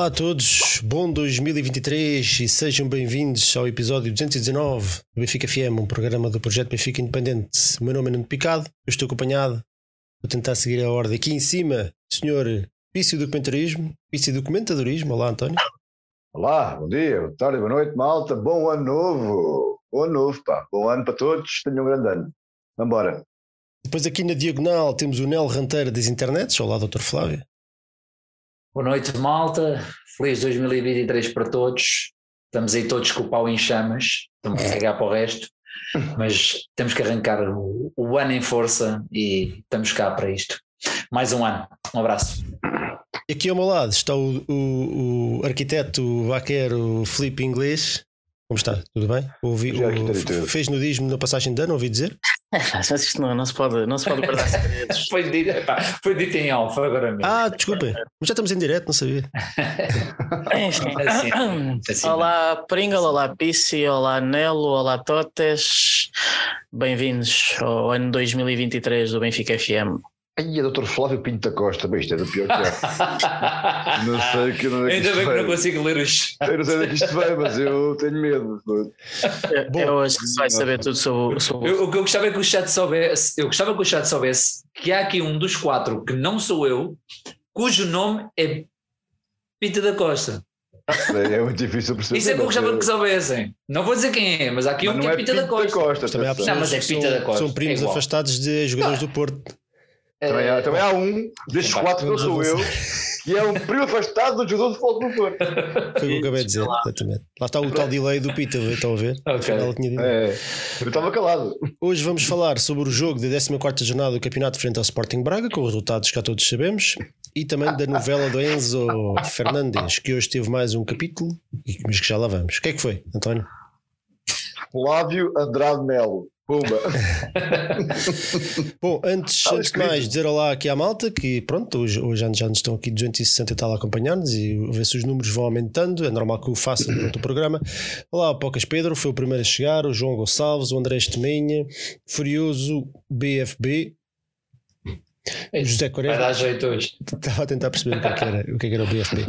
Olá a todos, bom 2023 e sejam bem-vindos ao episódio 219 do Benfica FM, um programa do projeto Benfica Independente. O meu nome é Nuno Picado, eu estou acompanhado, vou tentar seguir a ordem aqui em cima, senhor Pício Documentarismo, Pício Documentadorismo. Olá, António. Olá, bom dia, boa tarde, boa noite, malta, bom ano novo, bom ano novo, pá, bom ano para todos, tenham um grande ano. Vambora. Depois aqui na diagonal temos o Nel Ranteira das internets. Olá, Dr. Flávio. Boa noite, malta. Feliz 2023 para todos. Estamos aí todos com o pau em chamas. Estamos a carregar para o resto. Mas temos que arrancar o, o ano em força e estamos cá para isto. Mais um ano. Um abraço. E aqui ao meu lado está o, o, o arquiteto vaqueiro Felipe Inglês. Como está? Tudo bem? Ouvi, o, fez nudismo na passagem de ano, ouvi dizer? Mas isto não, não, se pode, não se pode guardar segredos. foi, dito, foi dito em alfa agora mesmo. Ah, desculpem, mas já estamos em direto, não sabia. Enfim. Assim, assim, olá Pringle, olá Pissi, olá Nelo, olá Totes. Bem-vindos ao ano 2023 do Benfica FM. Aí é Dr. Flávio Pinto da Costa, bem, isto é do pior que é. não sei que não é Ainda bem que não consigo ler os. Eu não sei onde é que isto vai, mas eu tenho medo. Eu, Bom, eu acho que se vai saber tudo sobre, sobre... Eu, o que eu gostava é que o chat soubesse, eu gostava que o chat soubesse que há aqui um dos quatro que não sou eu, cujo nome é Pinto da Costa. É muito difícil perceber. Isso é que eu gostava que soubessem. Não vou dizer quem é, mas há aqui mas um que é, é Pinta da Costa. Da Costa Também há pessoas não, mas é Pinta da Costa. São primos é afastados de jogadores do Porto. Também, há, também há um destes quatro que eu sou eu, que é um primo afastado do jogador de futebol do Porto. Foi o que eu acabei de dizer, exatamente. Lá está o tal delay do Pita, estão a ver? Okay. É, eu estava calado. Hoje vamos falar sobre o jogo da 14 jornada do campeonato frente ao Sporting Braga, com os resultados que já todos sabemos, e também da novela do Enzo Fernandes, que hoje teve mais um capítulo, mas que já lá vamos. O que é que foi, António? Flávio Andrade Melo. Pumba! Bom, antes, antes de mais, dizer olá aqui à malta que pronto, hoje, hoje já nos estão aqui 260 e tal a acompanhar-nos e ver se os números vão aumentando. É normal que o façam durante o programa. Olá, Pocas Pedro, foi o primeiro a chegar, o João Gonçalves, o André Estemenha, Furioso BFB. O José Coreia. Vai dar jeito hoje. Estava a tentar perceber o que, é que era, o que, é que era o BFB.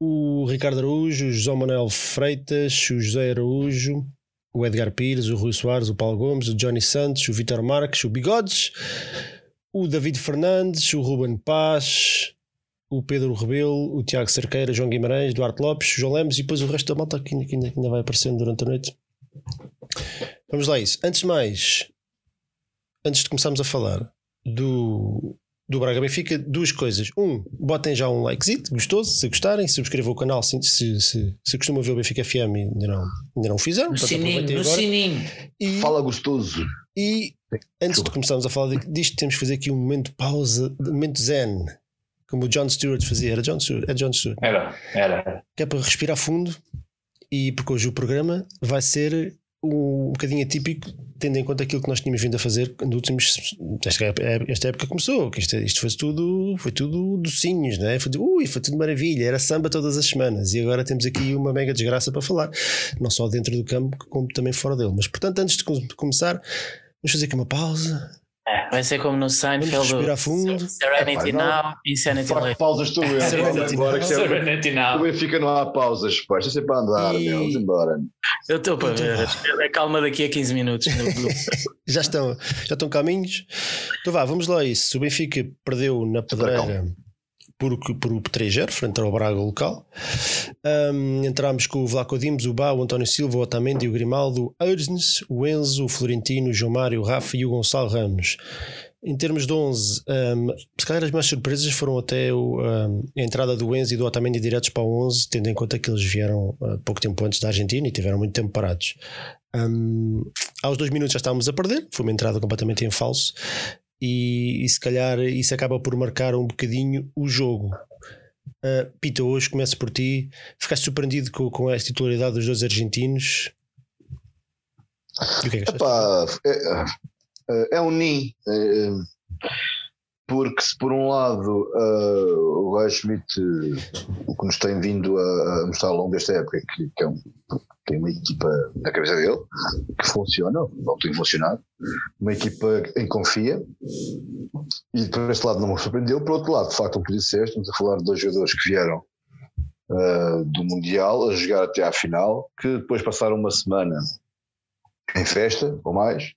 O Ricardo Araújo, o José Manuel Freitas, o José Araújo, o Edgar Pires, o Rui Soares, o Paulo Gomes, o Johnny Santos, o Vitor Marques, o Bigodes, o David Fernandes, o Ruben Paz, o Pedro Rebelo, o Tiago Cerqueira, João Guimarães, Duarte Lopes, João Lemos e depois o resto da malta que ainda, que ainda vai aparecendo durante a noite. Vamos lá, isso. Antes de mais, antes de começarmos a falar do, do Braga Benfica, duas coisas. Um, botem já um likezito, gostoso, se gostarem, subscrevam o canal se, se, se, se costumam ver o Benfica FM e ainda não, ainda não fizeram. No sininho, no agora. sininho. E, Fala gostoso. E antes de começarmos a falar disto, temos que fazer aqui um momento de pausa, um momento zen. Como o John Stewart fazia, era John Stewart, é John Stewart. Era, era. Que é para respirar fundo e porque hoje o programa vai ser um, um bocadinho atípico, tendo em conta aquilo que nós tínhamos vindo a fazer nos últimos. Esta, esta época começou, que isto, isto foi tudo, foi tudo docinhos, não é? Foi, ui, foi tudo maravilha, era samba todas as semanas e agora temos aqui uma mega desgraça para falar, não só dentro do campo, como também fora dele. Mas portanto, antes de começar, vamos fazer aqui uma pausa, é, vai ser como no Seinfeld. Respirar fundo. Serenity Now, Insanity Later. Pausas tu, eu. Serenity Now. Serenity Now. O Benfica não há pausas, pá. Isto é sempre a andar, e... meu. Vamos embora. Eu estou para ver. É calma daqui a 15 minutos. já estão, já estão caminhos. Então vá, vamos lá a isso. O Benfica perdeu na pedreira por, por 3-0 frente ao Braga local. Um, entramos com o Vlaco Dimos, o Bá, o António Silva, o Otamendi, o Grimaldo, o Ursnes, o Enzo, o Florentino, o João Mário, o Rafa e o Gonçalo Ramos. Em termos de 11, um, se calhar as mais surpresas foram até o, um, a entrada do Enzo e do Otamendi diretos para o 11, tendo em conta que eles vieram uh, pouco tempo antes da Argentina e tiveram muito tempo parados. Um, aos dois minutos já estávamos a perder, foi uma entrada completamente em falso e, e se calhar isso acaba por marcar um bocadinho o jogo. Uh, Pita, hoje começo por ti. Ficaste surpreendido com, com a titularidade dos dois argentinos? o que é, que Epá, é, é, é um NIM. É, porque se por um lado uh, o Schmidt o que nos tem vindo a, mostrar ao longo desta época que, que é um, tem uma equipa na cabeça dele que funciona, ou tem funcionado, uma equipa em confia e por esse lado não me surpreendeu, por outro lado, de facto, como tu disseste, estamos a falar de dois jogadores que vieram uh, do Mundial a jogar até à final, que depois passaram uma semana em festa ou mais,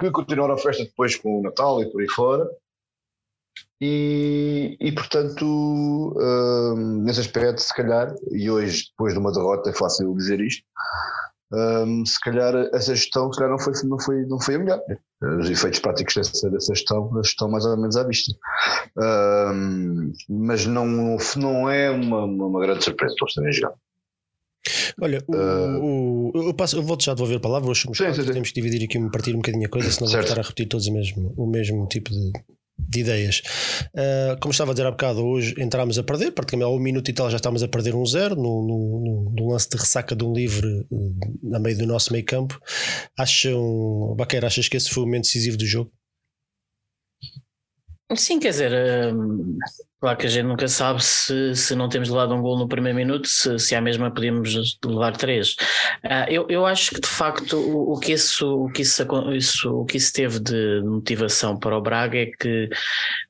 que continuaram a festa depois com o Natal e por aí fora, e, e portanto, um, nesse aspecto, se calhar, e hoje, depois de uma derrota, é fácil dizer isto, um, se calhar essa gestão se calhar não foi, não foi, não foi a melhor. Os efeitos práticos dessa, dessa gestão estão mais ou menos à vista. Um, mas não, não é uma, uma grande surpresa para terem jogado. Olha, o, uh, o, eu, passo, eu vou já devolver a palavra, hoje sim, sim, sim. temos que dividir aqui, partir um bocadinho a coisa, senão vou estar a repetir todos o mesmo, o mesmo tipo de, de ideias. Uh, como estava a dizer há bocado, hoje entramos a perder, praticamente ao minuto e tal já estávamos a perder um zero no, no, no lance de ressaca de um livre uh, a meio do nosso meio campo. Acham, Baqueira, achas que esse foi o momento decisivo do jogo? Sim, quer dizer, hum, claro que a gente nunca sabe se, se não temos levado um gol no primeiro minuto, se, se à mesma podíamos levar três. Uh, eu, eu acho que de facto o, o, que, isso, o, que isso, o que isso teve de motivação para o Braga é que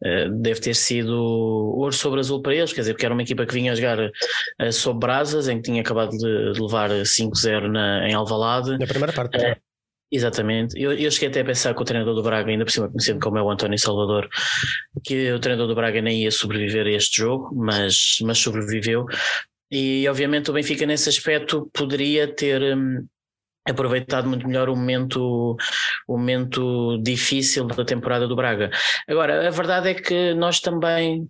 uh, deve ter sido ouro sobre azul para eles, quer dizer, porque era uma equipa que vinha a jogar uh, sob brasas, em que tinha acabado de, de levar 5-0 em Alvalade. Na primeira parte. Exatamente. Eu, eu cheguei até a pensar que o treinador do Braga, ainda por cima conhecendo como é o António Salvador, que o treinador do Braga nem ia sobreviver a este jogo, mas, mas sobreviveu. E obviamente o Benfica, nesse aspecto, poderia ter. Hum, aproveitado muito melhor o momento, o momento difícil da temporada do Braga. Agora, a verdade é que nós também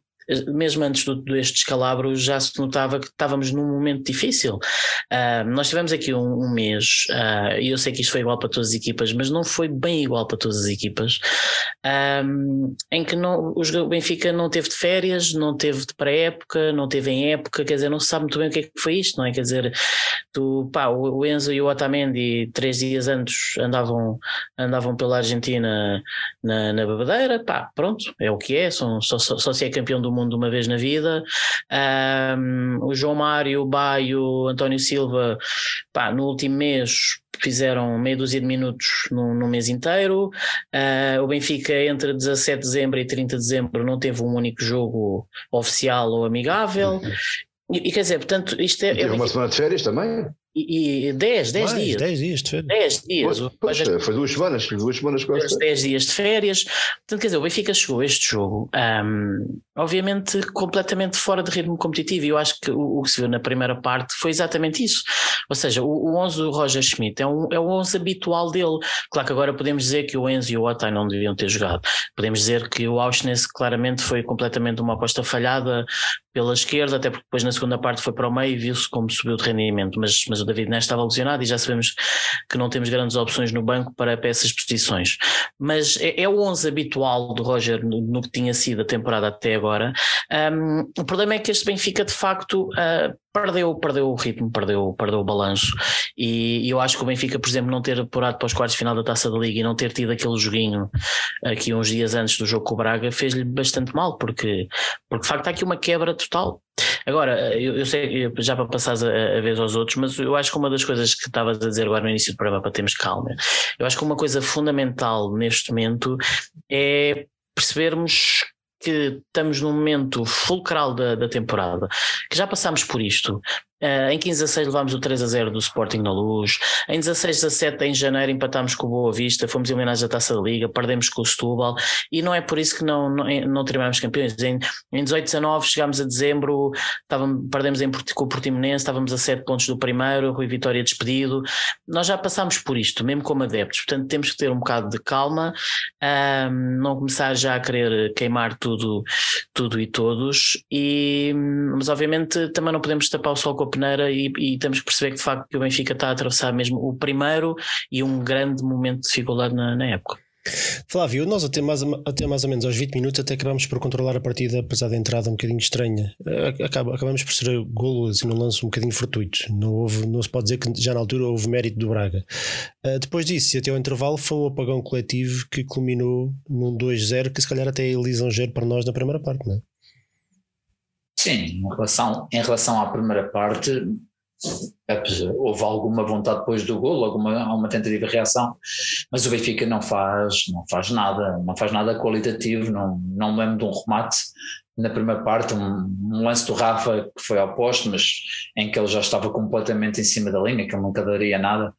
mesmo antes do, deste descalabro, já se notava que estávamos num momento difícil. Uh, nós tivemos aqui um, um mês, uh, e eu sei que isto foi igual para todas as equipas, mas não foi bem igual para todas as equipas, um, em que não, o Benfica não teve de férias, não teve de pré-época, não teve em época, quer dizer, não se sabe muito bem o que é que foi isto, não é? Quer dizer, tu, pá, o Enzo e o Otamendi, três dias antes, andavam, andavam pela Argentina na, na bebedeira, pá, pronto, é o que é, só, só, só se é campeão do mundo uma vez na vida. Um, o João Mário, o Baio, o António Silva, pá, no último mês fizeram meia dúzia de minutos no, no mês inteiro. Uh, o Benfica, entre 17 de dezembro e 30 de dezembro, não teve um único jogo oficial ou amigável. Uhum. E, e, quer dizer, portanto, isto é. Teve uma semana de férias também? E, 10, 10 dias. 10 dias de férias. 10 dias. Pois, pois, foi duas semanas, duas semanas quase. 10 dias de férias. Portanto, quer dizer, o Benfica chegou a este jogo, um, obviamente, completamente fora de ritmo competitivo. E eu acho que o, o, que se viu na primeira parte foi exatamente isso. Ou seja, o, o 11 do Roger Schmidt é, um, é o 11 habitual dele. Claro que agora podemos dizer que o Enzo e o Otay não deviam ter jogado. Podemos dizer que o Auschwitz claramente foi completamente uma aposta falhada pela esquerda, até porque depois na segunda parte foi para o meio e viu-se como subiu de rendimento. Mas, mas o David Neres estava lesionado e já sabemos que não temos grandes opções no banco para, para essas posições. Mas é, é o 11 habitual do Roger no, no, que tinha sido a temporada até agora. Um, o problema é que este Benfica de facto uh, perdeu, perdeu o ritmo, perdeu, perdeu o balanço. E, eu acho que o Benfica, por exemplo, não ter apurado para os quartos de final da Taça da Liga e não ter tido aquele joguinho aqui uns dias antes do jogo com o Braga fez-lhe bastante mal, porque, porque de facto há aqui uma quebra total. Agora, eu, eu sei, já para passar a, a, vez aos outros, mas eu acho que uma das coisas que estavas a dizer agora no início do programa, para termos calma, eu acho que uma coisa fundamental neste momento é percebermos que estamos num momento fulcral da, da temporada, que já passámos por isto, Uh, em 15 a 6 levámos o 3 a 0 do Sporting na luz. Em 16 a 7 em janeiro empatámos com o Boa Vista, fomos eliminados da Taça da Liga, perdemos com o Setúbal e não é por isso que não, não, não terminamos campeões. Em, em 18 a 19 chegámos a dezembro, estávamos, perdemos em, com o Portimonense, estávamos a 7 pontos do primeiro, Rui Vitória despedido. Nós já passámos por isto, mesmo como adeptos, portanto temos que ter um bocado de calma, uh, não começar já a querer queimar tudo, tudo e todos, e, mas obviamente também não podemos tapar o sol com a peneira e, e, temos que perceber que de facto que o Benfica está a atravessar mesmo o primeiro e um grande momento de dificuldade na, na época. Flávio, nós até mais, até mais ou menos aos 20 minutos até acabamos por controlar a partida, apesar da entrada um bocadinho estranha. Acaba, acabamos por ser golo assim num lance um bocadinho fortuito. Não, houve, não se pode dizer que já na altura houve mérito do Braga. Uh, depois disso, até ao intervalo, foi um apagão coletivo que culminou num 2-0 que se calhar até é lisonjeiro para nós na primeira parte, não é? Sim, em relação, em relação à primeira parte, houve alguma vontade depois do gol, alguma uma tentativa de reação, mas o Benfica não faz, não faz nada, não faz nada qualitativo, não, não me lembro de um remate na primeira parte, um, um, lance do Rafa que foi ao posto, mas em que ele já estava completamente em cima da linha, que ele nunca daria nada.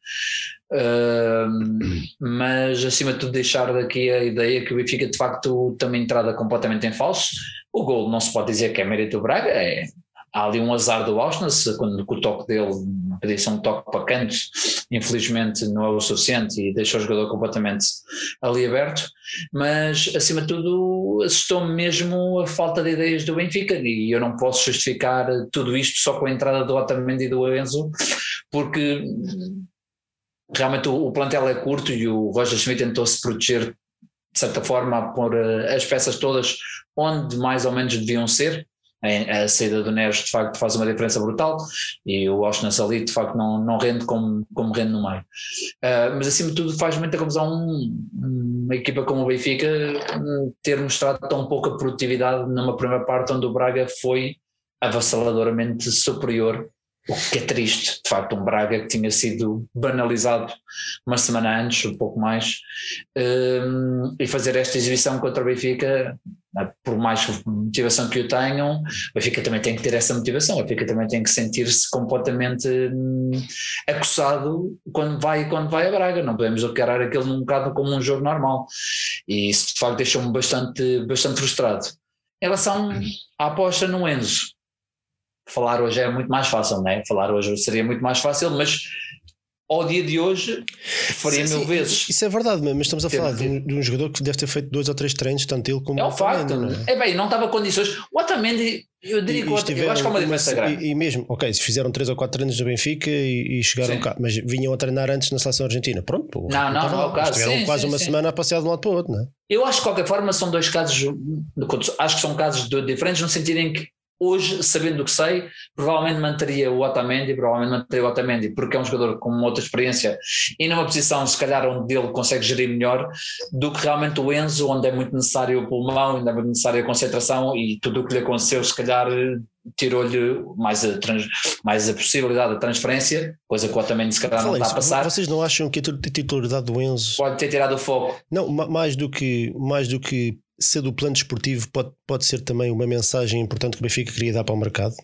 Mas acima de tudo deixar daqui a ideia que o Benfica de facto tem uma entrada completamente em falso. O gol não se pode dizer que é mérito do Braga, é há ali um azar do Ausnes, quando o toque dele podia um toque para canto, infelizmente não é o suficiente e deixou o jogador completamente ali aberto, mas acima de tudo assustou-me mesmo a falta de ideias do Benfica e eu não posso justificar tudo isto só com a entrada do Otamendi e do Enzo, porque realmente o, o plantel é curto e o Roger Schmidt tentou se proteger de certa forma a pôr eh, as peças todas onde mais ou menos deviam ser a, saída do Neres de facto faz uma diferença brutal e o Austin ali de facto não, não rende como, como rende no meio. Uh, mas acima de tudo faz muita confusão uma equipa como o Benfica ter mostrado tão pouca produtividade numa primeira parte onde o Braga foi avassaladoramente superior o que é triste, de facto, um Braga que tinha sido banalizado uma semana antes, um pouco mais, um, e fazer esta exibição contra o Benfica, né, por mais motivação que o tenham, o Benfica também tem que ter essa motivação, o Benfica também tem que sentir-se completamente hum, acossado quando vai, quando vai a Braga, não podemos encarar aquele num bocado como um jogo normal, e isso de facto deixou-me bastante, bastante frustrado. Em relação à aposta no Enzo, falar hoje é muito mais fácil, não é? Falar hoje seria muito mais fácil, mas ao dia de hoje faria sim, mil sim, vezes. Isso é verdade, mas estamos a falar de um, de um, jogador que deve ter feito dois ou três treinos, tanto ele como é o facto. Não é? é bem, não estava condições. O Otamendi, eu diria que o Otamendi, eu acho que é uma diferença grande. E, e, mesmo, ok, se fizeram três ou quatro treinos no Benfica e, e chegaram sim. cá, mas vinham a treinar antes na seleção argentina. Pronto, não, não, não, é o caso. Estiveram quase uma semana a passear de um lado para o outro, não é? Eu acho que de qualquer forma são dois casos, acho que são casos diferentes no sentido em que Hoje, sabendo o que sei, provavelmente manteria o Otamendi, provavelmente manteria o Otamendi, porque é um jogador com outra experiência e numa posição, se calhar, onde ele consegue gerir melhor do que realmente o Enzo, onde é muito necessário o pulmão, onde é muito necessária a concentração e tudo o que lhe aconteceu, se calhar, tirou-lhe mais a, trans, mais a possibilidade da transferência, coisa que o Otamendi se calhar não está a passar. Vocês não acham que a titularidade do Enzo pode ter tirado o foco? Não, mais do que, mais do que ser do plano desportivo pode, pode ser também uma mensagem importante que o Benfica queria dar para o mercado?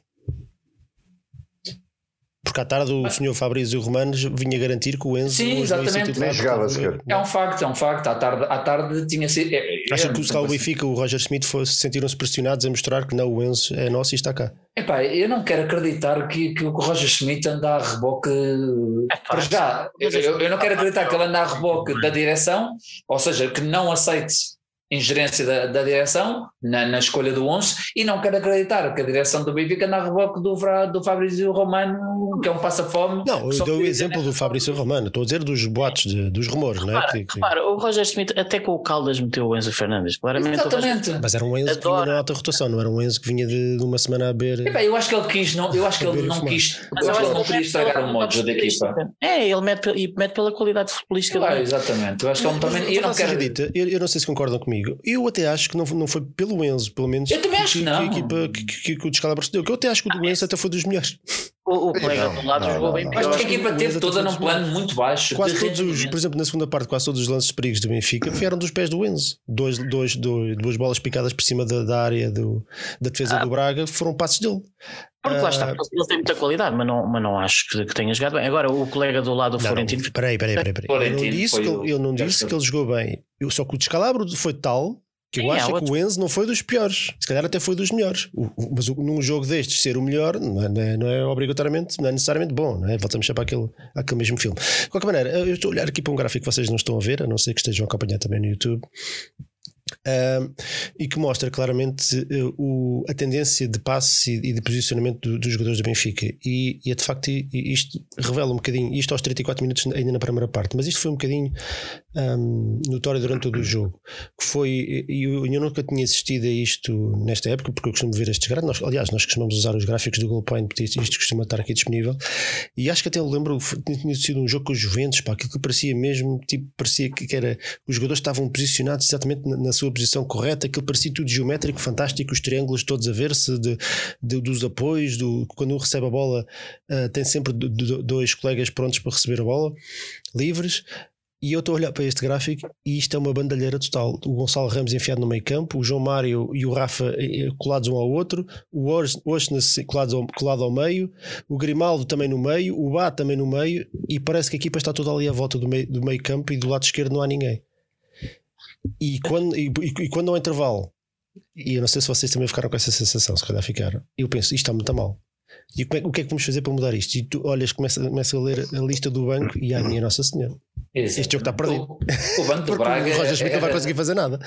Porque à tarde o senhor Fabrício Romanos vinha garantir que o Enzo Sim, exatamente. Nem jogava sequer. É um facto, é um facto. À tarde, à tarde tinha sido. É, é, Acha que o assim. Benfica, o Roger Smith, sentiram-se pressionados a mostrar que não, o Enzo é nosso e está cá? Epá, eu não quero acreditar que, que o Roger Schmidt anda a reboque. É para já, eu, eu, não quero acreditar que ele anda a reboque da direção, ou seja, que não aceite ingerência da, da direção na, na, escolha do 11 e não quero acreditar que a direção do Benfica na reboque do, do Fabrício Romano, que é um passa-fome. Não, eu dou o exemplo do Fabrício Romano, estou a dizer dos boatos, de, dos rumores, repara, não é? Que, repara, o Roger Smith até com o Caldas meteu o Enzo Fernandes, claramente. Exatamente. Mas era um Enzo Adora. que vinha na alta rotação, não era um Enzo que vinha de, de uma semana a beber. Epá, eu acho que ele quis, não, eu acho que ele não quis, eu acho que ele não queria estragar o modo da equipa. É, ele mete, e mete pela qualidade futebolística. Claro, exatamente. Eu acho que ele também. Eu não, quero... eu não sei se concordam comigo. Eu até acho que não, não foi pelo Enzo, pelo menos. Eu também acho que, que não. Que, equipa, que, que, que o descalabro se deu. Que eu até acho que o do Enzo até foi dos melhores. O, o colega do lado jogou bem pior. Acho que a equipa teve toda num plano muito baixo. Quase todos os, por exemplo, na segunda parte, quase todos os lances de perigos do Benfica vieram dos pés do Enzo. Dois, dois, dois, duas bolas picadas por cima da, da área do, da defesa ah. do Braga foram passos dele. Porque lá está, ah, ele tem muita qualidade, mas não, mas não acho que, que tenha jogado bem. Agora, o colega do lado do não, Florentino. Peraí, peraí, peraí. peraí. Eu não disse, que, ele, eu não disse que ele jogou bem. Eu, só que o descalabro foi tal que eu Sim, acho é que o Enzo não foi dos piores, se calhar até foi dos melhores. O, o, mas o, num jogo destes, ser o melhor não é, não é, não é, obrigatoriamente, não é necessariamente bom, não é? Voltamos sempre àquele, àquele mesmo filme. De qualquer maneira, eu estou a olhar aqui para um gráfico que vocês não estão a ver, a não ser que estejam a acompanhar também no YouTube. E que mostra claramente uh, o, a tendência de passe e, e de posicionamento do, dos jogadores do Benfica. E, e é de facto, isto revela um bocadinho, isto aos 34 minutos ainda na primeira parte, mas isto foi um bocadinho um, notória durante todo o jogo. Que foi, e eu, eu, nunca tinha assistido a isto nesta época, porque eu costumo ver estes gráficos. aliás, nós costumamos usar os gráficos do Goalpoint, porque isto costuma estar aqui disponível. E acho que até eu lembro, tinha sido um jogo com os Juventus, pá, aquilo que parecia mesmo, tipo, parecia que era. Os jogadores estavam posicionados exatamente na, na sua posição correta, aquilo parecia tudo geométrico, fantástico, os triângulos todos a ver-se, de, de, dos apoios, do, quando um recebe a bola, uh, tem sempre dois colegas prontos para receber a bola, livres. E eu estou a olhar para este gráfico e isto é uma bandalheira total. O Gonçalo Ramos enfiado no meio campo, o João Mário e o Rafa eh, eh, colados um ao outro, o Osnes colado ao, colado ao meio, o Grimaldo também no meio, o Bá também no meio, e parece que a equipa está toda ali à volta do meio, do meio campo e do lado esquerdo não há ninguém. E quando, e, e quando ao intervalo, e eu não sei se vocês também ficaram com essa sensação, se calhar ficaram, eu penso, isto está muito mal. E o que, é, o que é que vamos fazer para mudar isto? E tu olhas, começa, começa a ler a lista do banco e, ai, minha Nossa Senhora, Exato. este jogo está perdido. O, o Banco do Braga. o Roger era, não vai conseguir fazer nada.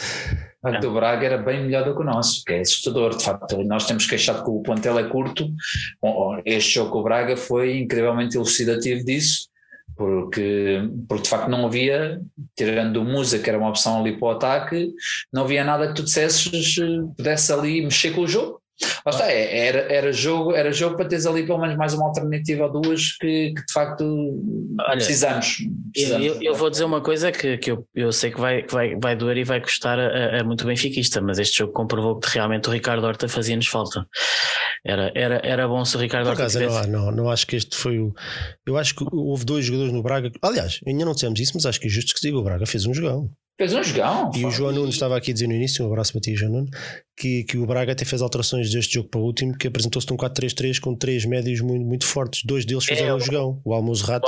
O Banco do Braga era bem melhor do que o nosso, que é assustador. De facto, nós temos queixado que o plantel é curto. Este jogo com o Braga foi incrivelmente elucidativo disso porque, porque de facto não havia, tirando o Musa, que era uma opção ali para o ataque, não havia nada que tu dissesses, eh, pudesse ali mexer com o jogo. Lá está, é, era, era, jogo, era jogo para teres ali pelo menos mais uma alternativa ou duas que, que de facto Olha, precisamos. precisamos. Eu, eu, vou dizer uma coisa que, que eu, eu sei que vai, que vai, vai doer e vai custar a, a muito benfiquista, mas este jogo comprovou que realmente o Ricardo Horta fazia-nos falta. Era, era, era bom se o Ricardo Horta. Acaso, não, não, não acho que este foi o. Eu acho que houve dois jogadores no Braga. Aliás, ainda não dissemos isso, mas acho que é justo que se diga: o Braga fez um jogão. Fez um jogão. E o João Nuno estava aqui a dizer no início, um abraço para ti, João Nuno, que, que o Braga até fez alterações deste jogo para o último, que apresentou-se num 4-3-3 com três médios muito, muito fortes. Dois deles é, fizeram é, um jogão, o Almozrati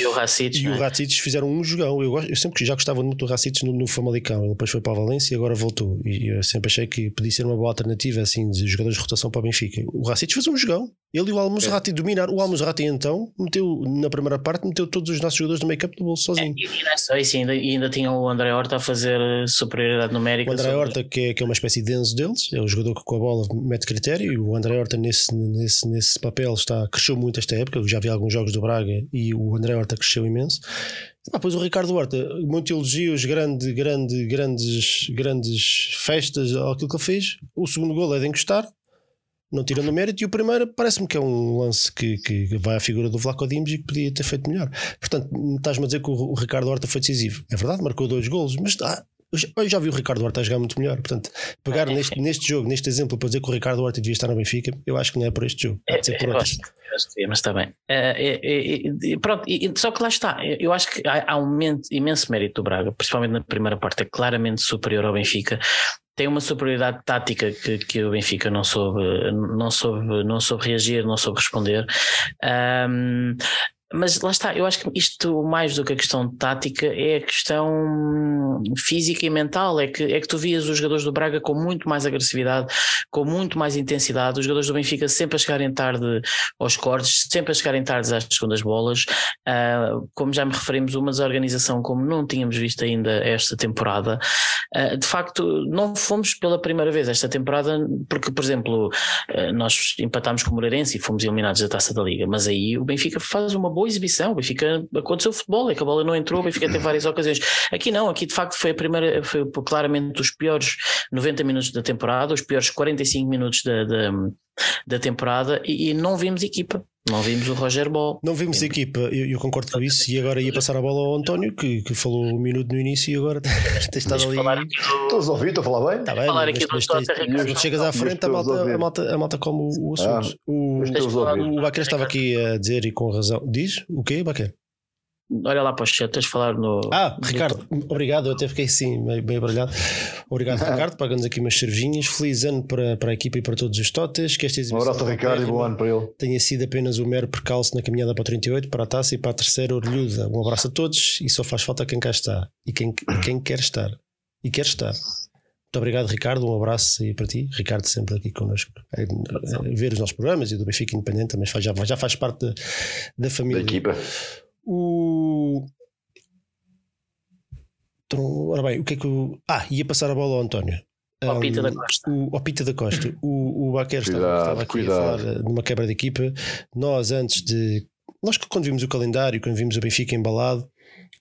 e o Racites. E o Racites fizeram um jogão. Eu, eu sempre já gostava muito do Racites no, no Famalicão, ele depois foi para a Valência e agora voltou. E eu sempre achei que podia ser uma boa alternativa assim, de jogadores de rotação para o Benfica. O Racites fez um jogão. Ele e o Almozrati é. dominaram. O Almozrati então meteu, na primeira parte, meteu todos os nossos jogadores do make-up no bolso sozinho. É, e não é só isso, ainda, ainda tinha o André Horta a fazer superioridade numérica. O André sobre... Horta, que é, que é uma espécie de Enzo deles, é o jogador que com a bola mete critério. E o André Horta, nesse, nesse, nesse papel, está, cresceu muito esta época. Eu já vi alguns jogos do Braga e o André Horta cresceu imenso. Ah, pois o Ricardo Horta, muito elogios, grande, grande, grandes, grandes festas, aquilo que ele fez. O segundo gol é de encostar, não tirando mérito, e o primeiro parece-me que é um lance que, que vai à figura do Vlaco Dimos e que podia ter feito melhor. Portanto, estás-me a dizer que o Ricardo Horta foi decisivo. É verdade, marcou dois golos, mas ah, eu já vi o Ricardo Horta jogar muito melhor. Portanto, pegar é, neste, neste jogo, neste exemplo, para dizer que o Ricardo Horta devia estar no Benfica, eu acho que não é por este jogo. Pode ser por outro. mas está bem. Uh, pronto, só que lá está. Eu acho que há, há um imenso mérito do Braga, principalmente na primeira parte, é claramente superior ao Benfica tem uma superioridade tática que, que o Benfica não soube, não soube, não soube reagir, não soube responder. Um, mas lá está, eu acho que isto mais do que a questão tática é a questão física e mental. É que, é que tu vias os jogadores do Braga com muito mais agressividade, com muito mais intensidade, os jogadores do Benfica sempre a chegarem tarde aos cortes, sempre a chegarem tarde às segundas bolas. Uh, como já me referimos, uma desorganização como não tínhamos visto ainda esta temporada. Uh, de facto, não fomos pela primeira vez esta temporada, porque, por exemplo, uh, nós empatámos com o Moreirense e fomos eliminados da taça da Liga, mas aí o Benfica faz uma boa exibição. O Benfica aconteceu futebol, é que a bola não entrou, o Benfica teve várias ocasiões. Aqui não, aqui de facto foi a primeira, foi claramente os piores 90 minutos da temporada, os piores 45 minutos da, da, da temporada e, e não vimos equipa. Não vimos o Roger Ball. Não vimos a equipa, eu, eu, concordo com isso. E agora ia passar a bola ao António, que, que falou um minuto no início e agora tem estado ali. Estou a ouvir, estou a falar bem? Está bem, falar aqui mas, mas, mas, mas chegas à frente, a malta, a, malta, a malta como o, o assunto. Ah, o, o, o Baquer estava aqui a dizer e com razão. Diz? O quê, Baquer? Olha lá para os chat, tens de falar no. Ah, Ricardo, obrigado, eu até fiquei assim, meio, bem abralhado. Obrigado, Ricardo, pagando aqui umas cervinhas. Feliz ano para, para a equipa e para todos os totas. Que esta um abraço Ricardo e bom ano para ele. Tenha sido apenas o mero percalço na caminhada para o 38, para a taça e para a terceira orelhuda. Um abraço a todos e só faz falta quem cá está e quem, e quem quer estar. E quer estar. Muito obrigado, Ricardo. Um abraço aí para ti. Ricardo, sempre aqui connosco. A, é, a, é, ver os nossos programas e do Benfica Independente também faz, já, já faz parte da, da família. Da equipa. O, então, ora bem, o que é que o. Ah, ia passar a bola ao António. Ao um, Pita da Costa. O, ao Pita da Costa. O, o Baquer estava, estava, aqui cuidado. a falar numa quebra de equipa. Nós, antes de. Nós, quando vimos o calendário, quando vimos o Benfica embalado,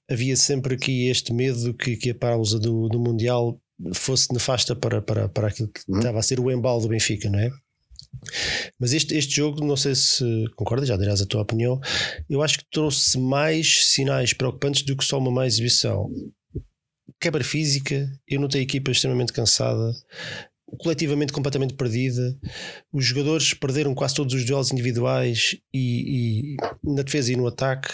havia sempre aqui este medo que, que a pausa do, do Mundial fosse nefasta para, para, para aquilo que uhum. estava a ser o embalo do Benfica, não é? Mas este, este jogo, não sei se concordas, já dirás a tua opinião, eu acho que trouxe mais sinais preocupantes do que só uma má exibição. Quebra física, eu notei a equipa extremamente cansada, coletivamente completamente perdida. Os jogadores perderam quase todos os duelos individuais e, e na defesa e no ataque.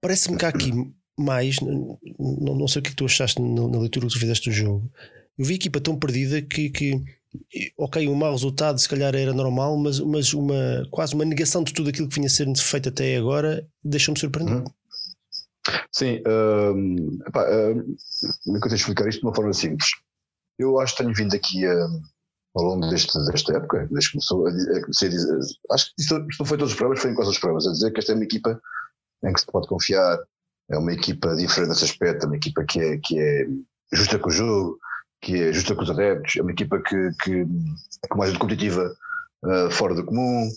Parece-me que há aqui mais. Não, não sei o que, é que tu achaste na, na, leitura que tu fizeste do jogo. Eu vi a equipa tão perdida que, que ok, um mau resultado se calhar era normal, mas, mas uma, quase uma negação de tudo aquilo que vinha sendo feito até agora deixou-me surpreendido. Uhum. Sim, um, epá, um, como é eu explicar isto de uma forma simples? Eu acho que tenho vindo aqui a, ao longo deste, desta época, desde que começou a, a, dizer, acho que isto, isto não foi todos os programas, foi em quase os programas, a dizer que esta é uma equipa em que se pode confiar, é uma equipa diferente nesse aspecto, é uma equipa que é, que é justa com o jogo, que é justa com os adeptos, é uma equipa que, que, que mais competitiva uh, fora do comum.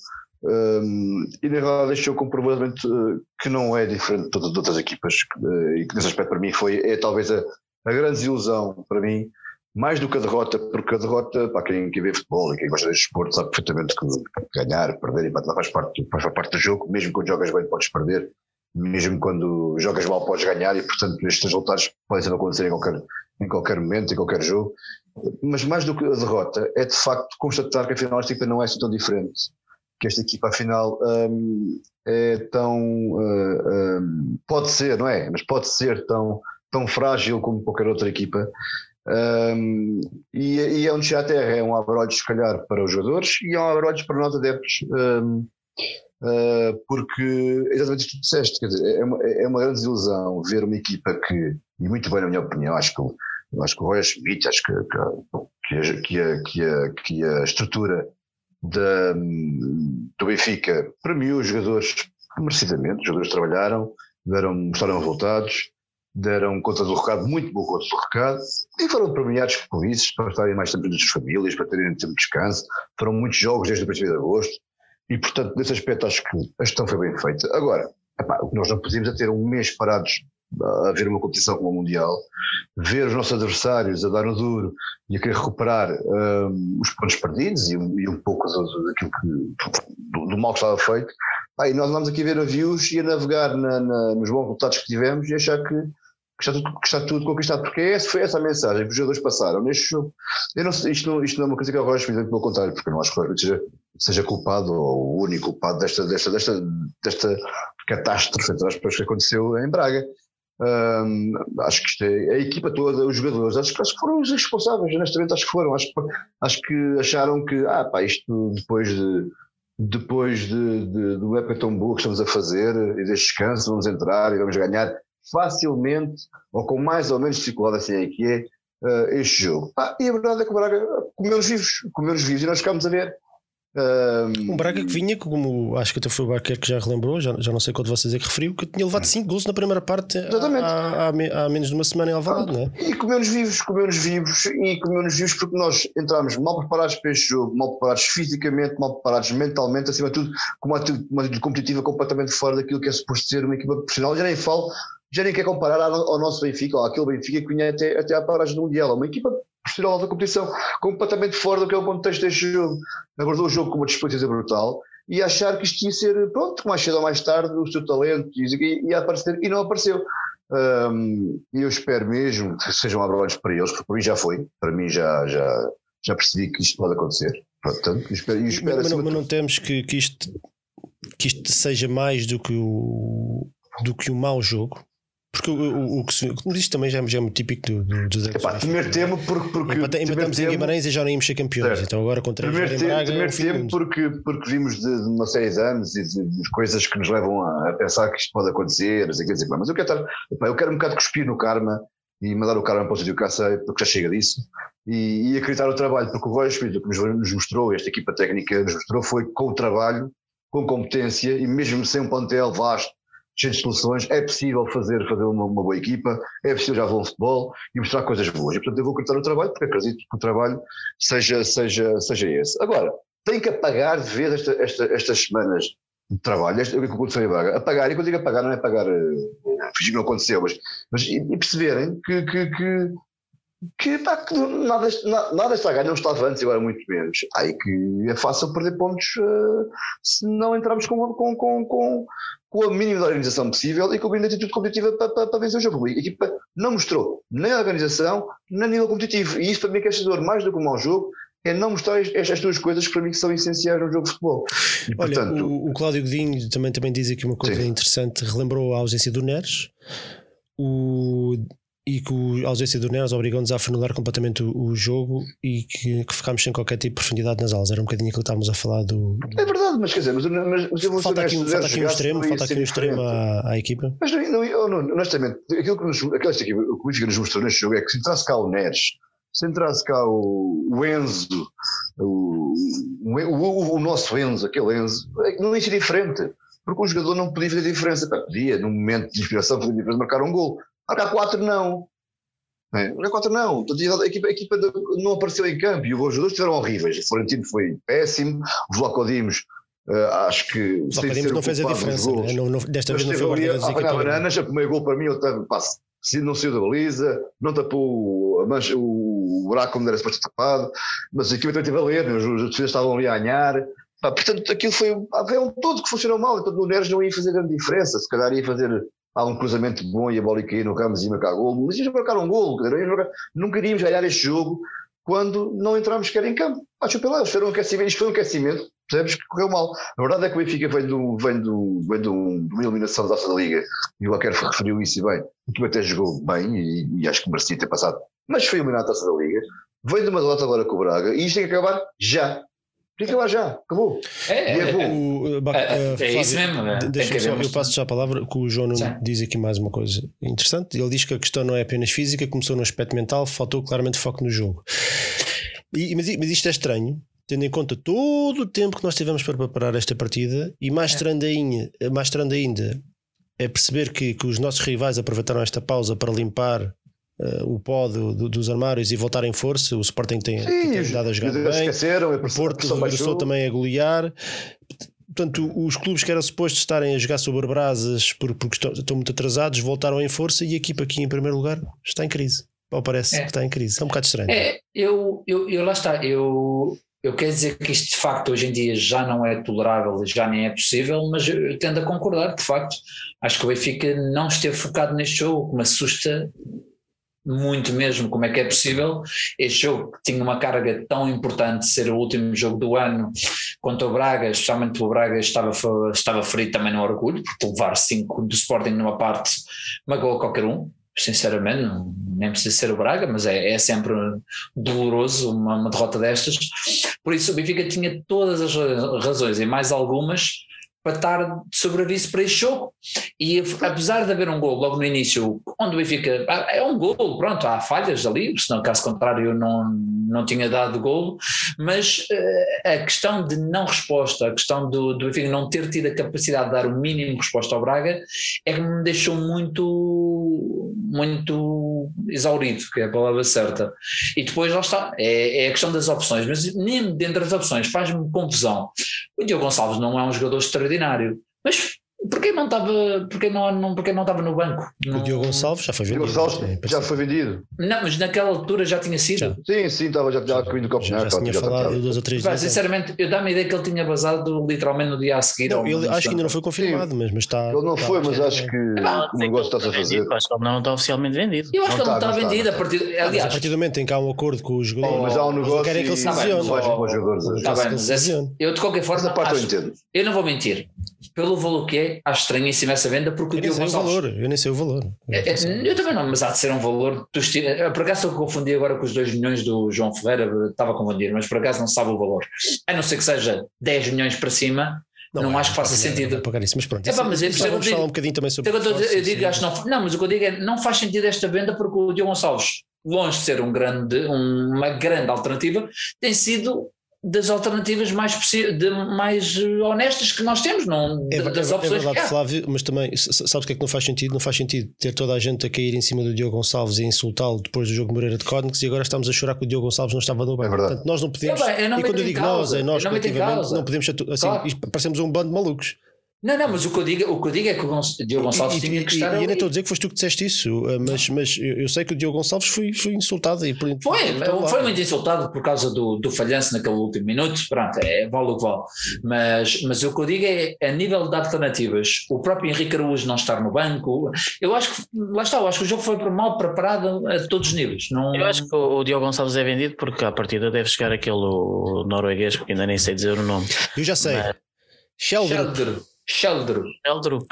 Um, e na realidade deixou comprovadamente uh, que não é diferente de as outras equipas uh, e que nesse aspecto para mim foi é talvez a, a grande desilusão para mim mais do que a derrota, porque a derrota, para quem, quem vê futebol e quem gosta de esporte, sabe perfeitamente que ganhar, perder, e faz parte, faz parte do jogo, mesmo quando jogas bem podes perder, mesmo quando jogas mal podes ganhar e portanto estes resultados podem acontecer em qualquer, em qualquer momento, em qualquer jogo. Mas mais do que a derrota, é de facto constatar que afinal esta não é assim tão diferente. Que esta equipa afinal um, é tão. Uh, um, pode ser, não é? Mas pode ser tão, tão frágil como qualquer outra equipa. Um, e, e, é um descer à terra, é um abrolho se calhar para os jogadores e é um abrolho para nós adeptos. Uh, porque exatamente isto que disseste, quer dizer, é uma, é uma grande desilusão ver uma equipa que, e muito bem na minha opinião, acho que, acho que o Roy Schmidt, acho que, que, que, a, que, a, que a estrutura do Benfica premiou os jogadores merecidamente, os jogadores trabalharam, deram, mostraram resultados, deram conta do recado, muito boa conta do recado, e foram premiados com isso, para estarem mais tempo das suas famílias, para terem tempo de descanso, foram muitos jogos desde o princípio de agosto, e, portanto, nesse aspecto, acho que a gestão foi bem feita. Agora, epá, o que nós não podíamos é ter um mês parados a ver uma competição como o Mundial, ver os nossos adversários a dar no duro e a querer recuperar um, os pontos perdidos e, e um pouco daquilo que, do, do, mal que estava feito. E nós andamos aqui ver navios e a navegar na, na, nos bons resultados que tivemos e achar que, que, está, tudo, que está tudo conquistado, porque essa foi essa a mensagem que os jogadores passaram neste jogo. Eu não, isto, não, isto não é uma coisa que eu gosto, pelo contrário, porque eu não acho que seja seja culpado ou o único culpado desta, desta, desta, desta catástrofe que aconteceu em Braga. Acho que isto é a equipa toda, os jogadores, acho, acho que foram os responsáveis, honestamente, acho que foram. Acho, acho que acharam que, ah, pá, isto depois de. Depois de, de, do época tão boa que estamos a fazer e deste descanso, vamos entrar e vamos ganhar facilmente ou com mais ou menos dificuldade, assim é que é, uh, este jogo. Ah, e a verdade é que o Braga comeu-nos vivos, comeu-nos vivos e nós ficámos a ver um, um Braga que vinha, como acho que até foi o Barquer que já relembrou, já, já não sei qual de vocês é que referiu, que tinha levado 5 gols na primeira parte há, há, há, menos de uma semana em Alvalade, não é? E comeu-nos vivos, comeu-nos vivos e comeu-nos vivos porque nós entramos mal preparados para este jogo, mal preparados fisicamente, mal preparados mentalmente, acima de tudo, com uma atitude, uma atitude competitiva completamente fora daquilo que é suposto ser uma equipa profissional. Já nem falo, já nem quer comparar ao nosso Benfica, ou àquele Benfica que vinha até, até à paragem do Mundial. É uma equipa profissional da competição, completamente fora do que é o contexto deste jogo. Abordou o jogo com uma desperdício brutal e achar que isto ia ser, pronto, mais cedo ou mais tarde, o seu talento ia aparecer e não apareceu. Um, eu espero mesmo que sejam abrolhos para eles, porque para mim já foi, para mim já, já, já percebi que isto pode acontecer. Portanto, espero, espero mas, mas, não, não temos que, que, isto, que isto seja mais do que o, do que um mau jogo, porque o, o, o que se, como disse também já, já é muito típico do, do, dos Epá, primeiro tema porque, porque empatamos em Guimarães e já não íamos ser campeões. Certo. então agora contra primeiro tempo, Braga, primeiro é tempo porque, porque vimos de, de, uma série de anos e de, de, coisas que nos levam a, pensar que isto pode acontecer mas eu quero estar, epá, eu quero um bocado cuspir no karma e mandar o karma para o sítio que sei porque já chega disso e, e acreditar no trabalho porque o Schmidt o que nos mostrou, esta equipa técnica nos mostrou foi com o trabalho com competência e mesmo sem um plantel vasto cheio de soluções, é possível fazer, fazer uma, uma, boa equipa, é possível já um futebol e mostrar coisas boas. E portanto eu vou cortar o trabalho porque acredito que o trabalho seja, seja, seja esse. Agora, tem que apagar de vez esta, esta, estas semanas de trabalho, o que aconteceu em Braga, apagar, e quando digo apagar, não é apagar, fingir que não aconteceu, mas, mas e, e perceberem que, que, que que, pá, que nada, nada está a ganhar, não estava antes, agora muito menos. Aí que é fácil perder pontos uh, se não entrarmos com, com, com, com, com a mínima organização possível e com a mínima atitude competitiva para, para, para vencer o jogo. A equipa não mostrou nem a organização, nem a nível competitivo. E isso para mim é questador, mais do que um mau jogo, é não mostrar estas duas coisas que para mim são essenciais no jogo de futebol. E, Olha, portanto, o, o Cláudio Godinho também, também diz aqui uma coisa sim. interessante, relembrou a ausência do Neres. O e que a ausência do Neres obrigou-nos a afunilar completamente o, o jogo e que, que, ficámos sem qualquer tipo de profundidade nas aulas. Era um bocadinho aquilo que estávamos a falar do. É verdade, mas quer dizer, mas, mas, eu vou falta aqui, falta aqui um extremo, falta aqui um extremo à, à, equipa. Mas não, não, não, honestamente, aquilo que nos, aquela equipa, o que o Benfica nos mostrou neste jogo é que se entrasse cá o Neres, se entrasse cá o, o Enzo, o, o, o, nosso Enzo, aquele Enzo, é não ia ser diferente. Porque um jogador não podia fazer diferença. Podia, num momento de inspiração, diferença, marcar um gol. Marcar 4 não. É, marcar 4 não. A equipa, a equipa não apareceu em campo e os jogadores estiveram horríveis. O Florentino foi péssimo, os Locodimos Uh, acho que os Locodimos não fez a diferença, né? não, não, desta vez não foi ali, a apanhar bananas, a primeiro gol para mim, outro passe. Se não saiu da baliza, não tapou mancha, o buraco como era suposto tapado, mas a equipa também teve a ler, né? os, os defesas estavam ali a ganhar. portanto, aquilo foi, foi um todo que funcionou mal, então o Neres não ia fazer grande diferença, se calhar ia fazer há um cruzamento bom e a bola cair no Ramos e marcar gol, mas íamos marcar um gol, nunca iríamos ganhar este jogo quando não entramos sequer em campo. Acho lá, isto foi um aquecimento, isto foi um aquecimento, percebes que correu mal. A verdade é que o Benfica vem, do, vem, do, vem do, de uma eliminação da nossa Liga, e o Alquer referiu isso e bem, o que até jogou bem e, e, acho que merecia ter passado, mas foi eliminado Taça da Liga, vem de uma derrota agora com o Braga, e isto tem que acabar já. Fica lá já, acabou. É, é, é, o, uh, é, é isso mesmo. É. Deixa só, eu passo já a palavra, que o João Nuno diz aqui mais uma coisa interessante. Ele diz que a questão não é apenas física, começou no aspecto mental, faltou claramente foco no jogo. E, mas, mas isto é estranho, tendo em conta todo o tempo que nós tivemos para preparar esta partida, e mais, é. estranho, ainda, mais estranho ainda é perceber que, que os nossos rivais aproveitaram esta pausa para limpar o pó do, do, dos armários e voltar em força. O Sporting tem, Sim, tem dado a jogar bem. O Porto regressou também a golear. Portanto, os clubes que eram supostos estarem a jogar sobre brasas porque estão, estão muito atrasados voltaram em força e a equipa aqui em primeiro lugar está em crise. Ou parece é. que está em crise. É um bocado estranho. É, eu, eu, eu lá está. Eu, eu quero dizer que isto de facto hoje em dia já não é tolerável, já nem é possível, mas eu tendo a concordar, de facto. Acho que o Benfica não esteve focado neste jogo, que me assusta muito mesmo como é que é possível este jogo que tinha uma carga tão importante ser o último jogo do ano contra o Braga, especialmente o Braga estava, estava ferido também no orgulho porque levar 5 do Sporting numa parte magoa qualquer um sinceramente, nem precisa ser o Braga, mas é, é sempre doloroso uma, uma derrota destas. Por isso, o Benfica tinha todas as razões e mais algumas para estar de sobreaviso para este jogo. E apesar de haver um gol logo no início, onde o Benfica ah, é um gol, pronto, há falhas ali, senão caso contrário não, não tinha dado gol, mas uh, a questão de não resposta, a questão do, do Benfica não ter tido a capacidade de dar o mínimo resposta ao Braga, é que me deixou muito, muito exaurido, que é a palavra certa. E depois lá está, é, é a questão das opções, mas nem dentro das opções faz-me confusão. O Diogo Gonçalves não é um jogador extraordinário, mas Porquê não estava, porquê não, não, porquê não estava no banco? O Diogo Gonçalves já foi vendido. Diogo Gonçalves já foi vendido. Não, mas naquela altura já tinha sido. Já. Sim, sim, estava já, já caminho do Copenhague. Já, já, já tinha falado duas ou três vezes. Sinceramente, eu dá-me a ideia que ele tinha vazado literalmente no dia a seguir. Não, ele, acho que ainda não foi confirmado, mas, mas está. Ele não está, foi, mas acho que o negócio está-se a fazer. Acho que ele não está oficialmente vendido. Eu acho que ele não está vendido. A partir, aliás, a partir do momento em que há um acordo com os jogadores, mas há um negócio. Querem que ele se lesione. Eu de qualquer forma. Eu não vou mentir. Pelo valor que é, acho estranhíssimo essa venda porque eu o Diogo Gonçalves. O valor, eu nem sei o valor. É, é, eu também não, mas há de ser um valor. Por acaso eu confundi agora com os 2 milhões do João Ferreira, estava a confundir, mas por acaso não sabe o valor. A não ser que seja 10 milhões para cima, não, não é, acho que faça sentido. Não pagar isso, mas pronto. É, pá, mas isso, vamos falar um bocadinho também sobre eu, eu, eu digo, acho não, não, mas o que eu digo é não faz sentido esta venda porque o Diogo Gonçalves, longe de ser um grande, uma grande alternativa, tem sido das alternativas mais, de, mais honestas que nós temos, não é, das é, opções é verdade, Flávio, mas também sabes o que é que não faz sentido? Não faz sentido ter toda a gente a cair em cima do Diogo Gonçalves e insultá-lo depois do jogo Moreira de Cónicos e agora estamos a chorar que o Diogo Gonçalves não estava no banco. É Portanto, nós não podemos. Eu, bem, eu não e quando eu digo causa, nós, é nós coletivamente, não, não podemos assim, claro. parecemos um bando de malucos. Não, não, mas o que eu digo, o que eu digo é que o Diogo Gonçalves e, tinha e, que estar. E, ali. ainda estou a dizer que foste tu que disseste isso, eh, mas, mas eu, eu sei que o Diogo Gonçalves foi, foi insultado e por, Foi, por foi muito insultado por causa do, do falhanço naquele último minuto. Pronto, é, vale o que vale. Mas, mas o que eu digo é, a nível de alternativas, o próprio Henrique Araújo não estar no banco, eu acho que, lá está, eu acho que o jogo foi mal preparado a todos os níveis. Não, Eu acho que o, o Diogo Gonçalves é vendido porque à partida deve chegar aquele norueguês, que ainda nem sei dizer o nome. Eu já sei. Mas- Sheldrup. Sheldrup. Sheldrup.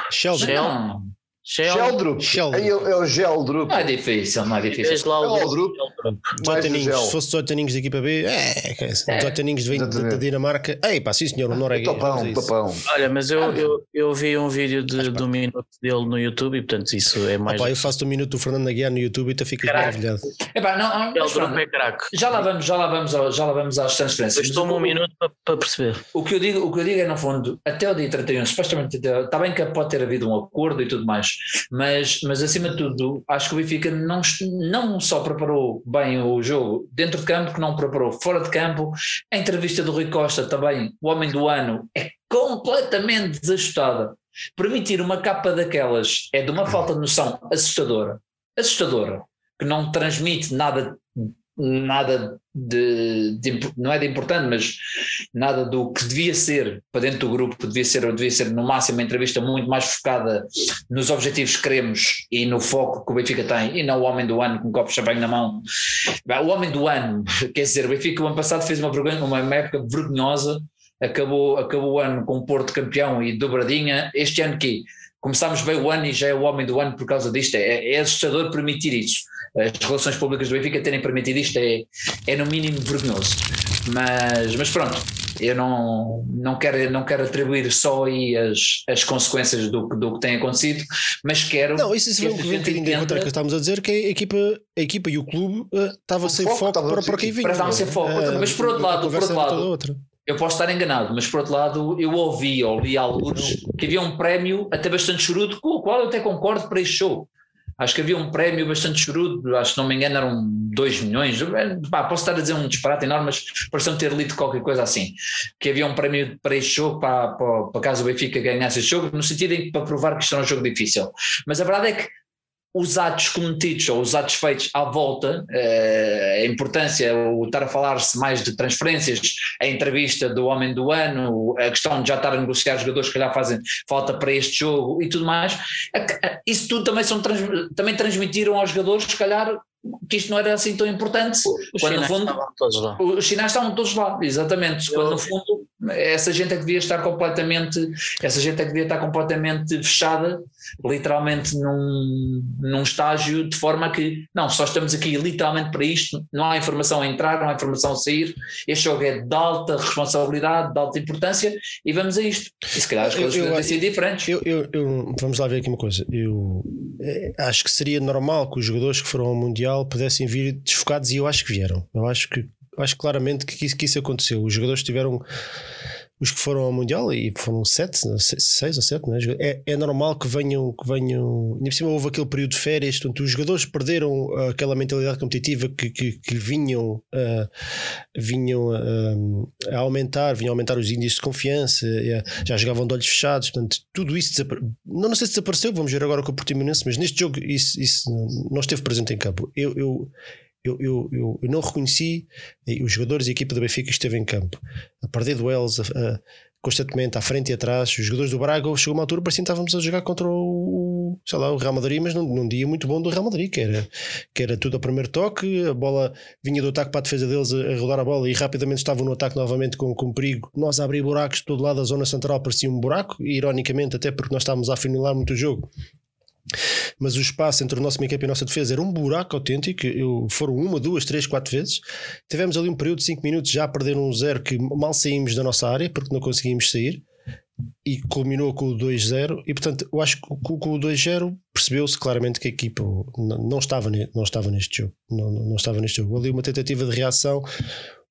Eldrup. Sheldrup. Geldrup. Sheldrup. É, é o Geldrup. não é difícil, não é difícil. Vês lá o É o Eldrup. Eldrup. 18 Mais o aninhos. gel. Se fosse 18 aninhos da equipa B, é, que é isso. É. 18 aninhos de, de, Exatamente. da Dinamarca. Ei, pá, sim senhor, o norueguês. Papão, vamos a isso. papão. Olha, mas eu, eu, eu vi um vídeo de, um minuto dele no YouTube e portanto isso é Ah, mais. pá, eu faço um minuto do Fernando Aguiar no YouTube e tu ficas maravilhado. Epá, não, não, mas Eldrup pronto, é craque. já lá vamos, já lá vamos, ao- já lá vamos às transferências. Depois toma um minuto para, para perceber. O que, eu digo, o que eu digo é, no fundo, até o dia 31, supostamente, está bem que pode ter havido um acordo e tudo mais, mas, mas acima de tudo, acho que o Benfica não, não só preparou bem o jogo dentro de campo, que não preparou fora de campo. A entrevista do Rui Costa também, o homem do ano, é completamente desajustada. Permitir uma capa daquelas é de uma falta de noção assustadora. Assustadora. Que não transmite nada nada de, de não é de importante, mas nada do que devia ser para dentro do grupo, devia ser, devia ser no máximo uma entrevista muito mais focada nos objetivos que queremos e no foco que o Benfica tem, e não o homem do ano com um copo de champanhe na mão. O homem do ano, quer dizer, o Benfica o ano passado fez uma, uma época vergonhosa, acabou, acabou o ano com o Porto campeão e dobradinha, este ano que começámos bem o ano e já é o homem do ano por causa disto, é, é assustador permitir isso. As relações públicas do Benfica terem permitido isto é, é no mínimo vergonhoso. Mas, mas pronto, eu não, não, quero, não quero atribuir só aí as, as consequências do, que- do que tem acontecido, mas quero. Não, isso, isso que vem encontro ao entenda- que estávamos a dizer, que a equipa, a equipa e o clube eh, estava O sem foco foco, para, para quem vinha. Estava sem foco. Eh, Mas por outro lado, por outro lado. Eu posso estar enganado, mas por outro lado, eu ouvi ou li alguns que havia um prémio até bastante chorudo, com o qual eu até concordo para este show. Acho que havia um prémio bastante chorudo, acho que não me engano eram 2 milhões. Pá, posso estar a dizer um disparate enorme, mas pareceu ter lido qualquer coisa assim. Que havia um prémio para este jogo, para, para, para caso o Benfica ganhasse este jogo, no sentido em que para provar que isto era um jogo difícil. Mas a verdade é que os atos cometidos ou os atos feitos à volta, eh, a importância, o estar a falar-se mais de transferências, a entrevista do homem do ano, a questão de já estar a negociar jogadores que calhar fazem falta para este jogo e tudo mais, isso tudo também, são, também transmitiram aos jogadores, se calhar, que isto não era assim tão importante. Os quando sinais fundo, estavam todos lá. os sinais estavam todos lá, exatamente. Quando no fundo essa gente é que devia estar completamente, essa gente é que devia estar completamente fechada, literalmente num, num estágio de forma que não, só estamos aqui literalmente para isto, não há informação a entrar, não há informação a sair, este jogo é de alta responsabilidade, de alta importância e vamos a isto. E se calhar as coisas podem ser diferentes. Eu, eu- eu- vamos lá ver aqui uma coisa. Eu eh, acho que seria normal que os jogadores que foram ao Mundial pudessem vir desfocados e eu acho que vieram. Eu acho que acho claramente que isso, que isso aconteceu. Os jogadores tiveram os que foram ao Mundial e foram sete, seis ou sete, é? é? é normal que venham, que venham. Ainda por cima houve aquele período de férias, portanto, os jogadores perderam ah, aquela mentalidade competitiva que, que, que vinham, ah, vinham ah, a aumentar, vinham a aumentar os índices de confiança, já jogavam de olhos fechados, portanto, tudo isso desapare... não, não sei se desapareceu, vamos ver agora com o Portimonense, mas neste jogo isso, isso não esteve presente em campo. Eu, eu, eu, eu, eu, não reconheci os jogadores e a equipa do Benfica que esteve em campo a perder duelos a- a- constantemente à frente e atrás. Os jogadores do Braga chegou uma altura parecia que estávamos a jogar contra o, sei lá, o Real Madrid, mas num, num dia muito bom do Real Madrid, que era, que era tudo a primeiro toque, a bola vinha do ataque para a defesa deles a, a rodar a bola e rapidamente estavam no ataque novamente com, com perigo. Nós a abrir buracos de todo lado, a zona central parecia um buraco, e ironicamente, até porque nós estávamos a afunilar muito o jogo mas o espaço entre o nosso meio campo e a nossa defesa era um buraco autêntico. Eu, foram uma, duas, três, quatro vezes. Tivemos ali um período de cinco minutos já a perder um zero que mal saímos da nossa área porque não conseguimos sair e culminou com o 2-0. E portanto, eu acho que com, o 2-0 percebeu-se claramente que a equipa não, estava, não estava neste jogo. Não, não estava neste jogo. Ali uma tentativa de reação.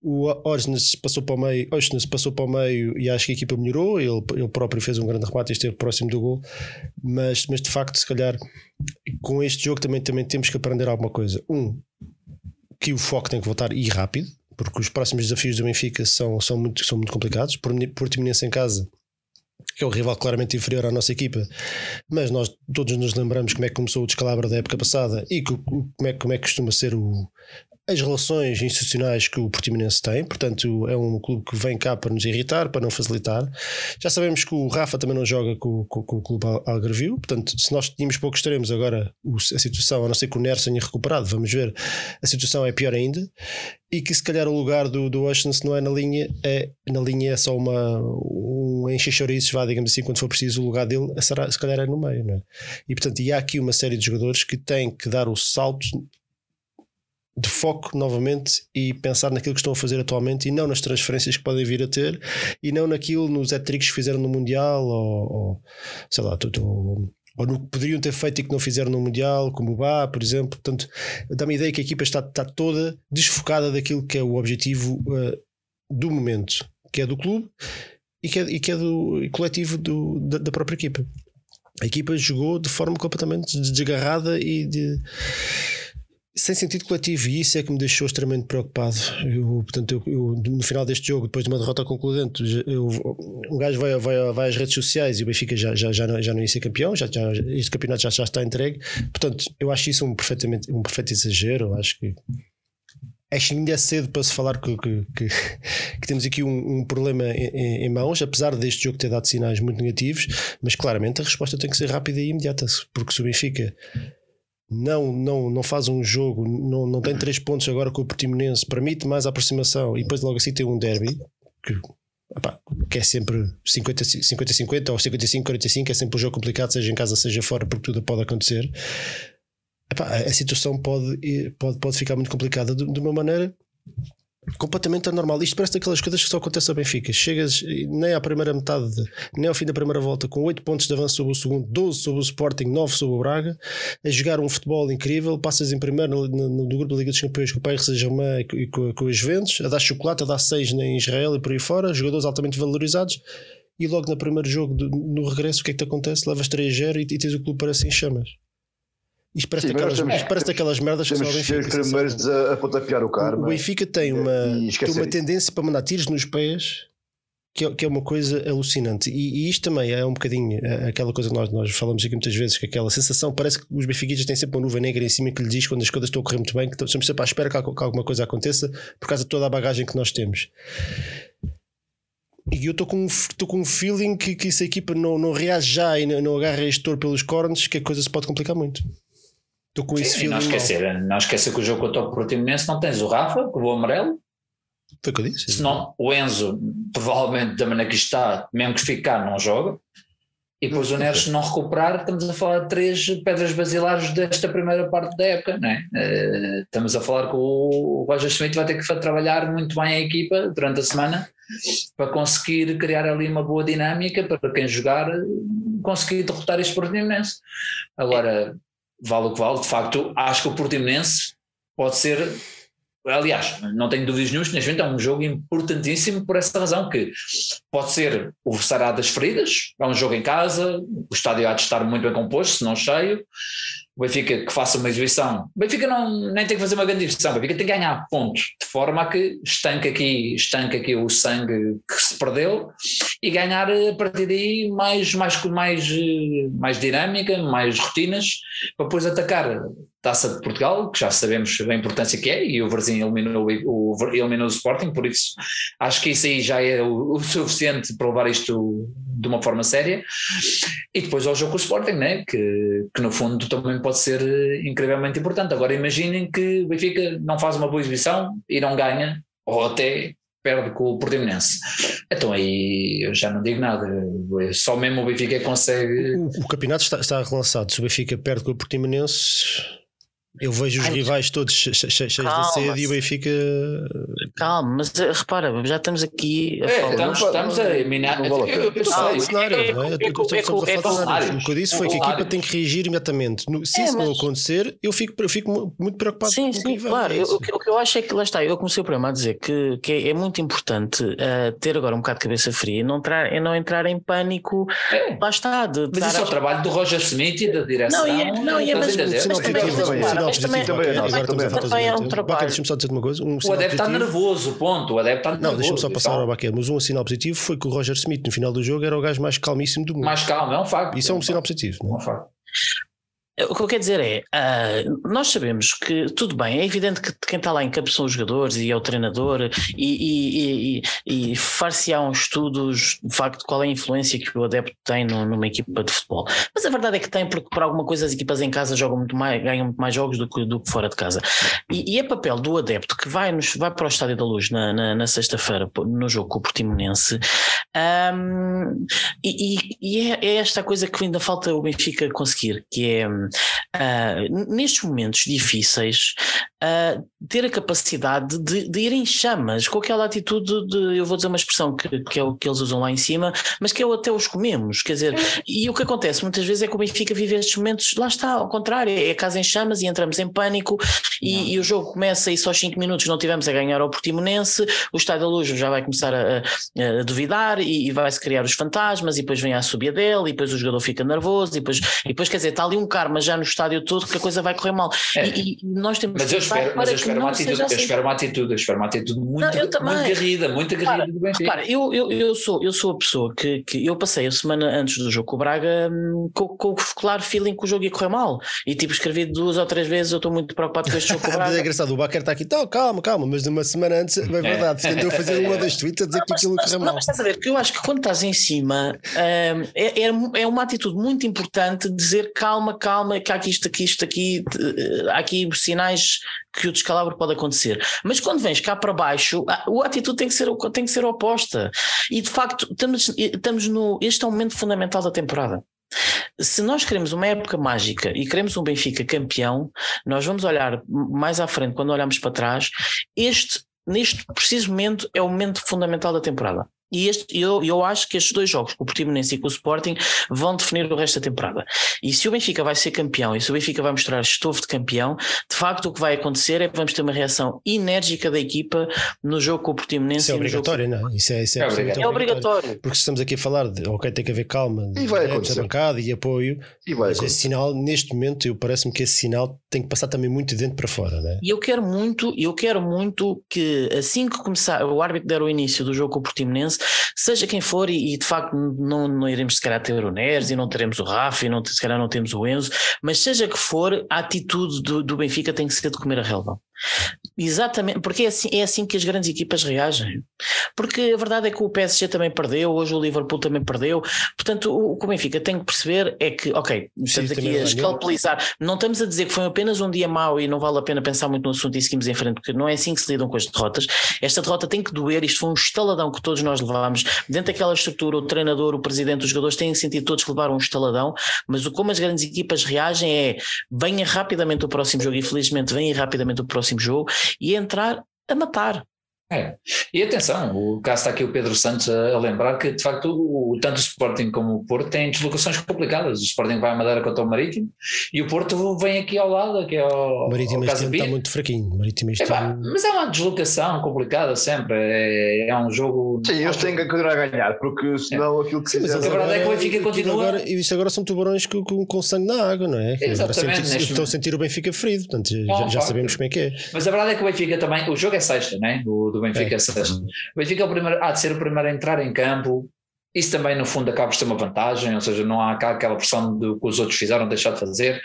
O Orsnes passou para o meio, Orsnes passou para o meio e acho que a equipa melhorou. Ele, ele próprio fez um grande remate e esteve próximo do gol. Mas, mas de facto, se calhar, com este jogo também, também temos que aprender alguma coisa. Um, que o foco tem que voltar e rápido, porque os próximos desafios do Benfica são, são, muito, são muito complicados. Por Portimonense em casa é o rival claramente inferior à nossa equipa, mas nós todos nos lembramos como é que começou o descalabro da época passada e como, é, como é que costuma ser o, as relações institucionais que o Portimonense tem, portanto é um clube que vem cá para nos irritar, para não facilitar. Já sabemos que o Rafa também não joga com, com, com o clube Algarvio, portanto se nós tínhamos poucos extremos agora a situação, a não ser que o Ners tenha recuperado, vamos ver, a situação é pior ainda e que se calhar o lugar do, do Ocean se não é na linha, é, na linha é só uma um enche chouriços, vá, digamos assim, quando for preciso o lugar dele será, se calhar é no meio, não é? E portanto, e há aqui uma série de jogadores que têm que dar o salto de foco novamente e pensar naquilo que estão a fazer atualmente e não nas transferências que podem vir a ter e não naquilo nos hat que fizeram no Mundial ou, ou sei lá, ou no que poderiam ter feito e que não fizeram no Mundial, como o Bá, por exemplo. Portanto, dá-me a ideia que a equipa está, está toda desfocada daquilo que é o objetivo uh, do momento, que é do clube e que é, e que é do coletivo do, da, da própria equipa. A equipa jogou de forma completamente desgarrada e de sem sentido coletivo, e isso é que me deixou extremamente preocupado. Eu, portanto, eu, eu, no final deste jogo, depois de uma derrota concludente, um gajo vai, vai, vai às redes sociais e o Benfica já, já, já, não, já não ia ser campeão, já, já, este campeonato já, já está entregue. Portanto, eu acho isso um, perfeitamente, um perfeito exagero. Acho que acho ainda é cedo para se falar que, que, que, que temos aqui um, um problema em, em, mãos, apesar deste jogo ter dado sinais muito negativos, mas claramente a resposta tem que ser rápida e imediata, porque se o Benfica não, não, não faz um jogo, não, não tem três pontos agora com o Portimonense, permite mais aproximação e depois logo assim tem um derby que, que é sempre 50-50 ou 55-45, é sempre um jogo complicado, seja em casa, seja fora, porque tudo pode acontecer. a situação pode, pode, pode ficar muito complicada de, de uma maneira completamente anormal. Isto parece daquelas coisas que só acontece ao Benfica. Chegas nem à primeira metade, nem ao fim da primeira volta, com 8 pontos de avanço sobre o segundo, 12 sobre o Sporting, 9 sobre o Braga, a jogar um futebol incrível. Passas em primeiro no, no, no grupo da Liga dos Campeões com o Paris Saint-Germain e com, com os Juventus, a dar chocolate, a dar 6 em Israel e por aí fora, jogadores altamente valorizados. E logo no primeiro jogo, no regresso, o que é que te acontece? Levas 3-0 e, e tens o clube parece em chamas. Isto parece, Sim, temos, parece daquelas merdas que só o Benfica. Os primeiros a, a pontapear o carro. O Benfica tem uma, tem uma tendência para mandar tiros nos pés que é, que é uma coisa alucinante. E, e, isto também é um bocadinho é, aquela coisa que nós, nós falamos aqui muitas vezes, que aquela sensação, parece que os benfiquistas têm sempre uma nuvem negra em cima que lhe diz quando as coisas estão a correr muito bem, que estamos sempre à espera que, que alguma coisa aconteça por causa de toda a bagagem que nós temos. E eu estou com, com um feeling que, que se a equipa não, não reage já e não, não agarra este touro pelos cornos, que a coisa se pode complicar muito. Estou com esse filme. Não esquecer, não esquecer que o jogo contra o Portimonense não tens o Rafa, que voa amarelo. Foi o que eu disse. Senão o Enzo, provavelmente da maneira que está, mesmo que ficar, não joga. E depois o Neres não recuperar, estamos a falar de três pedras basilares desta primeira parte da época, não é? Uh, estamos a falar que o Roger Schmidt vai ter que trabalhar muito bem a equipa durante a semana para conseguir criar ali uma boa dinâmica para quem jogar conseguir derrotar este Portimonense. Agora, vale o que vale, de facto, acho que o Portimonense pode ser. Aliás, não tenho dúvidas nenhumas, neste momento é um jogo importantíssimo por essa razão, que pode ser o Sará das feridas, é um jogo em casa, o estádio há de estar muito bem composto, se não cheio, o Benfica que faça uma exibição. O Benfica não, nem tem que fazer uma grande exibição, o Benfica tem que ganhar pontos, de forma a que estanque aqui, estanque aqui o sangue que se perdeu e ganhar a partir daí mais, mais, mais, mais dinâmica, mais rotinas, para depois atacar Taça de Portugal, que já sabemos a importância que é, e o Verzinho eliminou o, eliminou o Sporting, por isso acho que isso aí já é o, o, suficiente para levar isto de uma forma séria. E depois ao jogo com o Sporting, né? que, que no fundo também pode ser incrivelmente importante. Agora imaginem que o Benfica não faz uma boa exibição e não ganha, ou até perde com o Portimonense. Então aí eu já não digo nada. Só mesmo o Benfica consegue. O, o campeonato está, está relançado. Se o Benfica perde com o Portimonense eu vejo os Ai, rivais todos cheios de sede e o Benfica. Calma, mas eh, repara, já estamos aqui a é, falar. Estamos, estamos a eliminar. o cenário, O que eu disse foi que a equipa tem que reagir imediatamente. Se é, isso não acontecer, eu fico, eu fico muito preocupado. Sim, sim, claro. É o, que, o eu acho é que lá está, eu comecei o programa a dizer que, que é, é muito importante uh, ter agora um bocado de cabeça fria e não entrar, não entrar em pânico. É. Lá está. De, mas isso é o trabalho do Roger Smith e da direção. Não, e é, não, é, mas, mas, mas, sinal positivo. também- ok, também é agora estamos a falar também é um trabalho. Deixa-me só dizer uma coisa. Um O sinal adepto está nervoso, ponto. O adepto está nervoso. Não, deixa-me só passar ao Baquer, mas um sinal positivo foi que o Roger Smith, no final do jogo, era o gajo mais calmíssimo do mundo. Mais calmo, é um facto. Isso é um sinal facto. positivo. É Não um é? facto. O que eu quero dizer é, ah, nós sabemos que tudo bem, é evidente que quem está lá em campo são os jogadores e é o treinador e, e, e, e, e far-se-ão estudos de facto qual é a influência que o adepto tem numa equipa de futebol. Mas a verdade é que tem, porque por alguma coisa as equipas em casa jogam muito mais, ganham muito mais jogos do que, do que fora de casa. E, e é papel do adepto que vai, nos, vai para o Estádio da Luz na, na, na sexta-feira no jogo com o Portimonense ahm, e, é, é esta coisa que ainda falta o Benfica conseguir, que é ah, nestes momentos difíceis ah, ter a capacidade de, de ir em chamas com aquela atitude de, eu vou dizer uma expressão que, que é o que eles usam lá em cima, mas que é o até os comemos, quer dizer, e o que acontece muitas vezes é que o Benfica vive estes momentos, lá está, ao contrário, é a casa em chamas e entramos em pânico e, e o jogo começa e só aos 5 minutos não tivemos a ganhar ao Portimonense, o Estádio da Luz já vai começar a, a- a duvidar e, e vai-se criar os fantasmas e depois vem a subida dele e depois o jogador fica nervoso e depois, e depois quer dizer, está ali um karma já no estádio todo que a coisa vai correr mal. É. E, e nós temos Mas que eu lutar espero, mas eu que espero, não uma atitude, seja eu assim. espero uma atitude, eu espero uma atitude muito, Não, eu também. muito garrida, muito garrida do Benfica. Repara, eu, eu, eu, sou, eu sou a pessoa que, que eu passei a semana antes do jogo com o Braga hum, com, com o claro feeling que o jogo ia correr mal. E tipo, escrevi duas ou três vezes, eu estou muito preocupado com este jogo com o Mas é Braga. engraçado, o Baquer está aqui, então, calma, calma, mas de uma semana antes, é verdade, tentou fazer uma das tweets a dizer que Mas, aquilo correu não, mal. mas estás a ver que eu acho que quando estás em cima hum, é, é, é uma atitude muito importante dizer calma, calma, que há aqui isto, aqui, isto, aqui, eh, há aqui sinais que o descalabro pode acontecer. Mas quando vens cá para baixo, a, a atitude tem que ser, o- tem que ser oposta. E de facto, estamos, estamos no. Este é um momento fundamental da temporada. Se nós queremos uma época mágica e queremos um Benfica campeão, nós vamos olhar mais à frente, quando olhamos para trás, este, neste preciso momento, é o momento fundamental da temporada. E este, eu, eu acho que estes dois jogos, com o Portimonense e com o Sporting, vão definir o resto da temporada. E se o Benfica vai ser campeão e se o Benfica vai mostrar estofo de campeão, de facto o que vai acontecer é que vamos ter uma reação enérgica da equipa no jogo com o Portimonense. Isso é obrigatório, não é? Isso é, isso é, É absolutamente É obrigatório. Porque se estamos aqui a falar de, ok, tem que haver calma, E vai acontecer. bancada e apoio, E vai mas esse acontecer. sinal, neste momento, eu parece-me que esse sinal tem que passar também muito de dentro para fora, não é? E eu quero muito, eu quero muito que assim que começar o árbitro der o início do jogo com o Portimonense, seja quem for, e, e de facto não, não iremos se calhar ter o Neres e não teremos o Rafa e não, se calhar não temos o Enzo, mas seja que for, a atitude do, do Benfica tem que ser de comer a relva. Exatamente, porque é assim, é assim que as grandes equipas reagem. Porque a verdade é que o PSG também perdeu, hoje o Liverpool também perdeu. Portanto, o, o que o Benfica tem que perceber é que, ok, estamos também aqui a escalpelizar, não estamos a dizer que foi apenas um dia mau e não vale a pena pensar muito no assunto e seguimos em frente, porque não é assim que se lidam com as derrotas. Esta derrota tem que doer, isto foi um estaladão que todos nós levámos. Dentro daquela estrutura, o treinador, o presidente, os jogadores têm sentido todos que levaram um estaladão, mas o como as grandes equipas reagem é venha rapidamente o próximo jogo, e felizmente venha rapidamente o próximo jogo, e entrar a matar. É. E atenção, o caso está aqui o Pedro Santos a, a lembrar que de facto o, tanto o Sporting como o Porto têm deslocações complicadas. O Sporting vai a Madeira contra o Marítimo e o Porto vem aqui ao lado, aqui ao, O Marítimo ao este ano está muito fraquinho. Marítimo este Epá, ano- mas é uma deslocação complicada sempre. É, é um jogo. Sim, eles têm que continuar a ganhar, porque senão aquilo que Sim, mas A verdade é que o agora- Benfica continua- Agora, e isto agora são tubarões com, com, com sangue na água, não é? Que agora Exatamente, neste estão a sentir o Benfica ferido, portanto já, Não, já sabemos como é que é. Mas a verdade é que o Benfica também. O jogo é sexta, né? O do Benfica é. O Benfica é o primeiro, há de ser o primeiro a entrar em campo. Isso também, no fundo, acaba por ser uma vantagem, ou seja, não há cá aquela pressão do que os outros fizeram, deixar de fazer.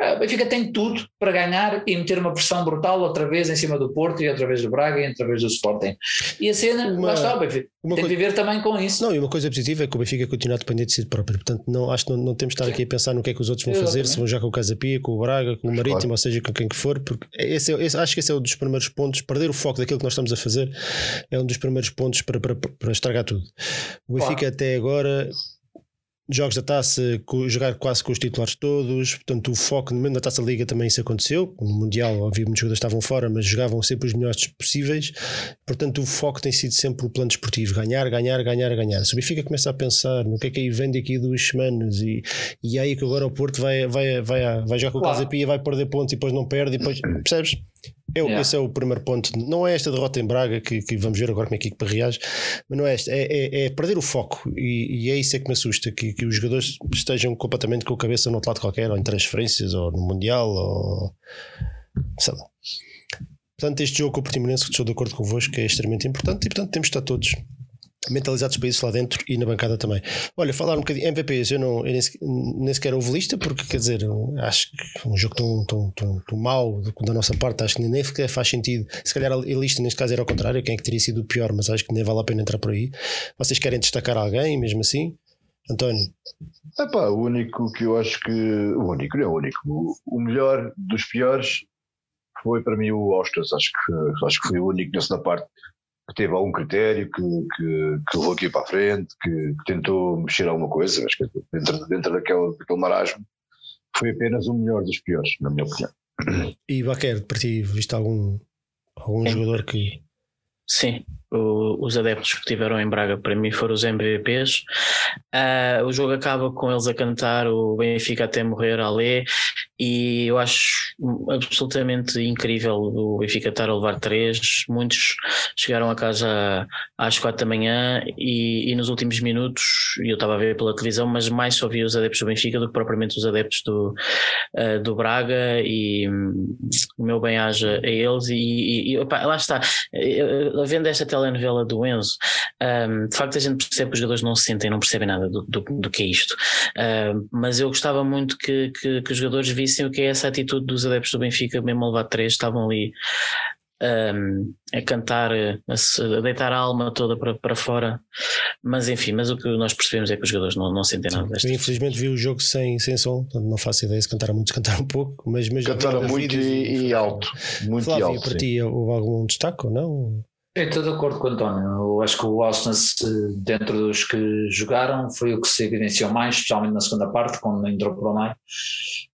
Ah, O Benfica tem tudo para ganhar e meter uma pressão brutal outra vez em cima do Porto e outra vez do Braga e outra vez do Sporting. E a cena, Uma- lá está, o Benfica tem de coisa- viver também com isso. Não, e uma coisa positiva é que o Benfica continua dependente de si próprio. Portanto, não, acho que não, não temos de estar aqui a pensar no que é que os outros vão fazer, Exatamente. se vão já com o Casa Pia, com o Braga, com o Marítimo, Claro. ou seja, com quem que for, porque esse é, esse- acho que esse é um dos primeiros pontos. Perder o foco daquilo que nós estamos a fazer é um dos primeiros pontos para, para, para estragar tudo. O Benfica Claro. Até agora. Jogos da taça, jogar quase com os titulares todos, portanto, o foco, mesmo na taça da Liga também isso aconteceu. No Mundial, havia muitos jogadores que estavam fora, mas jogavam sempre os melhores possíveis. Portanto, o foco tem sido sempre o plano desportivo: ganhar, ganhar, ganhar, ganhar. O Benfica começa a pensar no que é que aí vem daqui a duas semanas e, e é aí que agora o Porto vai, vai, vai, vai jogar com o Claro. Casa Pia, vai perder pontos e depois não perde, e depois, percebes? É, yeah. esse é o primeiro ponto. Não é esta derrota em Braga que, que vamos ver agora como é que a equipa reage, mas não é esta, é, é, é perder o foco e, e, é isso é que me assusta, que, que os jogadores estejam completamente com a cabeça no outro lado qualquer, ou em transferências, ou no Mundial, ou sei lá. Portanto, este jogo com o Portimonense, que estou de acordo convosco, é extremamente importante e, portanto, temos de estar todos mentalizados para isso lá dentro e na bancada também. Olha, falar um bocadinho MVPs, eu, não, eu nem, nem sequer houve lista, porque quer dizer, acho que um jogo tão, tão, tão, tão mau da nossa parte, acho que nem sequer faz sentido. Se calhar a lista neste caso era ao contrário, quem é que teria sido o pior, mas acho que nem vale a pena entrar por aí. Vocês querem destacar alguém mesmo assim? António? Epá, o único que eu acho que. O único, não é o único. O, melhor dos piores foi para mim o Ostas. Acho que, acho que foi o único nessa parte que teve algum critério, que, que, que levou aqui para a frente, que, que, tentou mexer alguma coisa, mas que dentro, dentro daquele, daquele marasmo foi apenas o melhor dos piores, na minha opinião. E Baquer, para ti, viste algum, algum jogador que. Sim, o, os adeptos que tiveram em Braga para mim foram os MVPs. Uh, o jogo acaba com eles a cantar o Benfica até morrer, Alê, e eu acho absolutamente incrível o Benfica estar a levar três. Muitos chegaram a casa às quatro da manhã e, e nos últimos minutos, eu estava a ver pela televisão, mas mais só vi os adeptos do Benfica do que propriamente os adeptos do, uh, do Braga e um, o meu bem-aja a eles. E, e opa, lá está, vendo esta telenovela do Enzo, um, de facto a gente percebe que os jogadores não se sentem, não percebem nada do, do, do que é isto. Uh, mas eu gostava muito que, que, que os jogadores vissem vissem o que é essa atitude dos adeptos do Benfica, mesmo a levar três, estavam ali um, a cantar, a, deitar a alma toda para, para fora. Mas enfim, mas o que nós percebemos é que os jogadores não, não sentem nada. Eu infelizmente vi o jogo sem, sem som, não faço ideia se cantaram muito, se cantaram um pouco, mas, mas cantaram muito e, e, alto. Muito Flávio, alto, para ti houve algum destaque ou não? estou de acordo com o António. Eu acho que o Austin, dentro dos que jogaram, foi o que se evidenciou mais, especialmente na segunda parte, quando entrou para o meio.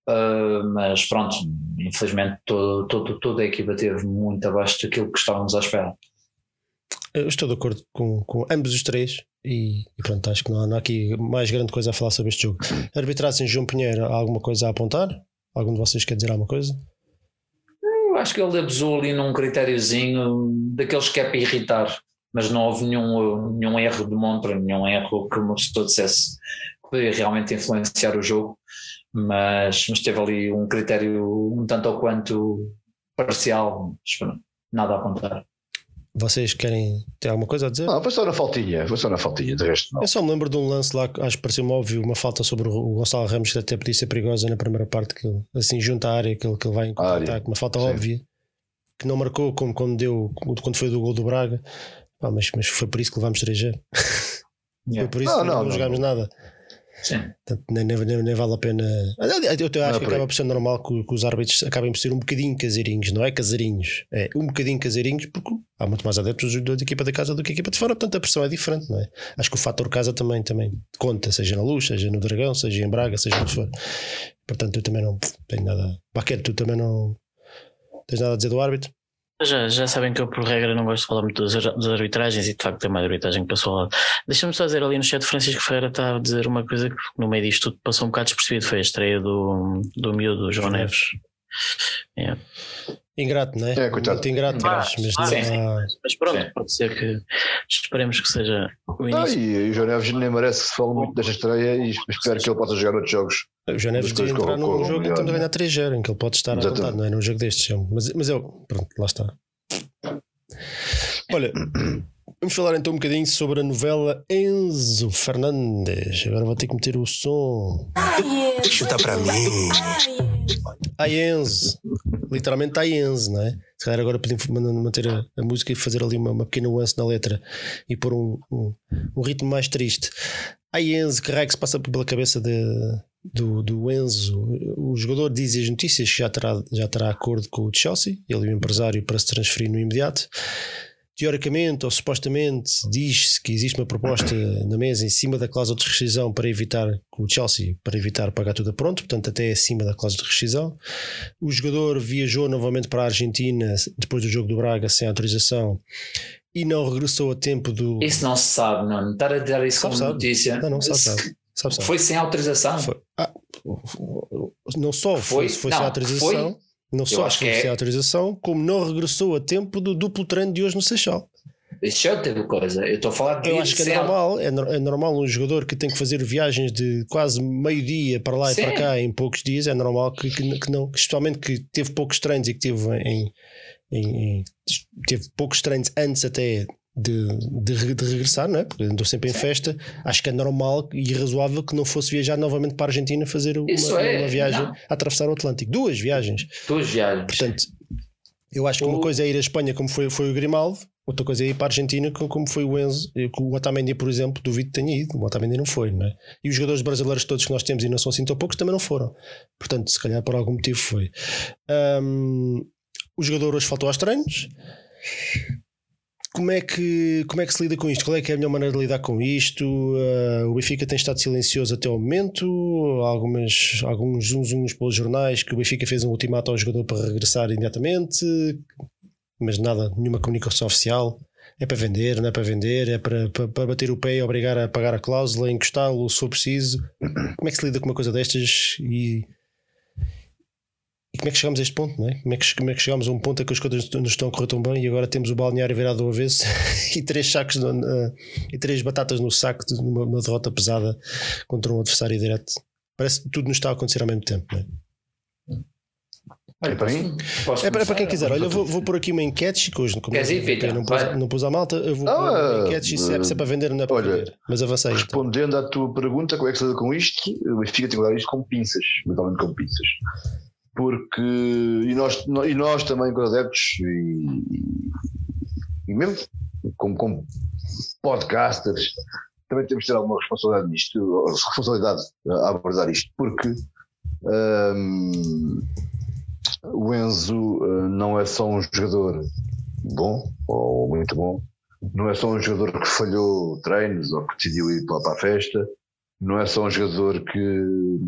Uh, mas pronto, infelizmente todo, todo, toda a equipa teve muito abaixo daquilo que estávamos à espera. Eu estou de acordo com, com ambos os três e, e pronto, acho que não há, não há, aqui mais grande coisa a falar sobre este jogo. Arbitragem João Pinheiro, há alguma coisa a apontar? Algum de vocês quer dizer alguma coisa? Eu acho que ele abusou ali num critériozinho daqueles que é para irritar, mas não houve nenhum, nenhum erro de montra, nenhum erro que uma pessoa dissesse que poderia realmente influenciar o jogo mas, mas teve ali um critério um tanto ou quanto parcial, mas nada a apontar. Vocês querem ter alguma coisa a dizer? Não, foi só na faltinha, foi só na faltinha, de resto não. Eu só me lembro de um lance lá, acho que pareceu-me óbvio, uma falta sobre o Gonçalo Ramos, que até podia ser perigosa na primeira parte, que ele, assim, junta a área, que ele, que ele vai em contato, uma falta Sim. óbvia, que não marcou como quando, deu, quando foi do gol do Braga, ah, mas, mas foi por isso que levámos 3G. Yeah. foi por isso não, que não, não, não jogámos nada. Sim. Portanto, nem, nem, nem, vale a pena. Eu, eu acho não, que acaba por ser normal que, que, os árbitros acabem por ser um bocadinho caseirinhos, não é caseirinhos, é um bocadinho caseirinhos, porque há muito mais adeptos da equipa da casa do que a equipa de fora, portanto a pressão é diferente, não é? Acho que o fator casa também, também conta, seja na luz, seja no Dragão, seja em Braga, seja onde for. Portanto, eu também não tenho nada. Baquer, tu também não tens nada a dizer do árbitro? Já, já sabem que eu, por regra, não gosto de falar muito das, das arbitragens e de facto tem uma arbitragem que passou ao lado. Deixa-me só dizer ali no chat, Francisco Ferreira está a dizer uma coisa que no meio disto tudo passou um bocado despercebido: foi a estreia do, do miúdo João Neves. É. Ingrato, não é? É, coitado. Muito ingrato, mas, mas, ah, sim, sim. mas pronto, sim. pode ser que esperemos que seja o início. Ah, e, o João Neves nem merece que se fale muito desta estreia e espero que ele possa jogar outros jogos. O João Neves devia entrar num jogo então de ganhar 3-0, em que ele pode estar Exatamente. à vontade, não é? Num jogo destes, mas, mas eu, pronto, lá está. Olha, vamos falar então um bocadinho sobre a novela Enzo Fernandes. Agora vou ter que meter o som. Chuta para mim. A Enzo. Literalmente a Enzo, não é? Se calhar agora podemos manter a, a, música e fazer ali uma, uma pequena nuance na letra e pôr um, um, um ritmo mais triste. A Enzo, que raio que se passa pela cabeça de, do, do Enzo, o jogador diz as notícias que já terá, já terá acordo com o Chelsea, ele e o empresário para se transferir no imediato. Teoricamente ou supostamente diz-se que existe uma proposta na mesa em cima da cláusula de rescisão para evitar o Chelsea para evitar pagar tudo a pronto, portanto até acima da cláusula de rescisão. O jogador viajou novamente para a Argentina depois do jogo do Braga sem autorização e não regressou a tempo do. Isso não se sabe, não. Estar a dar isso como notícia. Não, não, sabe, sabe. Sabe, sabe. Foi sem autorização? Foi. Ah, não só foi, foi, foi não, sem autorização. Não só acho que é... sem autorização, como não regressou a tempo do duplo treino de hoje no Seixal. Isso é outra coisa. Eu estou a falar de. Eu acho que é normal, é, é, normal um jogador que tem que fazer viagens de quase meio-dia para lá Sim. e para cá em poucos dias. É normal que, que, que não, especialmente que teve poucos treinos e que teve em, em, em teve poucos treinos antes até de, de, de, regressar, não é? Porque andou sempre em festa. Acho que é normal e razoável que não fosse viajar novamente para a Argentina fazer uma, é, uma viagem não. a atravessar o Atlântico. Duas viagens. Duas viagens. Portanto, eu acho que uma coisa é ir à Espanha, como foi, foi o Grimaldo, outra coisa é ir para a Argentina, como foi o Enzo. O Otamendi, por exemplo, duvido que tenha ido. O Otamendi não foi, não é? E os jogadores brasileiros todos que nós temos e não são assim tão poucos também não foram. Portanto, se calhar por algum motivo foi. Um, o jogador hoje faltou aos treinos. Como é, que, como é que se lida com isto? Qual é que é a melhor maneira de lidar com isto? Uh, o Benfica tem estado silencioso até o momento. Algumas, alguns zunzuns pelos jornais que o Benfica fez um ultimato ao jogador para regressar imediatamente, mas nada, nenhuma comunicação oficial. É para vender, não é para vender, é para, para, para bater o pé e obrigar a pagar a cláusula, encostá-lo se for preciso. Como é que se lida com uma coisa destas? E e como é que chegamos a este ponto, não é? Como é que, como é que chegamos a um ponto em que as coisas nos estão a correr tão bem e agora temos o balneário virado ao avesso e três sacos no, uh, e três batatas no saco de uma, uma, derrota pesada contra um adversário direto. Parece que tudo nos está a acontecer ao mesmo tempo, não é? Olha, para mim? é para, para quem quiser. Olha, eu vou, vou pôr aqui uma enquete, que hoje como eu, não, pus, não pus a malta, eu vou ah, pôr uma enquete se é, se é para vender não é para olha, vender. Mas avancei. Então. Respondendo então. à tua pergunta, como é que se com isto? O Benfica tem que dar isto com pinças, mentalmente com pinças porque e nós, e nós também com adeptos e, e mesmo como, como podcasters também temos que ter alguma responsabilidade nisto, responsabilidade a abordar isto, porque um, o Enzo uh, não é só um jogador bom ou muito bom, não é só um jogador que falhou treinos ou que decidiu ir para a festa, não é só um jogador que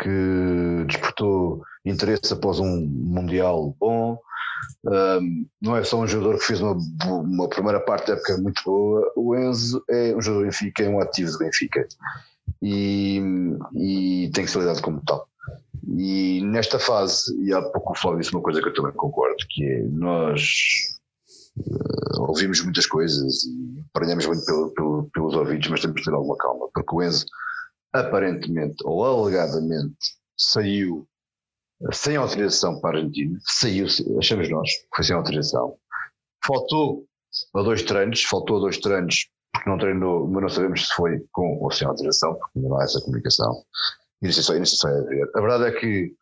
que despertou interesse após um Mundial bom. Um, não é só um jogador que fez uma, uma, primeira parte da época muito boa. O Enzo é um jogador do Benfica, é um ativo do Benfica e, e tem que ser lidado como tal. E nesta fase, e há pouco o Flávio disse uma coisa que eu também concordo, que é nós uh, ouvimos muitas coisas e aprendemos muito pelo, pelo, pelos ouvidos, mas temos que ter alguma calma, porque o Enzo aparentemente ou alegadamente saiu sem autorização para a Argentina, saiu, achamos nós, foi sem autorização. Faltou a dois treinos, faltou a dois treinos porque não treinou, mas não sabemos se foi com ou sem autorização, porque ainda não há essa comunicação. E isso é só, é a ver. A verdade é que,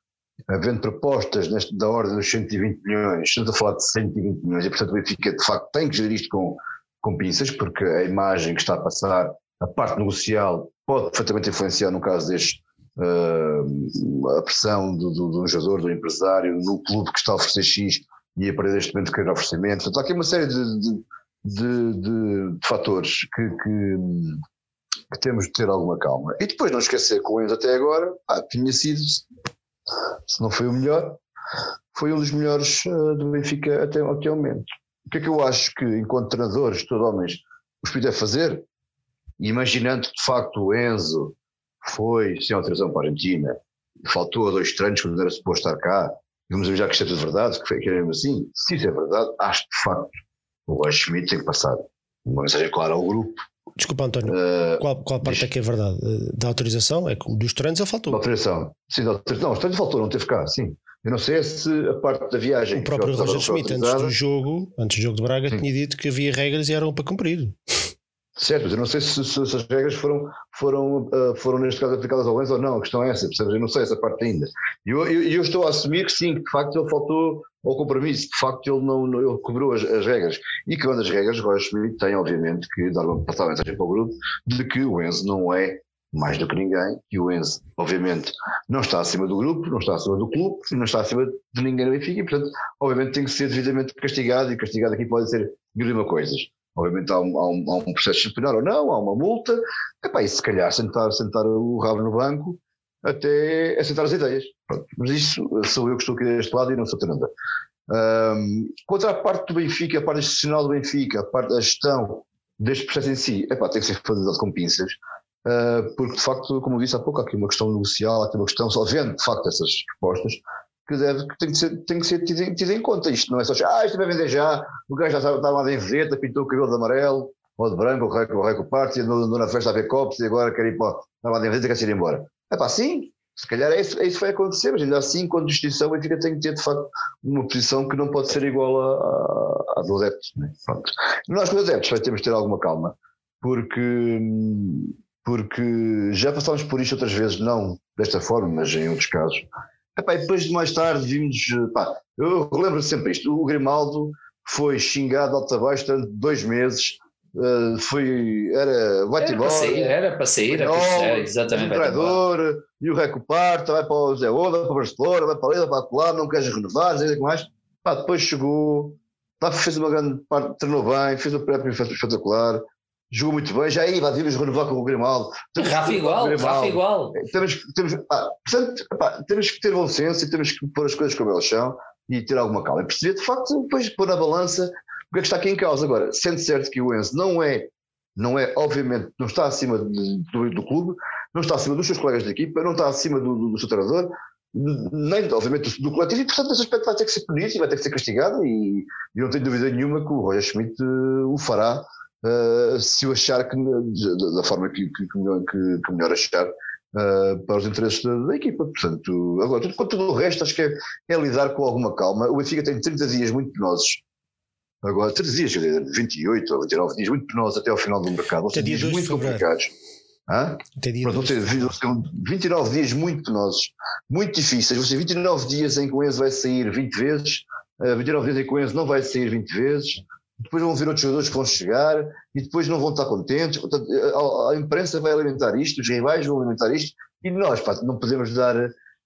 havendo propostas neste, da ordem dos 120 milhões, estamos a falar de 120 milhões, e portanto o Benfica de facto tem que gerir isto com, com pinças, porque a imagem que está a passar, a parte negocial, pode perfeitamente influenciar no caso deste uh, a pressão do, do, do, jogador, do empresário, no clube que está a oferecer X e a partir deste momento querer oferecimento. Portanto, há aqui uma série de, de, de, de fatores que, que, que, temos de ter alguma calma. E depois não esquecer que o Enzo até agora ah, tinha sido, se não foi o melhor, foi um dos melhores uh, do Benfica até, até o momento. O que é que eu acho que, enquanto treinadores, todos homens, os pode fazer? Imaginando que de facto o Enzo foi sem autorização para a Argentina, faltou a dois treinos quando era suposto estar cá, vamos avisar que isto é tudo verdade, que foi que era assim, se isso é verdade, acho que de facto o Roy Schmidt tem que passar uma mensagem clara ao grupo. Desculpa, António, uh, qual, qual parte diz, é que é verdade? Da autorização? É que dos treinos ele faltou. Da autorização, sim, da autorização. Não, os treinos faltou, não teve cá, sim. Eu não sei se a parte da viagem. O próprio Roger Schmidt, antes do jogo, antes do jogo de Braga, sim. tinha dito que havia regras e eram para cumprir. Certo, mas eu não sei se, se, se as regras foram, foram, uh, foram neste caso aplicadas ao Enzo ou não, a questão é essa, percebes? Eu não sei essa parte ainda. E eu, eu, eu, estou a assumir que sim, que de facto ele faltou ao compromisso, de facto ele não, não ele cobrou as, as regras. E quebrando as regras, o Schmidt tem obviamente que dar uma, passar mensagem para o grupo de que o Enzo não é mais do que ninguém, que o Enzo, obviamente, não está acima do grupo, não está acima do clube, não está acima de ninguém no Benfica e, portanto, obviamente tem que ser devidamente castigado e castigado aqui pode ser mil e uma coisas. Obviamente há um, há um, há um processo disciplinar ou não, há uma multa, Epá, e se calhar sentar, sentar o rabo no banco até assentar as ideias. Pronto. Mas isso sou eu que estou aqui deste lado e não sou treinador. Um, contra a parte do Benfica, a parte institucional do Benfica, a parte da gestão deste processo em si, epá, tem que ser fazendo com pinças, uh, porque de facto, como eu disse há pouco, há aqui uma questão negocial, há aqui uma questão, só vendo de facto essas propostas, que, deve, que tem que ser, tem que ser tido, tido em conta. Isto não é só, ah, isto vai vender já, o gajo já está lá de envedeta, pintou o cabelo de amarelo, ou de branco, o rei, o rei com parte, andou na festa a ver copos e agora quer ir para, está lá de envedeta, quer ir embora. É pá, sim, se calhar é isso, é isso que vai acontecer, mas ainda assim, quando distinção, o Benfica tem que ter de facto uma posição que não pode ser igual à, à do adepto. Né? Nós, com os adeptos, vai termos de ter alguma calma, porque, porque já passámos por isto outras vezes, não desta forma, mas em outros casos. Epá, e depois de mais tarde vimos. Pá, eu lembro sempre isto: o Grimaldo foi xingado alto abaixo durante dois meses Uh, foi, era vai era para sair, era para sair, era, era exatamente. Um traidor, e o Reco Parta, vai para o Zé Oda, para o Barcelona, vai para ali, vai para lá, não queres renovar, não o que mais. Pá, depois chegou, pá, fez uma grande parte, treinou bem, fez o pré espetacular, jogou muito bem, já aí vai vimos renovar com o Grimaldo. Rafa igual, Rafa igual. Temos, temos, pá, portanto, pá, temos que ter bom senso e temos que pôr as coisas como elas são e ter alguma calma. E perceber, de facto, depois pôr na balança o que é que está aqui em causa? Agora, sendo certo que o Enzo não é, não é, obviamente, não está acima de, do, do, clube, não está acima dos seus colegas de equipa, não está acima do, do, do seu treinador, nem, obviamente, do, coletivo, e portanto, nesse aspecto vai ter que ser punido e vai ter que ser castigado, e, e não tenho dúvida nenhuma que o Roger Schmidt uh, o fará. Uh, se o achar que, da, forma que, que, que, melhor, que, melhor achar uh, para os interesses da, da, equipa. Portanto, agora, tudo, tudo o resto, acho que é, é, lidar com alguma calma. O Benfica tem 30 dias muito penosos Agora, três dias, 28 ou 29 dias, muito penosos até ao final do mercado. Ser dias muito complicados. Hã? Até dia Pronto, ter 29 dias muito penosos, muito difíceis. Ser 29 dias em que o Enzo vai sair 20 vezes, 29 dias em que o Enzo não vai sair 20 vezes. Depois vão vir outros jogadores que vão chegar e depois não vão estar contentes. Portanto, a, imprensa vai alimentar isto, os rivais vão alimentar isto e nós, pá, não podemos dar,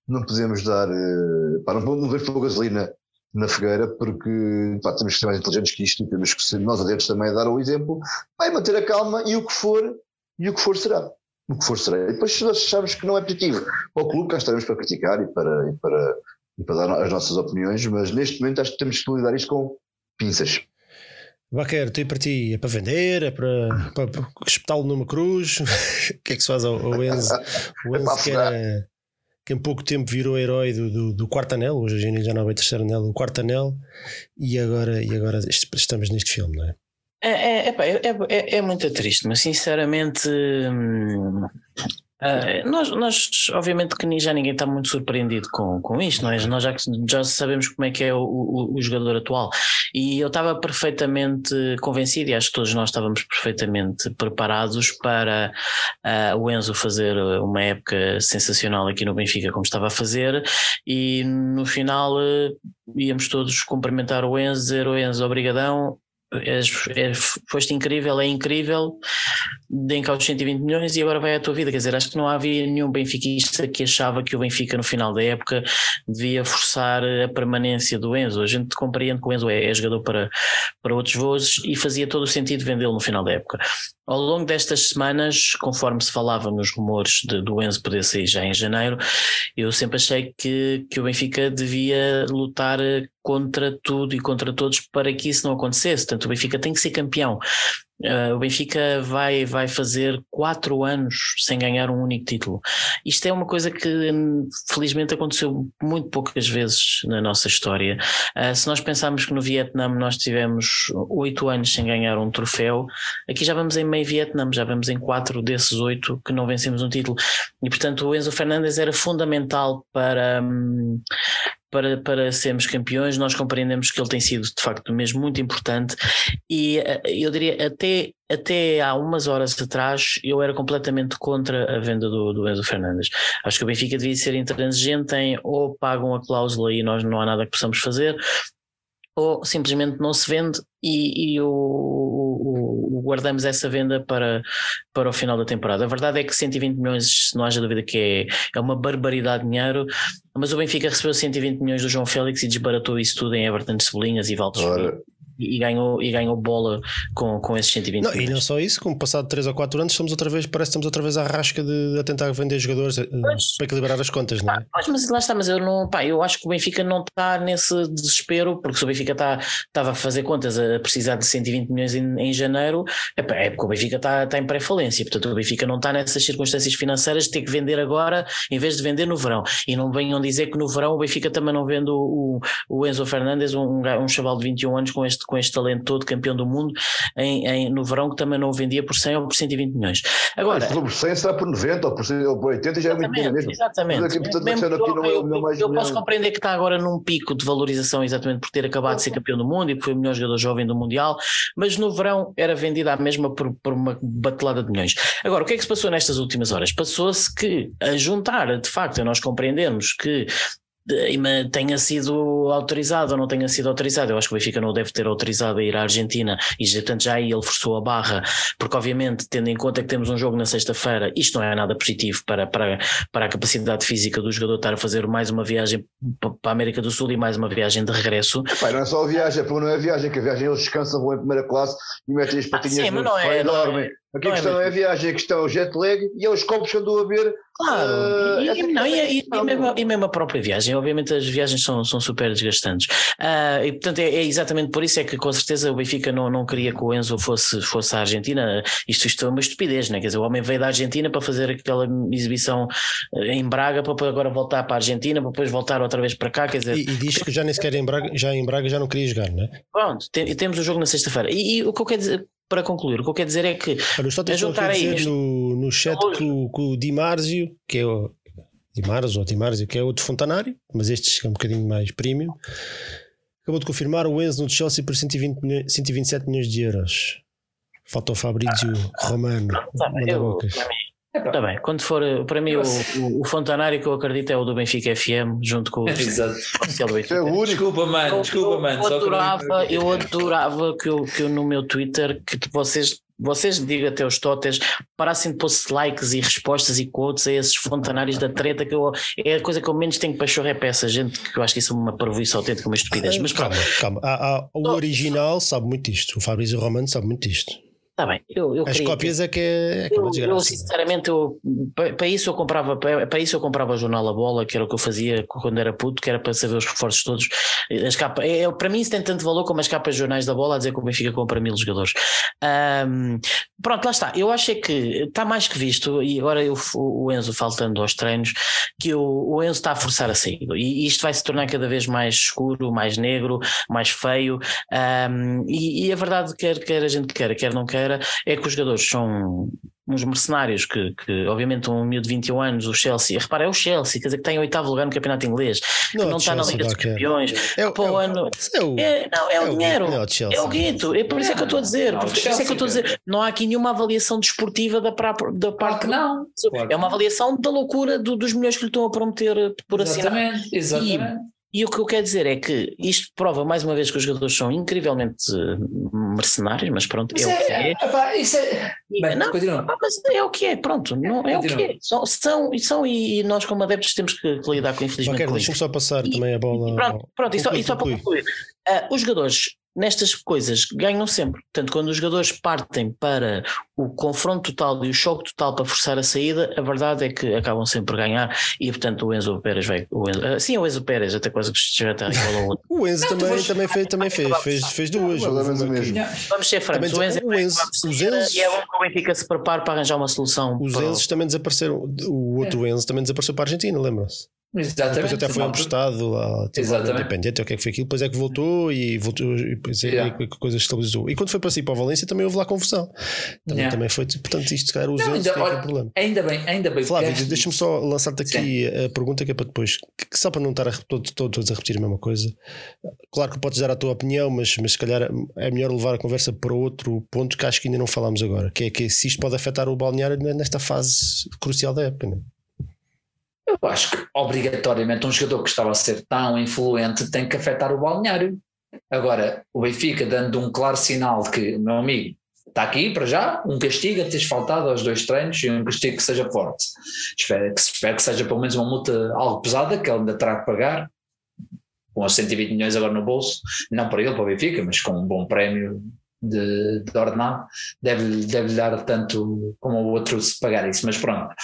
não podemos dar, eh, pá, não, ver pela gasolina na fogueira, porque pá, temos que ser mais inteligentes que isto e temos que ser nós adeptos também a dar o exemplo, vai manter a calma e o que for, e o que for será. O que for será. E depois se nós acharmos que não é positivo para o clube, cá estaremos para criticar e para, e para, e para dar as nossas opiniões, mas neste momento acho que temos que lidar isto com pinças. Baquer, tem para ti, é para vender, é para, para, para espetá-lo numa cruz. o que é que se faz ao, ao Enzo? O Enzo é que era que em pouco tempo virou herói do, do, do quarto anel, hoje a gente já não é terceiro anel, o quarto anel, e agora, e agora estamos neste filme, não é? É, é, é, é, é muito triste, mas sinceramente hum, Uh, nós, nós, obviamente, que já ninguém está muito surpreendido com, com isto, nós, é? nós já, já sabemos como é que é o, o, o jogador atual. E eu estava perfeitamente convencido, e acho que todos nós estávamos perfeitamente preparados para uh, o Enzo fazer uma época sensacional aqui no Benfica, como estava a fazer, e no final uh, íamos todos cumprimentar o Enzo, dizer: O Enzo, obrigadão, és, foste incrível, é incrível, deem cá os 120 milhões e agora vai a tua vida. Quer dizer, acho que não havia nenhum benfiquista que achava que o Benfica no final da época devia forçar a permanência do Enzo. A gente compreende que o Enzo é, é jogador para, para outros voos e fazia todo o sentido vendê-lo no final da época. Ao longo destas semanas, conforme se falava nos rumores de, do Enzo poder sair já em janeiro, eu sempre achei que, que o Benfica devia lutar contra tudo e contra todos para que isso não acontecesse. Portanto, o Benfica tem que ser campeão. Uh, o Benfica vai, vai fazer quatro anos sem ganhar um único título. Isto é uma coisa que felizmente aconteceu muito poucas vezes na nossa história. Uh, se nós pensarmos que no Vietnã nós tivemos oito anos sem ganhar um troféu, aqui já vamos em meio Vietnã, já vamos em quatro desses oito que não vencemos um título. E portanto o Enzo Fernandes era fundamental para, um, para, para sermos campeões. Nós compreendemos que ele tem sido, de facto, mesmo muito importante. E eh, eu diria, até, até há umas horas atrás, eu era completamente contra a venda do, do Enzo Fernandes. Acho que o Benfica devia ser intransigente em ou pagam a cláusula e nós não há nada que possamos fazer, ou simplesmente não se vende e, e o, o, o, guardamos essa venda para, para o final da temporada. A verdade é que 120 milhões, não haja dúvida que é, é uma barbaridade de dinheiro, mas o Benfica recebeu 120 milhões do João Félix e desbaratou isso tudo em Everton de Cebolinhas e Valdes. Ora, e, ganhou, e ganhou bola com, com esses 120 não, E não só isso, como passado 3 ou 4 anos, estamos outra vez, parece que estamos outra vez à rasca de, de tentar vender jogadores eh, mas, para equilibrar as contas, não é? Mas, mas lá está, mas eu não, pá, eu acho que o Benfica não está nesse desespero, porque se o Benfica está, estava a fazer contas a precisar de 120 milhões em, em janeiro, é, é porque o Benfica está, está em pré-falência, portanto o Benfica não está nessas circunstâncias financeiras de ter que vender agora em vez de vender no verão. E não venham dizer que no verão o Benfica também não vende o, o Enzo Fernandes, um, um chaval de 21 anos com este, com este talento todo, campeão do mundo, em, em, no verão que também não o vendia por 100 ou por 120 milhões. Agora, Mas por 100 será por 90 ou por, ou por 80 já é muito dinheiro mesmo. Exatamente. Aqui, portanto, aqui não é, eu, eu, eu posso compreender que está agora num pico de valorização exatamente por ter acabado de ser campeão do mundo e que foi o melhor jogador jovem do Mundial, mas no verão era vendida à mesma por, por uma batelada de milhões. Agora, o que é que se passou nestas últimas horas? Passou-se que, a juntar, de facto, a nós compreendermos que tenha sido autorizado ou não tenha sido autorizado. Eu acho que o Benfica não deve ter autorizado a ir à Argentina e, portanto, já aí ele forçou a barra, porque, obviamente, tendo em conta que temos um jogo na sexta-feira, isto não é nada positivo para, para, para a capacidade física do jogador estar a fazer mais uma viagem para a América do Sul e mais uma viagem de regresso. Pai, não é só a viagem, porque não é a viagem, que a viagem eles descansam, vão em primeira classe e metem as patinhas ah, sim, no não é, dormem. Aqui a questão é, é a viagem, a questão é o jet lag e é os copos que andou a ver. Claro, uh, e, e, não, e, e, mesmo, e, mesmo, a própria viagem, obviamente as viagens são, são super desgastantes. Uh, e portanto é, é, exatamente por isso é que com certeza o Benfica não, não queria que o Enzo fosse, fosse à Argentina. Isto, isto é uma estupidez, né? quer dizer, o homem veio da Argentina para fazer aquela exibição eh, em Braga para agora voltar para a Argentina, para depois voltar outra vez para cá. Quer dizer, e, diz que já nem sequer em Braga, já em Braga já não queria jogar, não é? Pronto, tem, temos o jogo na sexta-feira. E, o que eu quero dizer, para concluir, o que eu quero dizer é que. Olha, só a juntar aí no, no chat que o, que o Di Marzio, que é o. Di Marzio ou Di Marzio, que é outro fontanário, mas este é um bocadinho mais premium, acabou de confirmar o Enzo no Chelsea por 120 milhões, 127 milhões de euros. Falta o Fabrício Romano. Tá, manda bocas. Está bem, quando for, para mim, o, o, o, fontanário que eu acredito é o do Benfica FM, junto com o oficial do Benfica. É o Desculpa, mano, desculpa, eu, mano. Eu adorava, eu adorava que eu, que eu no meu Twitter, que vocês vocês, diga até os totes, parassem de pôr likes e respostas e quotes a esses fontanários da treta, que eu, é a coisa que eu menos tenho para chorar para essa gente, que eu acho que isso é uma parvoíce autêntica, uma estupidez. Mas calma, calma. Há, há, o original sabe muito isto, o Fabrício Romano sabe muito isto. Está bem, eu, eu As cópias que, é que é, é eu, eu, sinceramente, eu, para, para, isso eu comprava para, para, isso eu comprava o jornal A Bola, que era o que eu fazia quando era puto, que era para saber os reforços todos. As capas, é, é, para mim isso tem tanto valor como as capas de jornais da bola a dizer que o Benfica compra mil jogadores. Um, pronto, lá está. Eu acho é que está mais que visto, e agora eu, o Enzo faltando aos treinos, que o, o Enzo está a forçar a saída. E, isto vai se tornar cada vez mais escuro, mais negro, mais feio. Um, e, e, a verdade, quer, quer a gente queira, quer não é que os jogadores são uns mercenários que, que obviamente um miúdo de 21 anos, o Chelsea, repara, é o Chelsea, quer dizer que está em oitavo lugar no campeonato inglês, não, que não está na Liga dos Campeões, é, o, é, ano, é, o, é, não, é, é o dinheiro, é o, é o guito, é por isso é que eu estou a dizer, por isso é que eu estou a dizer, não há aqui nenhuma avaliação desportiva da, pra, da parte que não, é uma avaliação da loucura do, dos milhões que lhe estão a prometer por exatamente, assinar. Exatamente. E, e o que eu quero dizer é que isto prova mais uma vez que os jogadores são incrivelmente mercenários, mas pronto, é, é, o que é. Epá, isso é. Bem, não, mas é o que é, pronto, não, é o que é. São, são, são e nós, como adeptos, temos que, que lidar com infelizmente. Okay, Deixa-me só passar e, também a bola. E pronto, pronto e, só, e só para concluir. Uh, os jogadores nestas coisas ganham sempre. Portanto, quando os jogadores partem para o confronto total e o choque total para forçar a saída, a verdade é que acabam sempre a ganhar e, portanto, o Enzo Pérez vai. O Enzo, uh, sim, o Enzo Pérez, até quase que já está igual ao outro. o Enzo não, também, também, fez, também fez, fez, fez duas. Vamos ser francos. O Enzo, o Enzo, os Enzo, e é bom que o Benfica se prepare para arranjar uma solução. Os Enzos também desapareceram. O outro é. Enzo também desapareceu para a Argentina, lembra-se? Exatamente. Depois até foi emprestado lá, independente, o que é que foi aquilo, depois é que voltou e voltou e depois é yeah. que a coisa estabilizou. E quando foi para si para a Valência também houve lá confusão. Também, yeah. também foi, portanto, isto se calhar os anos tem olha, problema. Ainda bem, ainda bem. Flávio, este... deixa-me só lançar-te aqui Sim. a pergunta que é para depois, que, só para não estar a, todos, todos a repetir a mesma coisa. Claro que podes dar a tua opinião, mas, mas se calhar é melhor levar a conversa para outro ponto que acho que ainda não falámos agora, que é que se isto pode afetar o balneário nesta fase crucial da época. Não é? Eu acho que obrigatoriamente um jogador que estava a ser tão influente tem que afetar o balneário. Agora, o Benfica dando um claro sinal de que, meu amigo, está aqui para já, um castigo a teres faltado aos dois treinos e um castigo que seja forte. Espero que, espero que seja pelo menos uma multa algo pesada, que ele ainda terá que pagar. com os 120 milhões agora no bolso, não para ele, para o Benfica, mas com um bom prémio de, de deve, deve dar tanto como o outro se pagar isso, mas pronto.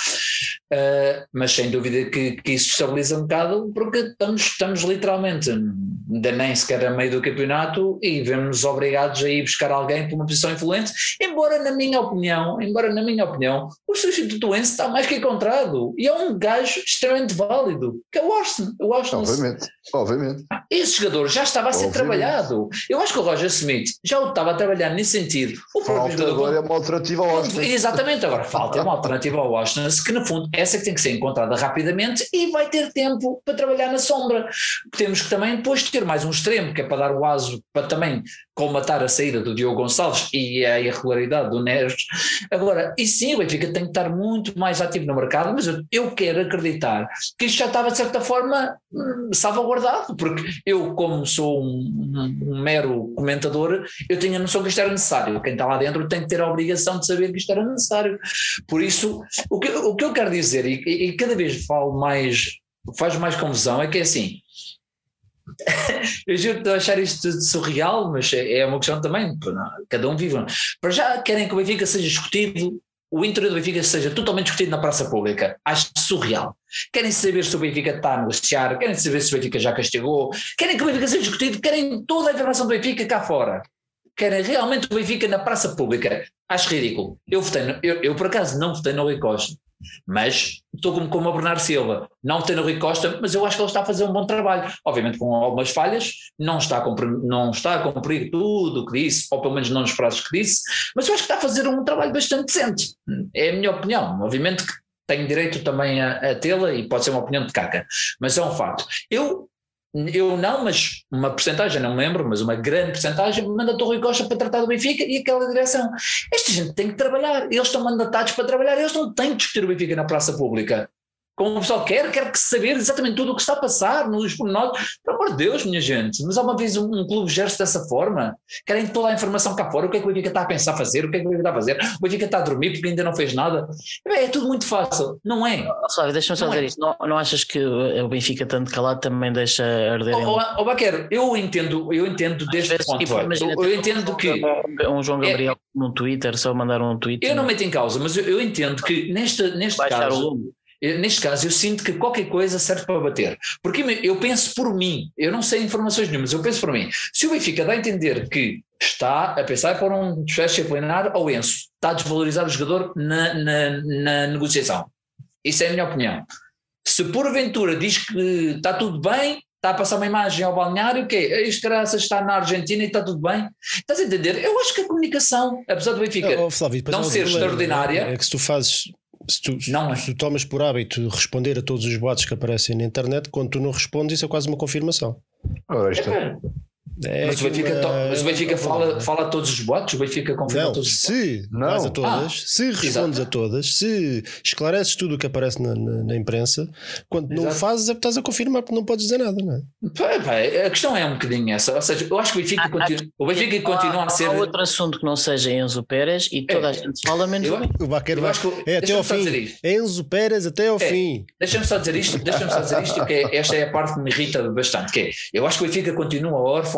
Uh, mas sem dúvida que, que, isso estabiliza um bocado, porque estamos, estamos literalmente ainda nem sequer a meio do campeonato e vemos obrigados a ir buscar alguém por uma posição influente, embora na minha opinião, embora na minha opinião, o substitutuense está mais que encontrado e é um gajo extremamente válido, que é o Austin. O Austin obviamente, obviamente. Esse jogador já estava a ser obviamente. trabalhado. Eu acho que o Roger Smith já o estava a trabalhar nesse sentido. O falta agora é uma alternativa ao Austin. Exatamente, agora falta é uma alternativa ao Austin, que no fundo essa que tem que ser encontrada rapidamente e vai ter tempo para trabalhar na sombra. Temos que também depois ter mais um extremo, que é para dar o aso para também colmatar a saída do Diogo Gonçalves e a irregularidade do Neres. Agora, e sim, o Benfica tem que estar muito mais ativo no mercado, mas eu, eu quero acreditar que isto já estava de certa forma hum, salvaguardado, porque eu, como sou um, um, um, mero comentador, eu tinha a noção que isto era necessário. Quem está lá dentro tem que ter a obrigação de saber que isto era necessário. Por isso, o que, o que eu quero dizer, e, e cada vez falo mais, faz mais confusão, é que é assim eu juro de achar isto surreal, mas é, é uma questão também, cada um vive. Para já querem que o Benfica seja discutido, o interior do Benfica seja totalmente discutido na praça pública. Acho surreal. Querem saber se o Benfica está a negociar, querem saber se o Benfica já castigou, querem que o Benfica seja discutido, querem toda a informação do Benfica cá fora. Querem realmente o Benfica na praça pública. Acho ridículo. Eu votei, no, eu, eu por acaso não votei no Rui Costa. Mas estou como, como o Bernardo Silva, não tem o Rui Costa, mas eu acho que ele está a fazer um bom trabalho. Obviamente com algumas falhas, não está a cumprir, não está a cumprir tudo o que disse, ou pelo menos não nos prazos que disse, mas eu acho que está a fazer um trabalho bastante decente. É a minha opinião. Obviamente que tenho direito também a, a tê-la e pode ser uma opinião de caca, mas é um fato. Eu eu não, mas uma porcentagem, não me lembro, mas uma grande porcentagem manda o Rui Costa para tratar do Benfica e aquela direção. Esta gente tem que trabalhar, eles estão mandatados para trabalhar, eles não têm que discutir o Benfica na praça pública como o pessoal quer, quer que saber exatamente tudo o que está a passar nos pormenores. Pelo amor de Deus, minha gente, mas alguma vez um, um clube gera-se dessa forma? Querem toda a informação cá fora, o que é que o Benfica está a pensar fazer, o que é que o Benfica está a fazer, o Benfica está a dormir porque ainda não fez nada. É, é tudo muito fácil, não é? Flávio, deixa-me só não dizer é. isto, não, não achas que o Benfica tanto calado também deixa arder? Oh, oh, Baquero, eu entendo, eu entendo deste ponto, tipo, eu, eu entendo que... Um João Gabriel é, no Twitter, só mandar um tweet. Eu não meto em causa, mas eu, eu entendo que neste, neste caso neste caso, eu sinto que qualquer coisa serve para bater. Porque eu penso por mim, eu não sei informações nenhumas, eu penso por mim. Se o Benfica dá a entender que está a pensar por um desfecho disciplinar ao Enzo, está a desvalorizar o jogador na, na, na negociação. Isso é a minha opinião. Se porventura diz que está tudo bem, está a passar uma imagem ao balneário, que é, este graças está na Argentina e está tudo bem. Estás a entender? Eu acho que a comunicação, apesar do Benfica oh, Flávio, não ser extraordinária. É que se tu fazes se tu, não é. se tu tomas por hábito responder a todos os boatos que aparecem na internet, quando tu não respondes, isso é quase uma confirmação. Ora, isto é. É mas, o Benfica, uma... mas o Benfica fala, fala a todos os boatos, o Benfica confirma não, todos os se boatos. Não. vais a todas, ah, se respondes exato. a todas, se esclareces tudo o que aparece na, na, na imprensa, quando exato. não o fazes é porque estás a confirmar porque não podes dizer nada, não é? a questão é um bocadinho essa, ou seja, eu acho que o Benfica, ah, continua, o Benfica continua a ser. Há outro assunto que não seja Enzo Pérez e toda é, a gente fala menos eu, o Baqueiro vai, é até ao fim. É Enzo Pérez até ao é, fim. Deixa-me só dizer isto, deixa-me só dizer isto, que é, esta é a parte que me irrita bastante, que é, eu acho que o Benfica continua órfão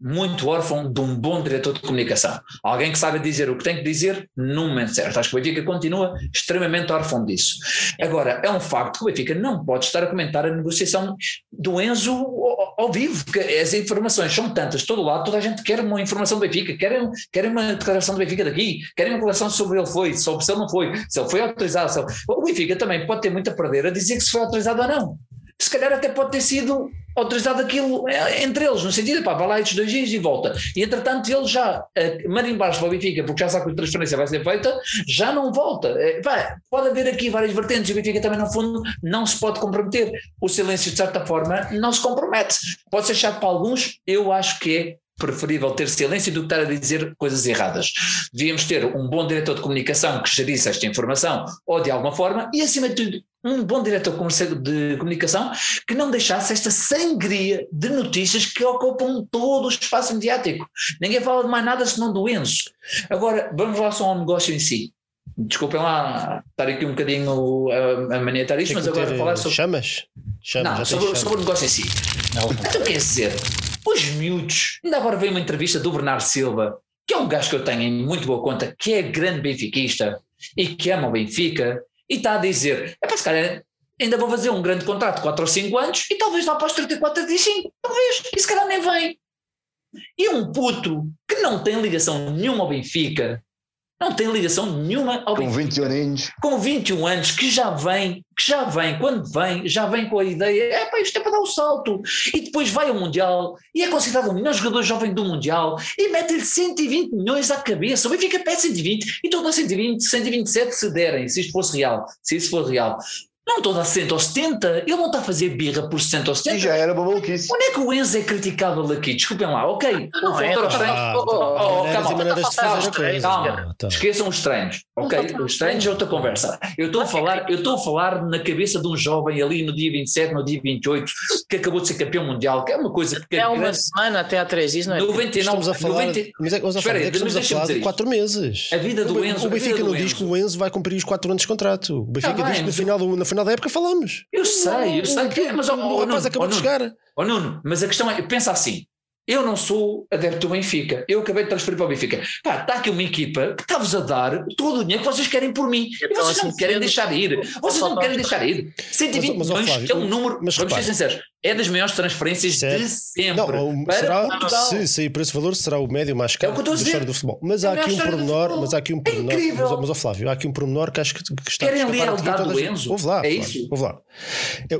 muito órfão de um bom diretor de comunicação. Alguém que sabe dizer o que tem que dizer no momento certo. Acho que o Benfica continua extremamente órfão disso. Agora, é um facto que o Benfica não pode estar a comentar a negociação do Enzo ao, ao vivo, porque as informações são tantas, todo lado, toda a gente quer uma informação do Benfica, quer, quer uma declaração do Benfica daqui, quer uma declaração sobre ele foi, sobre se ele não foi, se ele foi autorizado. Ele... O Benfica também pode ter muito a perder a dizer que se foi autorizado ou não se calhar até pode ter sido autorizado aquilo é, entre eles, no sentido, pá, vai lá estes dois dias e volta. E entretanto ele já uh, marimbar-se para o Benfica, porque já sabe que a transferência vai ser feita, já não volta. Uh, pá, pode haver aqui várias vertentes, o Benfica também no fundo não se pode comprometer. O silêncio de certa forma não se compromete. Pode ser chato para alguns, eu acho que é preferível ter silêncio do que estar a dizer coisas erradas. Devíamos ter um bom diretor de comunicação que gerisse esta informação ou de alguma forma e, acima de tudo, um bom diretor de comunicação que não deixasse esta sangria de notícias que ocupam todo o espaço mediático. Ninguém fala de mais nada senão do Enzo. Agora, vamos lá só ao negócio em si. desculpem lá estar aqui um bocadinho a, a maniatar isto, mas agora falar sobre. Chamas? Chamas não, sobre, sobre, o negócio em si. Não. Então quer dizer, os miúdos, ainda agora veio uma entrevista do Bernardo Silva, que é um gajo que eu tenho em muito boa conta, que é grande benfiquista e que ama o Benfica, e está a dizer: é para se calhar ainda vou fazer um grande contrato de 4 ou 5 anos e talvez lá para os 34, 35, talvez, e se calhar nem vem. E um puto que não tem ligação nenhuma ao Benfica, não tem ligação nenhuma ao Com Benfica. 21 anos. Com 21 anos, que já vem, que já vem, quando vem, já vem com a ideia, é pá, isto é para dar o um salto. E depois vai ao Mundial e é considerado o melhor jogador jovem do Mundial e mete-lhe 120 milhões à cabeça. O Benfica pede 120 e todos a 120, 127 se derem, se isto fosse real, se isso for real. Não estou a dar 60 ou 70, ele não está a fazer birra por 60 ou 70. E já era maluquice. Onde é que o Enzo é criticável aqui? Desculpem lá, ok. Não, o é, estranho. Ah, oh, oh, oh, calma, calma. Esqueçam os estranhos. Ok, os estranhos é outra conversa. Eu estou a falar, eu estou a falar na cabeça de um jovem ali no dia 27, no dia 28, que acabou de ser campeão mundial, que é uma coisa que. É uma grande... semana até há três dias, não é? 99, estamos a falar, 90... mas é, mas a falar, é que estamos a falar de quatro meses. A vida do Enzo. O Benfica não diz que o Enzo vai cumprir os quatro anos de contrato. O Benfica tá diz que no final, da época falamos. Eu sei, eu sei. Que, mas, o oh, rapaz acabou de chegar. Oh, Nuno, mas a questão é, pensa assim, eu não sou adepto do Benfica. Eu acabei de transferir para o Benfica. Pá, está aqui uma equipa que está-vos a dar todo o dinheiro que vocês querem por mim. Então, e vocês assim, não querem deixar ir. Vocês não querem deixar ir. 120 mas, mas, milhões é um número, mas, vamos ser sinceros, é das maiores transferências certo. de sempre. Não, será, se sair por esse valor, será o médio mais caro é da história do futebol. Mas é há aqui um pormenor, mas há aqui um é pormenor. É mas, mas, ó Flávio, há aqui um pormenor que acho que, que está Querem a lealdade do Enzo? Ouve lá, é isso? Ouve lá.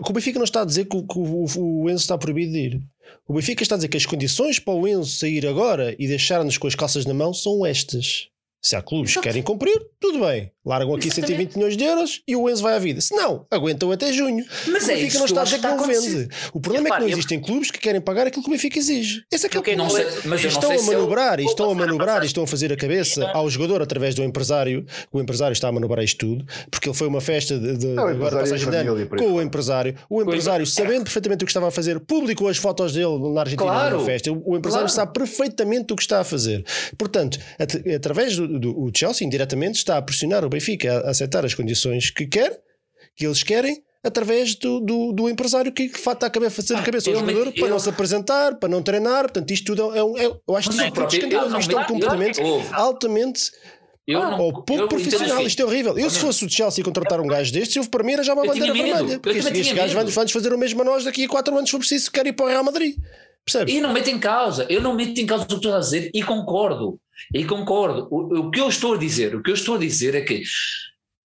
O Benfica não está a dizer que o, que o, o Enzo está proibido de ir. O Benfica está a dizer que as condições para o Enzo sair agora e deixar-nos com as calças na mão são estas. Se há clubes que querem cumprir, tudo bem. Largam aqui Exatamente. 120 milhões de euros e o Enzo vai à vida. Se não, aguentam até junho. Mas o é Benfica é não está a dizer que não vende. O problema é que não existem clubes que querem pagar aquilo que o Benfica exige. Esse é que é o problema. Sei, mas estão a manobrar, eu... estão a manobrar e estão a fazer a cabeça ao jogador através do empresário. O empresário está a manobrar isto tudo, porque ele foi uma festa de, de não, agora passagem de ano com o empresário. O empresário, sabendo perfeitamente o que estava a fazer, publicou as fotos dele na Argentina claro, na festa. O empresário claro. sabe perfeitamente o que está a fazer. Portanto, at através do, do Chelsea, indiretamente, está a pressionar o Benfica a aceitar as condições que quer, que eles querem, através do, do, do empresário que, de facto está a fazer a cabeça ao jogador eu, para não se apresentar, para não treinar. Portanto, isto tudo é um. É, eu acho que isto é um comportamento altamente. Eu não, ou pouco profissional, assim, isto é horrível. Eu, se fosse o Chelsea contratar um gajo destes, eu para mim era já uma bandeira vermelha. Porque este gajo vai-nos fazer o mesmo a nós daqui a 4 anos, se for preciso, quer ir para o Real Madrid. Percebes? E não meto em causa, eu não meto em causa o que tu a dizer e concordo. E concordo. O, o que eu estou a dizer, o que eu estou a dizer é que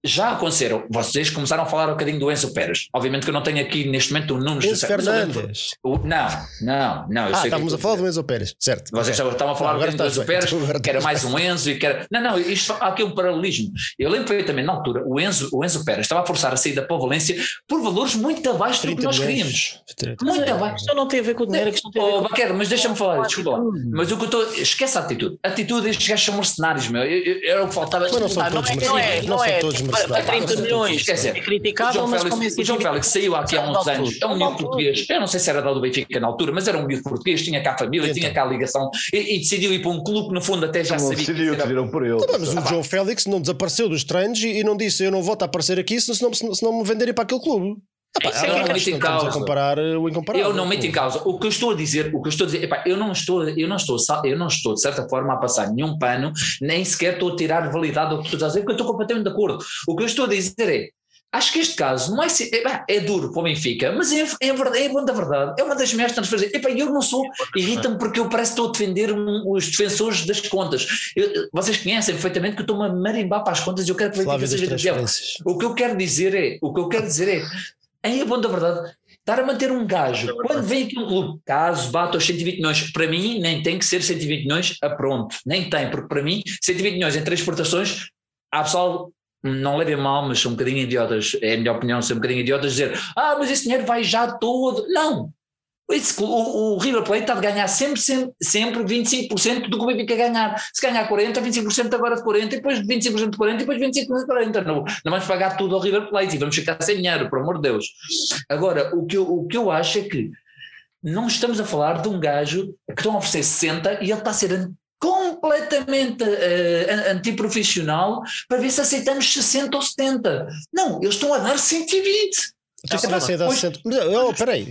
já aconteceram, vocês começaram a falar um bocadinho do Enzo Pérez. Obviamente que eu não tenho aqui neste momento o número Enzo Fernandes. O, não, não, não. ah, estávamos a falar do Enzo Pérez, certo. Vocês okay. estavam a falar não, do Enzo bem. Pérez, que era mais um Enzo e que era. Não, não, isto, há aqui um paralelismo. Eu lembro perfeitamente na altura, o Enzo, o Enzo Pérez estava a forçar a saída para o Valência por valores muito abaixo do que nós queríamos. Muito é, abaixo. Isto não tem a ver com o dinheiro, que não tem a ver oh, mas deixa-me falar, desculpa. Mas o que eu estou. Esquece a atitude. A atitude destes gajos são mercenários, meu. Era o que faltava. Mas não são todos mercenários. Não são todos mercenários milhões. Quer dizer, é o João, Félix, o João Félix saiu aqui há uns anos, é um miúdo português. Eu não sei se era do Benfica na altura, mas era um miúdo português, tinha cá a família, tinha cá a ligação e, e, decidiu ir para um clube que no fundo até já não sabia. Decidiu, decidiram por ele. Tá mas o João Félix não desapareceu dos treinos e, não disse eu não volto a aparecer aqui se não, se não me venderem para aquele clube. Epá, eu não meto em causa. comparar o incomparável. Eu não meto em causa. O que eu estou a dizer, o que eu estou a dizer, epá, eu não estou, eu não estou, eu não estou de certa forma a passar nenhum pano, nem sequer estou a tirar validade ao que tu estás a dizer, porque eu estou completamente de acordo. O que eu estou a dizer é, Acho que este caso não é, é, é duro para o Benfica, mas é, é, verdade, é bom da verdade. É uma das minhas transferências. Epá, eu não sou, irrita-me porque eu parece que estou a defender um, os defensores das contas. Eu, vocês conhecem perfeitamente que eu estou-me a marimbar para as contas e eu quero que o Benfica seja campeão. O que eu quero dizer é, o que eu quero dizer é, é bom da verdade. Estar a manter um gajo, quando vem aqui um clube, caso bata os 120 milhões, para mim nem tem que ser 120 milhões a pronto, nem tem, porque para mim 120 milhões em três exportações, há pessoal não levem mal, mas são um bocadinho idiotas, é a minha opinião, são um bocadinho idiotas dizer, ah, mas esse dinheiro vai já todo. Não! Esse, o, o, River Plate está a ganhar sempre, sempre, sempre 25% do que o Benfica ganhar. Se ganhar 40%, 25% agora de 40%, e depois 25% de 40%, e depois 25% de 40%. Não, não vamos pagar tudo ao River Plate e vamos ficar sem dinheiro, por amor de Deus. Agora, o que eu, o que eu acho é que não estamos a falar de um gajo que estão a oferecer 60 e ele está a ser completamente uh, antiprofissional para ver se aceitamos 60 ou 70. Não, eles estão a dar 120. Então, se tivessem dado 60. Oh, peraí,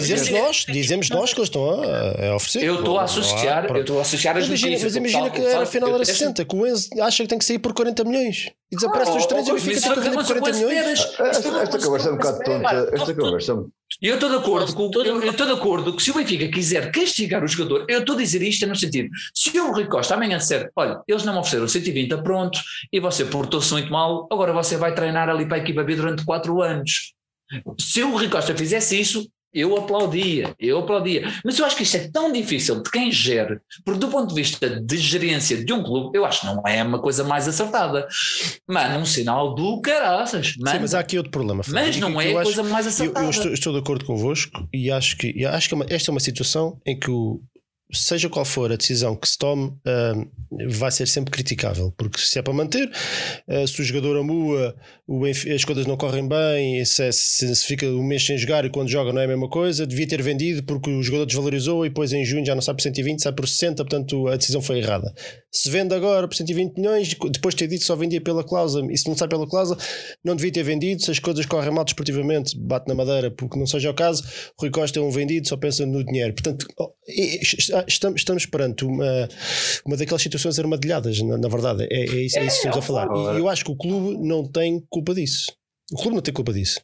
dizemos nós, dizemos nós que eles estão a, a oferecer. Eu estou a associar, eu estou a associar as imagina, notícias. Mas imagina que era, afinal era 60, que o Enzo acha que tem que sair por 40 milhões e desaparece dos treinos e o Benfica tem que vender por 40 milhões. Esta conversa é um bocado tonta. Esta conversa eu estou de acordo com eu, eu estou de acordo que se o Benfica quiser castigar o jogador, eu estou a dizer isto no sentido, se o Rui Costa amanhã disser, olha, eles não me ofereceram 120 pronto e você portou-se muito mal, agora você vai treinar ali para a equipa B durante 4 anos. Se o Rui Costa fizesse isso, eu aplaudia, eu aplaudia. Mas eu acho que isto é tão difícil de quem gere, porque do ponto de vista de gerência de um clube, eu acho que não é uma coisa mais acertada. Mano, um sinal do caraças. Mano. Sim, mas há aqui outro problema. Mas não é a coisa mais acertada. Eu, eu estou, estou, de acordo convosco e acho que, acho que é esta é uma situação em que o, seja qual for a decisão que se tome, uh, vai ser sempre criticável, porque se é para manter, uh, se o jogador amua, o as coisas não correm bem, se, é, se, se, fica um mês sem jogar e quando joga não é a mesma coisa, devia ter vendido porque o jogador desvalorizou e depois em junho já não sai por 120, sai por 60, portanto a decisão foi errada. Se vende agora por 120 milhões, depois de ter dito que só vendia pela cláusula, e se não sai pela cláusula, não devia ter vendido, se as coisas correm mal desportivamente, bate na madeira porque não seja o caso, Rui Costa é um vendido, só pensa no dinheiro. Portanto, estamos, estamos perante uma, uma daquelas situações armadilhadas, na, na verdade. É, é, isso, é isso que estamos a falar. E eu acho que o clube não tem culpa disso. O clube não tem culpa disso.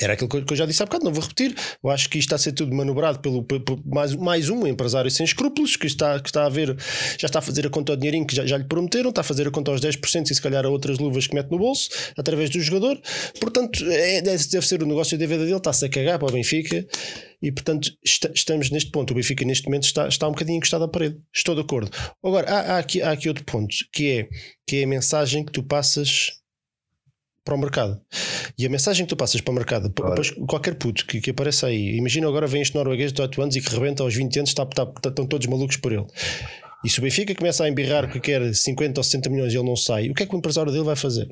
Era aquilo que eu já disse há bocado, não vou repetir. Eu acho que isto está a ser tudo manobrado pelo, pelo mais, mais um empresário sem escrúpulos que está, que está a ver, já está a fazer a conta ao dinheirinho que já, já lhe prometeram, está a fazer a conta aos 10% e se calhar a outras luvas que mete no bolso através do jogador. Portanto, é, deve ser o negócio da vida dele, está-se a cagar para o Benfica e portanto estamos neste ponto. O Benfica neste momento está, está um bocadinho encostado à parede. Estou de acordo. Agora, há, há, aqui, há aqui outro ponto que é, que é a mensagem que tu passas para o mercado. E a mensagem que tu passas para o mercado, claro. depois qualquer puto que, que apareça aí, imagina agora vem este norueguês de 18 anos e que rebenta aos 20 anos, está, está, está, estão todos malucos por ele. E se o Benfica começa a embirrar que quer 50 ou 60 milhões e ele não sai, o que é que o empresário dele vai fazer?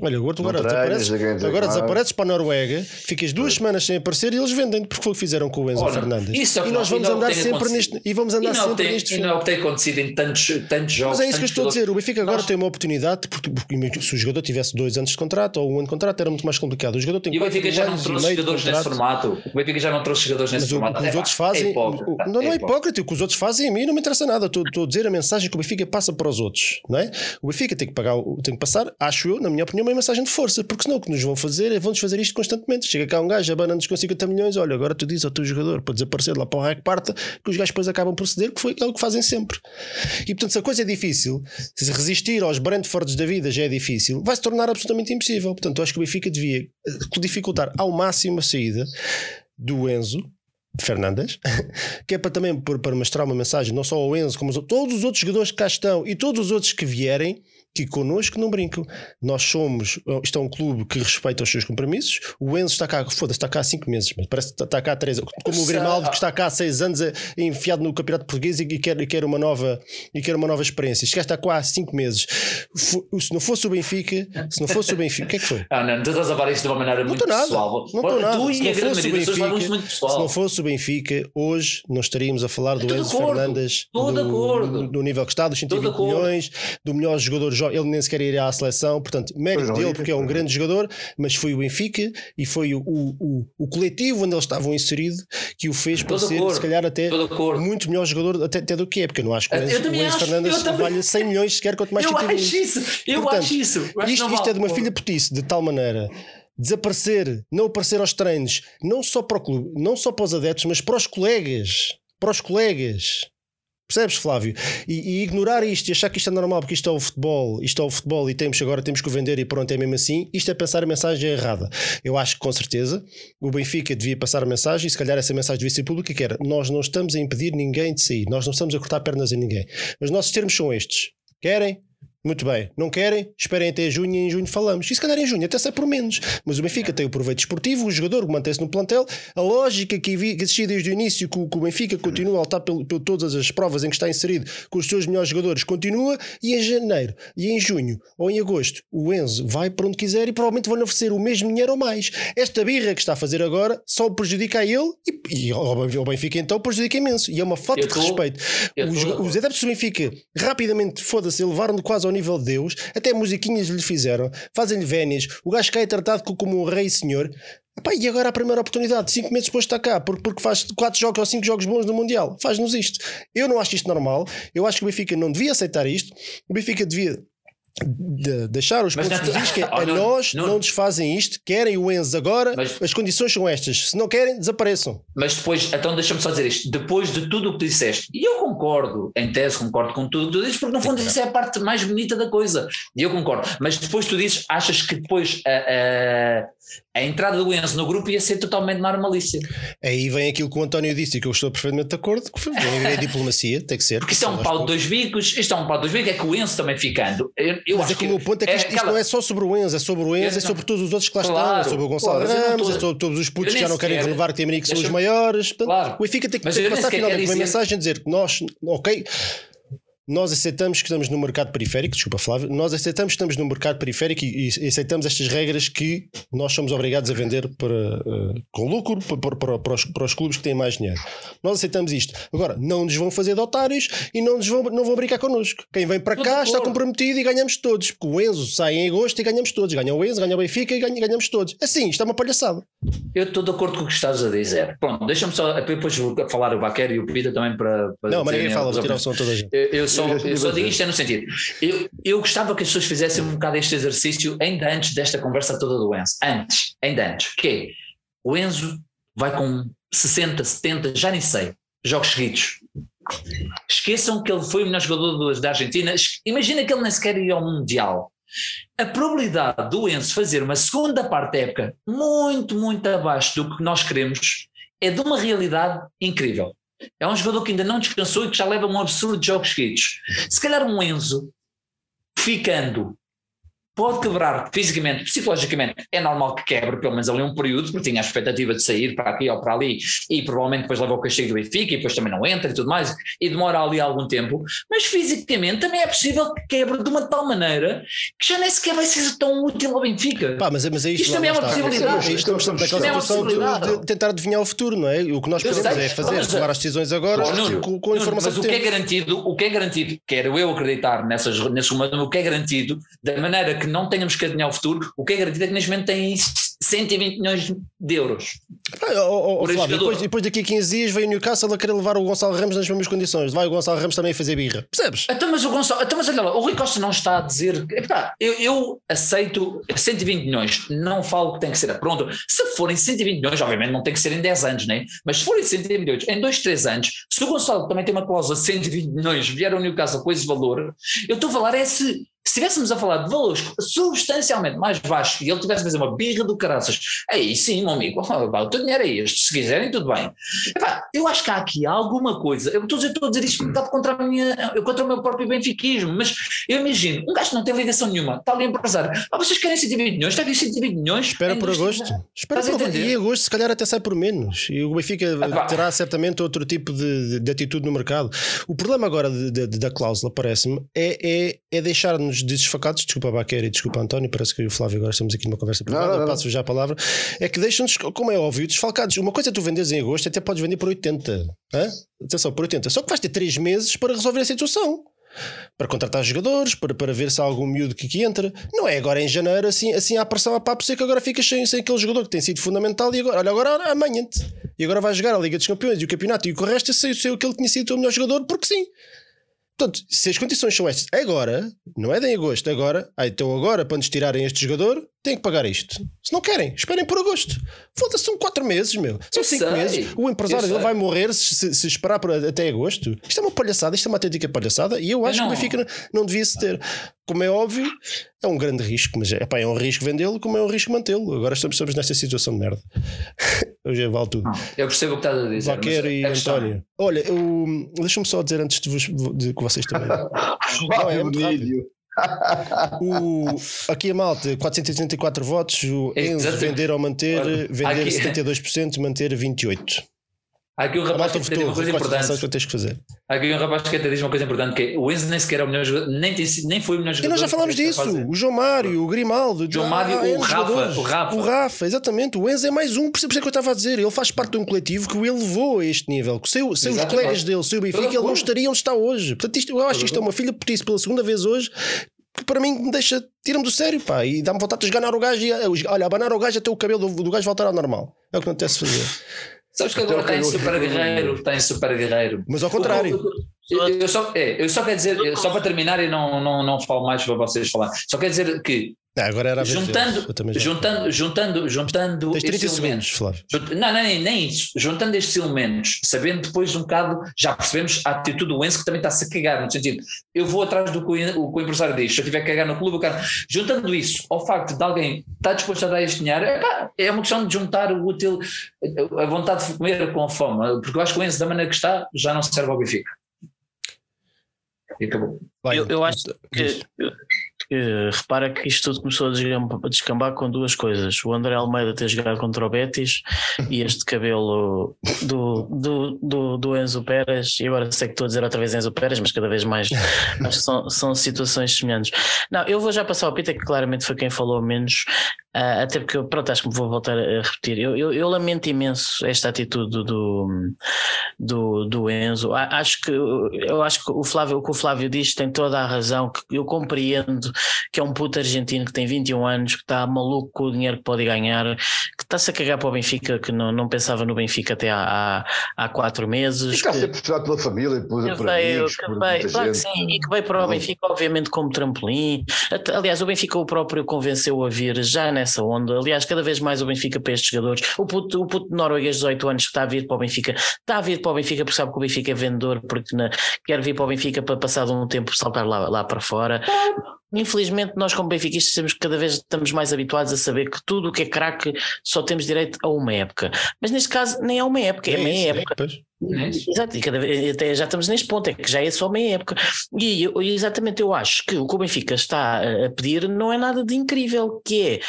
Olha, agora, agora, desapareces, agora desapareces para a Noruega, ficas duas semanas sem aparecer e eles vendem porque foi o que fizeram com o Enzo Olha, Fernandes. É e nós vamos andar sempre neste e vamos andar sempre tem, neste E não é o que tem acontecido em tantos, tantos jogos. Mas é isso que eu estou a dizer. O Benfica agora nós... tem uma oportunidade, porque, porque, se o jogador tivesse dois anos de contrato ou um ano de contrato era muito mais complicado. O jogador tem e o Benfica já não trouxe jogadores nesse formato. O Benfica já não trouxe jogadores nesse formato. O que os outros fazem. Não, não é hipócrita. O que os outros fazem a mim não me interessa nada. Estou a dizer a mensagem que o Benfica passa para os outros. Não é? O Benfica tem que pagar, tem que passar, acho eu, na minha opinião, uma mensagem de força porque senão o que nos vão fazer é vão-nos fazer isto constantemente. Chega cá um gajo, abana-nos com 50 milhões, olha, agora tu dizes ao teu jogador para desaparecer lá para o rack parta, que os gajos depois acabam por ceder, que foi aquilo que fazem sempre. E portanto, se a coisa é difícil, se resistir aos Brentfords da vida já é difícil, vai se tornar absolutamente impossível. Portanto, acho que o Benfica devia eh, dificultar ao máximo a saída do Enzo, Fernandes, que é para também para mostrar uma mensagem não só ao Enzo, como a todos os outros jogadores que cá estão e todos os outros que vierem, que connosco não brincam. Nós somos, isto é um clube que respeita os seus compromissos. O Enzo está cá, foda-se, está cá há 5 meses, mas parece que está cá há 3 Como o Grimaldo, que está cá há 6 anos é, enfiado no Campeonato Português e, quer, e, quer, uma nova, e quer uma nova experiência. Este gajo está cá há 5 meses. Se não fosse o Benfica, se não fosse o Benfica, o que é que foi? Ah, não, estás a falar isto de uma maneira muito nada, pessoal. Não estou nada. Tu se e a grande maioria das pessoas muito pessoal. Se não fosse o Benfica, hoje não estaríamos a falar do Enzo Fernandes do, do, do, nível que está, dos 120 milhões, do melhor jogador. Ele nem sequer iria à seleção, portanto, mérito dele porque é um grande jogador, mas foi o Benfica e foi o, o, o coletivo onde eles estavam inseridos que o fez para ser, se calhar, até muito melhor jogador até, até do que é, porque eu não acho que o Enzo, Fernandes valha 100 milhões sequer quanto mais Eu acho isso, eu portanto, acho isso. isto, isto é de uma filha putice, de tal maneira desaparecer, não aparecer aos treinos, não só para o clube, não só para os adeptos, mas para os colegas. Para os colegas. Percebes, Flávio? E, e, ignorar isto e achar que isto é normal porque isto é o futebol, isto é o futebol e temos agora temos que o vender e pronto, é mesmo assim, isto é pensar a mensagem errada. Eu acho que com certeza o Benfica devia passar a mensagem e se calhar essa mensagem devia ser pública que era nós não estamos a impedir ninguém de sair, nós não estamos a cortar pernas a ninguém. Os nossos termos são estes. Querem? Muito bem, não querem? Esperem até junho e em junho falamos. E se calhar em junho até sai por menos. Mas o Benfica tem o proveito esportivo, o jogador mantém-se no plantel. A lógica que, existia desde o início, que o, Benfica continua a lutar por, por todas as provas em que está inserido com os seus melhores jogadores, continua. E em janeiro, e em junho, ou em agosto, o Enzo vai para onde quiser e provavelmente vão oferecer o mesmo dinheiro ou mais. Esta birra que está a fazer agora só o prejudica a ele e, e ao Benfica então prejudica imenso. E é uma falta de respeito. Os, os adeptos do Benfica rapidamente, foda-se, levaram-no quase ao nível de Deus, até musiquinhas lhe fizeram, fazem-lhe vénias, o gajo cai tratado como um rei senhor. Epá, e agora a primeira oportunidade, 5 meses depois está cá, porque faz 4 jogos ou 5 jogos bons no Mundial, faz-nos isto. Eu não acho isto normal, eu acho que o Benfica não devia aceitar isto, o Benfica devia de deixar os mas pontos de vista a nós não, não nos fazem isto, querem o Enzo agora, mas, as condições são estas, se não querem, desapareçam. Mas depois, então deixa-me só dizer isto, depois de tudo o que disseste, e eu concordo, em tese concordo com tudo o que tu dizes, porque no fundo isso é a parte mais bonita da coisa, e eu concordo, mas depois tu dizes, achas que depois a, a, a entrada do Enzo no grupo ia ser totalmente normalícia. Aí vem aquilo que o António disse e que eu estou perfeitamente de acordo, que é diplomacia, tem que ser. Porque isto é um pau de dois bicos, isto é um pau de dois bicos, é que o Enzo também ficando. Eu, eu Mas é que o meu ponto é que é isto, aquela... isto, não é só sobre o Enzo, é sobre o Enzo, é, sobre todos os outros que lá claro, estão, é sobre o Gonçalo claro, Ramos, é sobre todos os putos que já não querem relevar que tem que são os maiores. Portanto, claro. O Benfica tem que, tem que passar finalmente uma mensagem a dizer que nós, ok nós aceitamos que estamos no mercado periférico, desculpa Flávio, nós aceitamos que estamos no mercado periférico e, e aceitamos estas regras que nós somos obrigados a vender para, uh, com lucro para, para, para, os, para os clubes que têm mais dinheiro. Nós aceitamos isto. Agora, não nos vão fazer de otários e não, nos vão, não vão brincar connosco. Quem vem para cá está comprometido e ganhamos todos. Porque o Enzo sai em agosto e ganhamos todos. Ganha o Enzo, ganha o Benfica e ganhamos todos. Assim, isto é uma palhaçada. Eu estou de acordo com o que estás a dizer. Pronto, deixa-me só depois falar o Baquer e o Pida também para. para não, Maria fala, vou tirar o som toda a gente. Eu, eu só, eu só digo isto é no sentido. Eu, eu gostava que as pessoas fizessem um bocado este exercício ainda antes desta conversa toda do Enzo. Antes, ainda antes. Que o Enzo vai com 60, 70, já nem sei, jogos seguidos. Esqueçam que ele foi o melhor jogador da Argentina. Imagina que ele nem sequer ia ao Mundial. A probabilidade do Enzo fazer uma segunda parte da época muito, muito abaixo do que nós queremos é de uma realidade incrível. É um jogador que ainda não descansou e que já leva um absurdo de jogos seguidos. Se calhar um Enzo ficando pode quebrar fisicamente, psicologicamente, é normal que quebre pelo menos ali um período, porque tinha a expectativa de sair para aqui ou para ali e provavelmente depois leva o castigo do Benfica e depois também não entra e tudo mais e demora ali algum tempo, mas fisicamente também é possível que quebre de uma tal maneira que já nem sequer vai ser tão útil ao Benfica. Pá, mas, mas é isto, isto também é uma possibilidade. Isto estamos naquela é situação de, tentar adivinhar o futuro, não é? O que nós podemos é fazer, mas, tomar as decisões agora com, com a informação mas o que é garantido, o que é garantido, quero eu acreditar nessas, nesse o que é garantido, da maneira que não tenhamos que adivinhar o futuro, o que é garantido é que neste momento tem 120 milhões de euros. Ah, oh, oh, Flávio, depois, depois daqui a 15 dias veio o Newcastle a querer levar o Gonçalo Ramos nas mesmas condições. Vai o Gonçalo Ramos também a fazer birra. Percebes? Então, mas o Gonçalo, então, mas olha lá, o Rui Costa não está a dizer. Epá, eu, eu aceito 120 milhões, não falo que tem que ser pronto. Se forem 120 milhões, obviamente não tem que ser em 10 anos, né? mas se forem 120 milhões em 2, 3 anos, se o Gonçalo também tem uma cláusula de 120 milhões, vier ao Newcastle com esse valor, eu estou a falar é se se estivéssemos a falar de valores substancialmente mais baixos e ele tivesse a fazer uma birra do caraças, aí sim, meu amigo, o teu dinheiro é este, se quiserem, tudo bem. Epá, eu acho que há aqui alguma coisa, eu estou a dizer, estou a dizer isto um contra, a minha, contra o meu próprio benfiquismo, mas eu imagino, um gajo que não tem ligação nenhuma, está ali a empresário, ah, vocês querem 120 milhões, está aqui 120 milhões. Espera por agosto, espera por agosto, e agosto se calhar até sai por menos, e o Benfica ah, terá certamente outro tipo de, de, de, atitude no mercado. O problema agora de, da cláusula, parece-me, é, é, é deixar-nos desfacados desculpa Baquer e desculpa António, parece que eu e o Flávio agora estamos aqui numa conversa privada, passo já a palavra, é que deixam-nos, como é óbvio, desfalcados. Uma coisa é tu vendes em agosto, até podes vender por 80. Hã? Atenção, por 80. Só que vais ter 3 meses para resolver a situação. Para contratar jogadores, para, para ver se há algum miúdo que, que entra. Não é agora em janeiro, assim, assim a pressão a papo seco, agora ficas sem, sem aquele jogador que tem sido fundamental e agora, olha, agora amanhã e agora vai jogar a Liga dos Campeões e o campeonato e o resto sei, sei que ele tinha sido o melhor jogador, porque sim. Portanto, se as condições são estas agora, não é de em agosto, agora, ah, então agora para nos tirarem este jogador, têm que pagar isto. Se não querem, esperem por agosto. Foda-se, são 4 meses, meu. São 5 meses. O empresário ele vai morrer se, se, se esperar por, até agosto. Isto é uma palhaçada, isto é uma autêntica palhaçada e eu acho não. que o Benfica não, não devia se ter. Como é óbvio, é um grande risco, mas é, é um risco vendê-lo, como é um risco mantê-lo. Agora estamos, estamos nesta situação de merda. Hoje vale tudo. Eu percebo o que estás a dizer. Vaqueiro e António. Olha, deixa-me só dizer antes de, vos, de que vocês também. não, é muito rápido. O, aqui a malta, 484 votos. O Enzo Exatamente. vender ou manter, Olha, vender aqui- 72%, manter 28%. Há aqui um rapaz que te diz uma coisa importante. que tens que fazer. Há aqui um rapaz que te diz uma coisa importante: que é, o Enzo nem sequer é o melhor jogador, nem, tem, nem foi o melhor E jogador. nós já falámos disso. O João Mário, o Grimaldo, João Mário, há o Rafa, o Rafa. O Rafa, exatamente. O Enzo é mais um, por isso é que eu estava a dizer. Ele faz parte de um coletivo que o elevou a este nível. Que Sem, sem os colegas dele, sem o Benfica, ele não estaria onde está hoje. Portanto, isto, eu acho que isto é uma filha petice pela segunda vez hoje. Que para mim me deixa, tira-me do sério, pá, e dá-me vontade de esganar o gajo e olha, abanar o gajo até o cabelo do, do gajo voltar ao normal. É o que acontece fazer. Sabes que agora o está em super guerreiro, está em super guerreiro. Mas ao contrário. Eu, eu só, é, eu só quero dizer, só para terminar e não, não, não falo mais para vocês falar, só quero dizer que Ah, agora era a vez juntando, deles. Juntando, juntando, juntando Tens 30 estes elementos, segundos, Flávio. Não, não, nem, nem isso. Juntando estes elementos, sabendo depois um bocado, já percebemos a atitude do Enzo que também está-se a cagar, no sentido, eu vou atrás do que o, o que o empresário diz, se eu tiver que cagar no clube, eu quero. Juntando isso ao facto de alguém estar disposto a dar este dinheiro, epá, é uma questão de juntar o útil, a vontade de comer com a fome, porque eu acho que o Enzo, da maneira que está, já não serve ao Benfica. E acabou. Vai, Eu- eu acho que, que repara que isto tudo começou a descambar, com duas coisas. O André Almeida ter jogado contra o Betis e este cabelo do, do, do, do Enzo Pérez. E agora sei que estou a dizer outra vez Enzo Pérez, mas cada vez mais acho que são, são situações semelhantes. Não, eu vou já passar ao Pita, que claramente foi quem falou menos. Ah, até porque pronto, acho que vou voltar a repetir. Eu, eu, eu lamento imenso esta atitude do, do, do Enzo. Acho que eu acho que o Flávio, o que o Flávio diz tem toda a razão. Que eu compreendo que é um puto argentino que tem 21 anos, que está maluco com o dinheiro que pode ganhar, está-se a cagar para o Benfica, que não, não pensava no Benfica até há, há, há quatro E meses. está que- sempre puxado pela família, por, eu por veio, amigos, por veio, claro que sim, e que veio para o. Benfica, obviamente, como trampolim. Aliás, o Benfica o próprio convenceu a vir já nessa onda. Aliás, cada vez mais o Benfica para estes jogadores. O puto, o puto norueguês de 18 anos que está a vir para o Benfica, está a vir para o Benfica porque sabe que o Benfica é vendedor, porque na- quer vir para o Benfica para passado um tempo saltar lá, lá para fora. Infelizmente, nós como benfiquistas temos cada vez estamos mais habituados a saber que tudo o que é craque só temos direito a uma época. Mas neste caso nem é uma época, é, É meia isso, é, época. é? Exato, e cada vez, até já estamos neste ponto, é que já é só meia época. E eu- exatamente eu acho que o que o Benfica está a a pedir não é nada de incrível, que é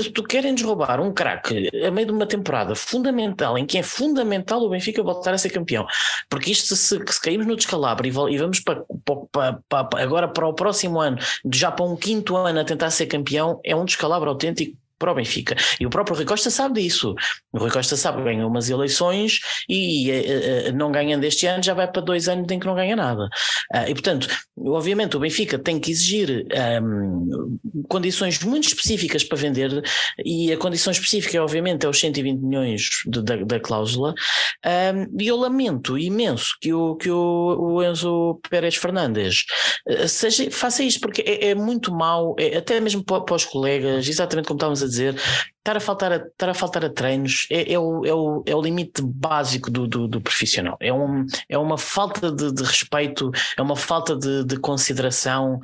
se tu querem-nos roubar um craque a meio de uma temporada fundamental, em que é fundamental o Benfica voltar a ser campeão. Porque isto, se, se caímos no descalabro e, e vamos para- para- para- agora para o próximo ano, já para um quinto ano a tentar ser campeão, é um descalabro autêntico para o Benfica. E o próprio Rui Costa sabe disso. O Rui Costa sabe ganha umas eleições e eh, eh, não ganhando este ano já vai para dois anos em que não ganha nada. Ah, e portanto, obviamente o Benfica tem que exigir ahm, condições muito específicas para vender e a condição específica obviamente é os 120 milhões de- da, da cláusula Ahm, e eu lamento imenso que o, que o, o Enzo Pérez Fernandes eh, seja, faça isto porque é, é muito mau, é, até mesmo para, para os colegas, exatamente como estávamos a dizer, estar a faltar a, estar a, faltar a treinos é, é, o, é, o, é o limite básico do, do, do profissional. É, um, é uma falta de, de respeito, é uma falta de, de consideração.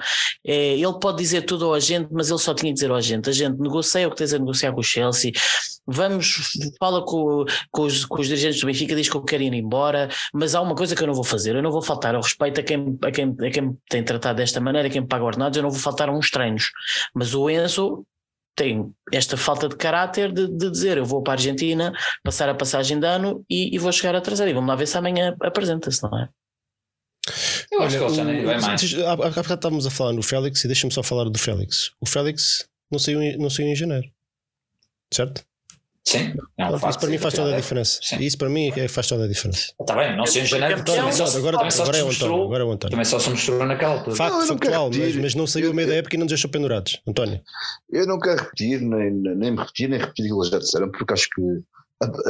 É, ele pode dizer tudo ao agente, mas ele só tinha que dizer ao agente: a gente negocia o que tens a negociar com o Chelsea, vamos, fala com, com, os, com os dirigentes do Benfica, diz que eu quero ir embora, mas há uma coisa que eu não vou fazer: eu não vou faltar ao respeito a quem, a quem, a quem tem tratado desta maneira, a quem paga ordenados, eu não vou faltar a uns treinos. Mas o Enzo tem esta falta de caráter de, de dizer eu vou para a Argentina, passar a passagem de ano e, e vou chegar atrasado. E vamos lá ver se amanhã apresenta-se, não é? Eu acho que ele já nem vai mais. Há há bocado estávamos a falar no Félix e deixa-me só falar do Félix. O Félix não saiu, não saiu em janeiro. Certo? Sim, é Pronto, facto, isso para mim faz toda a é. diferença. Sim. Isso para mim é faz toda a diferença. Está bem, não sei em só- agora, só agora é o António. Agora é o António. Também só se mostrou naquela altura. Facto Não, não factual, mas, mas não saiu a meio da época e não nos deixou pendurados. António. Eu não quero repetir, nem, nem me repetir, nem repetir o que eles já disseram, porque acho que,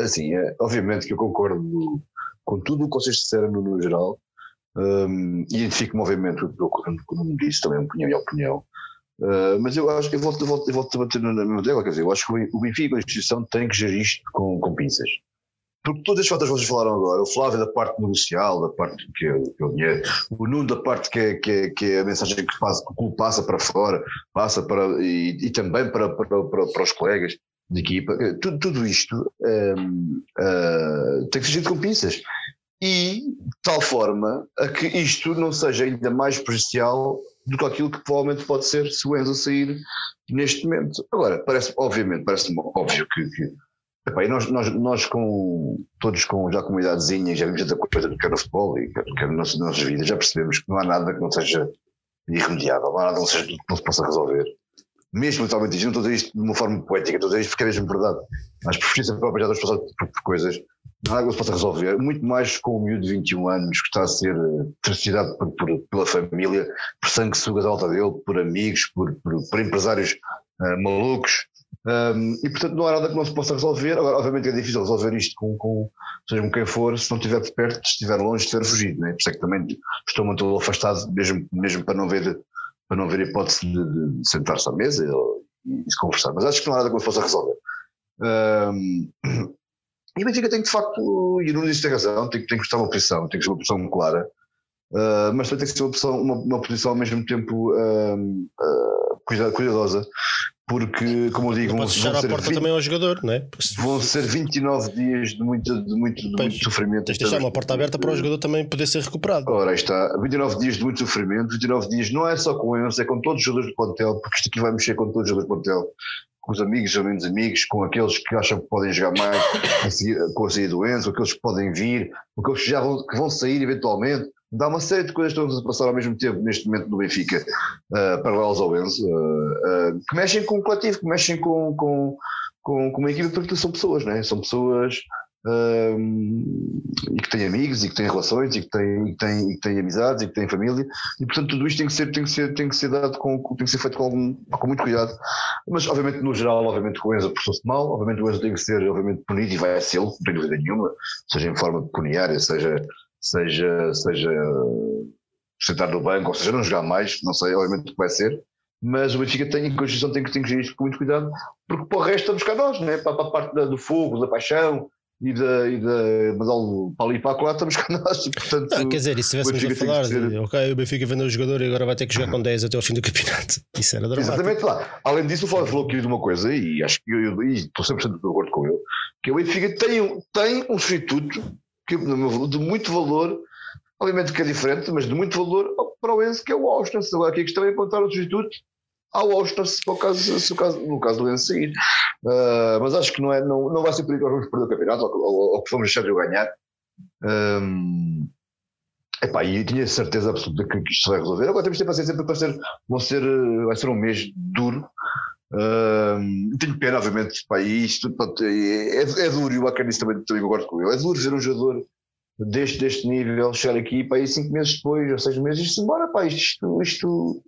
assim, é, obviamente que eu concordo com tudo o que vocês disseram no, no geral, um, e identifico-me, obviamente, com o que o Nuno disse, também é minha opinião. Uh, mas eu acho eu volto, eu volto, volto a bater na quer dizer, eu acho que o Benfica, a instituição, tem que gerir isto com, com pinças. Porque todas as fatores que vocês falaram agora, o Flávio da parte negocial, da parte que é, que é o dinheiro, o Nuno da parte que é, que é, que é a mensagem que, passa, que o clube passa para fora, passa para, e, e também para, para, para, para os colegas de equipa, eh, tudo, tudo isto hum, ah, tem que ser gerido com pinças. E de tal forma a que isto não seja ainda mais prejudicial do que aquilo que provavelmente pode ser se o Enzo sair neste momento. Agora, parece, obviamente, parece-me óbvio que, que Epá, e nós, nós, nós com, todos com já com idadezinha, já vimos tanta coisa quer no futebol e quer, quer nas nossas vidas, já percebemos que não há nada que não seja irremediável, não há nada que não, seja, que não se possa resolver. Mesmo totalmente isto, não estou a dizer isto de uma forma poética, estou a dizer isto porque é mesmo verdade. Mas por justiça própria já estou a passar por, coisas, nada se possa resolver, muito mais com o miúdo de 21 anos que está a ser por, por, pela família, por sanguessugas à volta dele, por amigos, por, por, por empresários uh, malucos, um, e portanto não há nada que não se possa resolver. Agora, obviamente é difícil resolver isto com, com seja com quem for, se não estiver de perto, se estiver longe, se estiver fugido. Né? Por isso é que também estou muito afastado, mesmo, mesmo para não ver para não haver hipótese de, de sentar-se à mesa e, e, conversar. Mas acho que não há nada que se possa resolver. Um, e o Benfica tem de facto, e o Nunes tem razão, tem, tem que estar uma posição, tem que ser uma posição clara. Uh, mas também tem que ser uma posição, uma, uma posição ao mesmo tempo uh, cuidadosa, porque, como eu digo, vão, fechar a porta 20, também ao jogador, não é? Vão ser 29 dias de muito, de muito, de muito sofrimento. Tens de deixar uma porta aberta para o jogador também poder ser recuperado. Ora, aí está, 29 dias de muito sofrimento, 29 dias não é só com eles, é com todos os jogadores do plantel, porque isto aqui vai mexer com todos os jogadores do plantel, com os amigos ou menos amigos, com aqueles que acham que podem jogar mais com a saída do Enzo, aqueles que podem vir, aqueles que já vão, que vão sair eventualmente dá uma série de coisas que estão a passar ao mesmo tempo neste momento no Benfica, uh, paralelos ao Enzo, uh, uh, que mexem com o coletivo, que mexem com, com, com, com uma equipe, porque são pessoas, né? são pessoas e que têm amigos e que têm relações e que têm, e têm, e que têm amizades e que têm família e portanto tudo isto tem que ser, tem que ser, tem que ser dado com, tem que ser feito com, algum, com muito cuidado mas obviamente no geral obviamente o Enzo processou-se mal obviamente o Enzo tem que ser obviamente punido e vai ser não tem dúvida nenhuma seja em forma pecuniária seja seja, seja sentar no banco, ou seja, não jogar mais, não sei, obviamente o que vai ser, mas o Benfica tem, em Constituição tem que, tem que gerir isto com muito cuidado, porque para o resto estamos cá nós, né? para, para a parte da, do fogo, da paixão, e da, e da mandá-lo para ali e para lá, estamos cá nós. E, portanto, não, quer dizer, e se estivéssemos a falar de, ok, o Benfica vendeu o jogador e agora vai ter que jogar com 10 até ao fim do campeonato, isso era dramático. Exatamente lá. Além disso, o Flávio falou aqui de uma coisa, e acho que eu, eu, eu estou 100% de acordo com ele, que o Benfica tem, tem um substituto que, de muito valor obviamente que é diferente, mas de muito valor para o Enzo, que é o Austin. Agora aqui a questão é encontrar o substituto ao Austin, se, no caso, se caso, no caso do Enzo sair. Uh, mas acho que não, é, não, não vai ser por aí que nós vamos perder o campeonato, ou, ou, ou que vamos deixar de ganhar. Um, epá, e eu tinha certeza absoluta que, isto vai resolver. Agora temos de ter paciência para ser, vão ser, vai ser um mês duro. Um, tenho pena, obviamente, para isto é, é, duro e o Acanis também, também concordo com ele. É duro ver um jogador deste, deste nível, chegar aqui para aí cinco meses depois, ou seis meses, isto embora, pá, isto, isto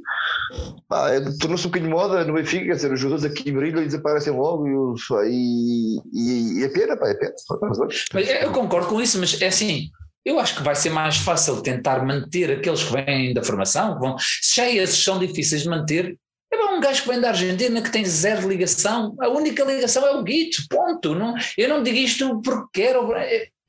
é, tornou-se um bocadinho moda no Benfica, quer dizer, os jogadores aqui brilham e desaparecem logo e, e, e é pena, pá, é pena. Eu concordo com isso, mas é assim, eu acho que vai ser mais fácil tentar manter aqueles que vêm da formação, vão, se já esses são difíceis de manter, um gajo que vem da Argentina que tem zero ligação, a única ligação é o Guito, ponto. Não, eu não digo isto porque quero.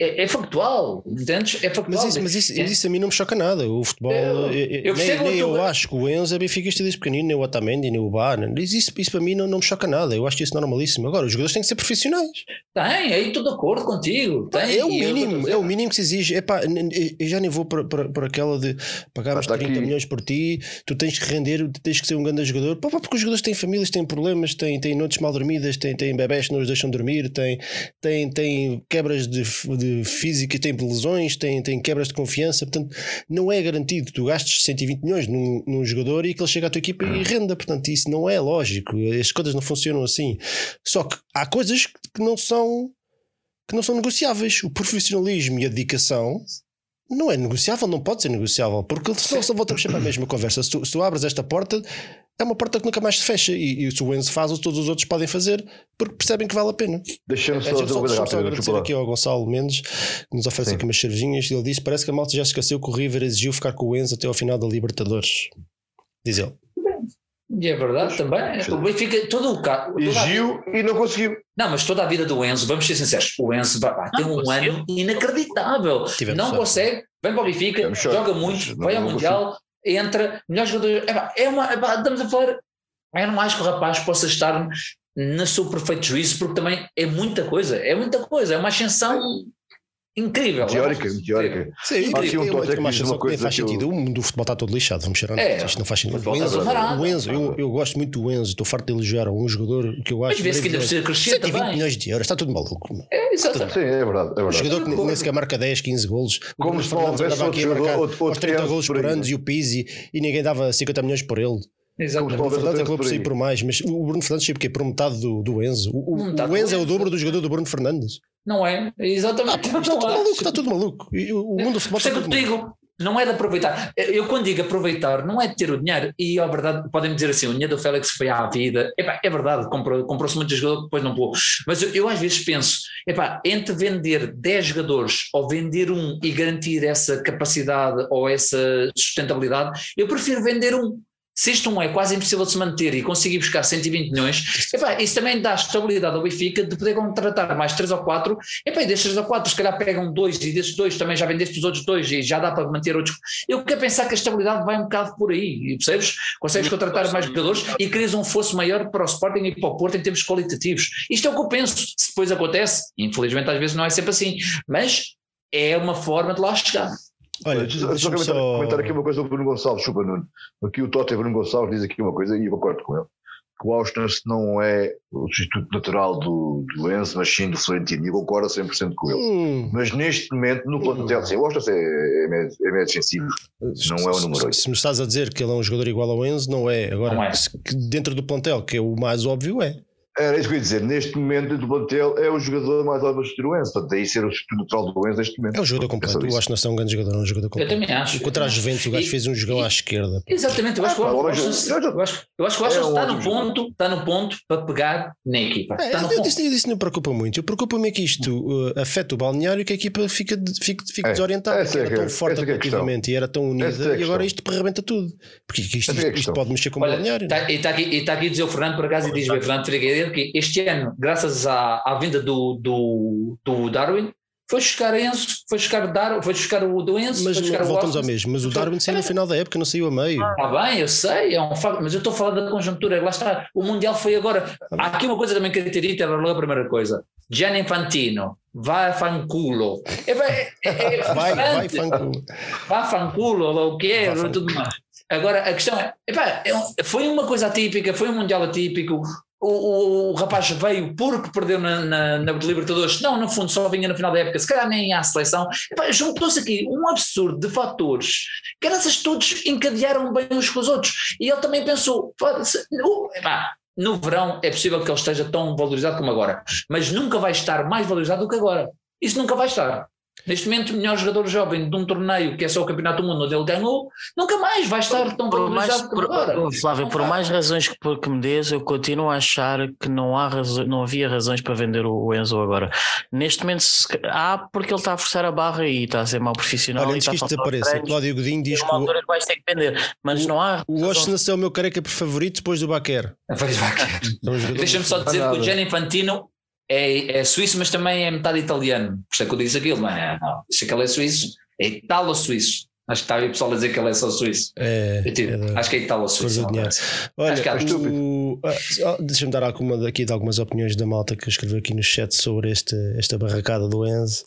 É, é, factual, entendes? É factual. Mas, isso, mas isso, é. isso, a mim não me choca nada. O futebol, eu, eu, nem, nem eu acho que o Enzo é benfiquista desde pequenino, nem o Otamendi, nem o Bar. Isso, isso para mim não, não me choca nada. Eu acho isso normalíssimo. Agora, os jogadores têm que ser profissionais. Tem, aí estou de acordo contigo. Tem, é o mínimo, é o mínimo que se exige. Epá, eu já nem vou para, para, para aquela de pagarmos 30 aqui. milhões por ti, tu tens que render, tens que ser um grande jogador. Pá, porque os jogadores têm famílias, têm problemas, têm, têm noites mal dormidas, têm, têm bebés que não os deixam dormir, têm, têm, têm quebras de, de física, tem lesões, tem, tem quebras de confiança, portanto, não é garantido. Tu gastes 120 milhões num, num jogador e que ele chega à tua equipa e renda, portanto, isso não é lógico. As coisas não funcionam assim. Só que há coisas que não são que não são negociáveis. O profissionalismo e a dedicação não é negociável, não pode ser negociável, porque senão só voltamos sempre à mesma conversa. Se tu, se tu abres esta porta, é uma porta que nunca mais se fecha. E, e se o Enzo faz, todos os outros podem fazer porque percebem que vale a pena. Deixa-me é, só, só, só, só agradecer aqui ao Gonçalo Mendes, que nos oferece Sim. aqui umas cervejinhas. Ele disse: Parece que a malta já esqueceu que o River exigiu ficar com o Enzo até ao final da Libertadores. Diz ele. E é verdade também. O Benfica, todo o caso. Exigiu e não conseguiu. Não, mas toda a vida do Enzo, vamos ser sinceros, o Enzo vai, tem um conseguiu. ano inacreditável. Tivemos não sorte. consegue, vem para o Benfica, joga muito, vai ao Mundial, entra, melhor jogador. É, uma, estamos a falar não acho que o rapaz possa estar no seu perfeito juízo, porque também é muita coisa, é muita coisa, é uma ascensão incrível. Teórica, teórica. Sim, incrível. Eu, eu, eu acho só que nem faz sentido. O mundo do futebol está todo lixado, vamos cheirar. É, isto não faz sentido. O Enzo, o Enzo eu, eu gosto muito do Enzo, estou farto de elogiar um jogador que eu acho. Mas vê-se que ainda precisa crescer 120 também. milhões de euros, está tudo maluco. É, exatamente. Sim, é verdade. É verdade. Um jogador que nem sequer marca 10, 15 golos. Como se não houvesse outro jogador, aos 30 golos por ano e o Pizzi e ninguém dava 50 milhões por ele. Exatamente. O Bruno Fernandes acabou por sair por mais, mas o Bruno Fernandes saiu porque por metade do, do Enzo. O, o, o Enzo é o dobro do jogador do Bruno Fernandes. Não é? Exatamente. Ah, está, tudo maluco, está tudo maluco. O mundo do futebol está tudo digo, não é de aproveitar. Eu quando digo aproveitar, não é de ter o dinheiro. E a verdade, podem dizer assim, o dinheiro do Félix foi à vida. Epá, é verdade, comprou-se comprou muitos jogadores que depois não pôs. Mas eu, eu, às vezes penso, epá, entre vender 10 jogadores ou vender um e garantir essa capacidade ou essa sustentabilidade, eu prefiro vender um se isto um é quase impossível de se manter e conseguir buscar 120 milhões, epá, isso também dá estabilidade ao Benfica de poder contratar mais 3 ou 4, epá, e destes 3 ou 4 se calhar pegam dois e desses dois também já vendeste os outros dois e já dá para manter outros. Eu quero pensar que a estabilidade vai um bocado por aí, percebes? Consegues contratar mais jogadores e crias um fosso maior para o Sporting e para o Porto em termos qualitativos. Isto é o que eu penso. Se depois acontece, infelizmente às vezes não é sempre assim, mas é uma forma de lá chegar. Olha, só, só comentar, só comentar, aqui uma coisa do Bruno Gonçalves, chupa Nuno. Aqui o Totti Bruno Gonçalves diz aqui uma coisa e eu concordo com ele. Que o Austin não é o substituto natural do, do Enzo, mas sim do Florentino. E eu concordo 100% com ele. Hum. Mas neste momento, no plantel, hum. sim, o Austin é, é, médio, é médio defensivo, não é o número 8. Se, se me estás a dizer que ele é um jogador igual ao Enzo, não é. Agora, não é. dentro do plantel, que é o mais óbvio, é. Era isso que eu ia dizer. Neste momento, do plantel, é o jogador mais Enzo. Portanto, daí ser o natural do Enzo neste momento. É um jogador completo. Eu acho que não é um grande jogador, é um jogador completo. Eu também acho. Contra a Juventus, o gajo fez um jogão à esquerda. Exatamente. Eu acho que o Austin está no ponto, está no ponto para pegar na equipa. É, no eu, disse, eu disse não me preocupa muito. Eu preocupa-me é que isto uh, afeta o balneário e que a equipa fica, fica, fica é, desorientada. Era tão forte coletivamente e era tão unida e agora isto arrebenta tudo. Porque isto, isto pode mexer com o balneário. E está aqui a dizer o Fernando por acaso e diz o Fernando Figueiredo que este ano graças à, à vinda do, do, do Darwin, foi buscar Enzo, foi buscar Darwin, foi buscar o do Enzo, mas voltamos ao mesmo, mas o Darwin saiu no final da época, não saiu a meio. Está bem, eu sei, é um facto, mas eu estou a falar da conjuntura, lá está, o Mundial foi agora. Há aqui uma coisa também que eu queria ter dito, era logo a primeira coisa. Gianni Infantino, vai a fanculo. É, é, é vai, vai fanculo. Vai fanculo, o que é, tudo mais. Agora, a questão é, epá, é foi uma coisa atípica, foi um Mundial atípico, o, o, o, rapaz veio porque perdeu na, na, na, Libertadores, não, no fundo só vinha no final da época, se calhar nem à seleção. Juntou-se aqui um absurdo de fatores, que essas todos encadearam bem uns com os outros. E ele também pensou: epá, no verão é possível que ele esteja tão valorizado como agora, mas nunca vai estar mais valorizado do que agora. Isso nunca vai estar. Neste momento, o melhor jogador jovem de um torneio que é só o Campeonato do Mundo onde ele ganhou, nunca mais vai estar tão por mais, por, agora. Flávio, por mais razões que, que, me des, eu continuo a achar que não, há razão, não havia razões para vender o Enzo agora. Neste momento há porque ele está a forçar a barra e está a ser mal profissional. Olha, antes que isto desapareça, o Cláudio Godinho diz que. Altura que vais ter que vender, mas o, não há. O Washington é o meu careca favorito depois do Baquer. Deixa-me só dizer que o Gianni Infantino é, é suíço, mas também é metade italiano. Por isso é que eu disse aquilo, não é? Não, disse que ele é suíço, é italo-suíço. Acho que está aí o pessoal a dizer que ele é só suíço. É, tipo, é acho que é italo-suíço. Olha, acho que é estúpido. Ah, deixa-me dar alguma, aqui de algumas opiniões da malta que escreveu aqui no chat sobre este, esta barracada do Enzo.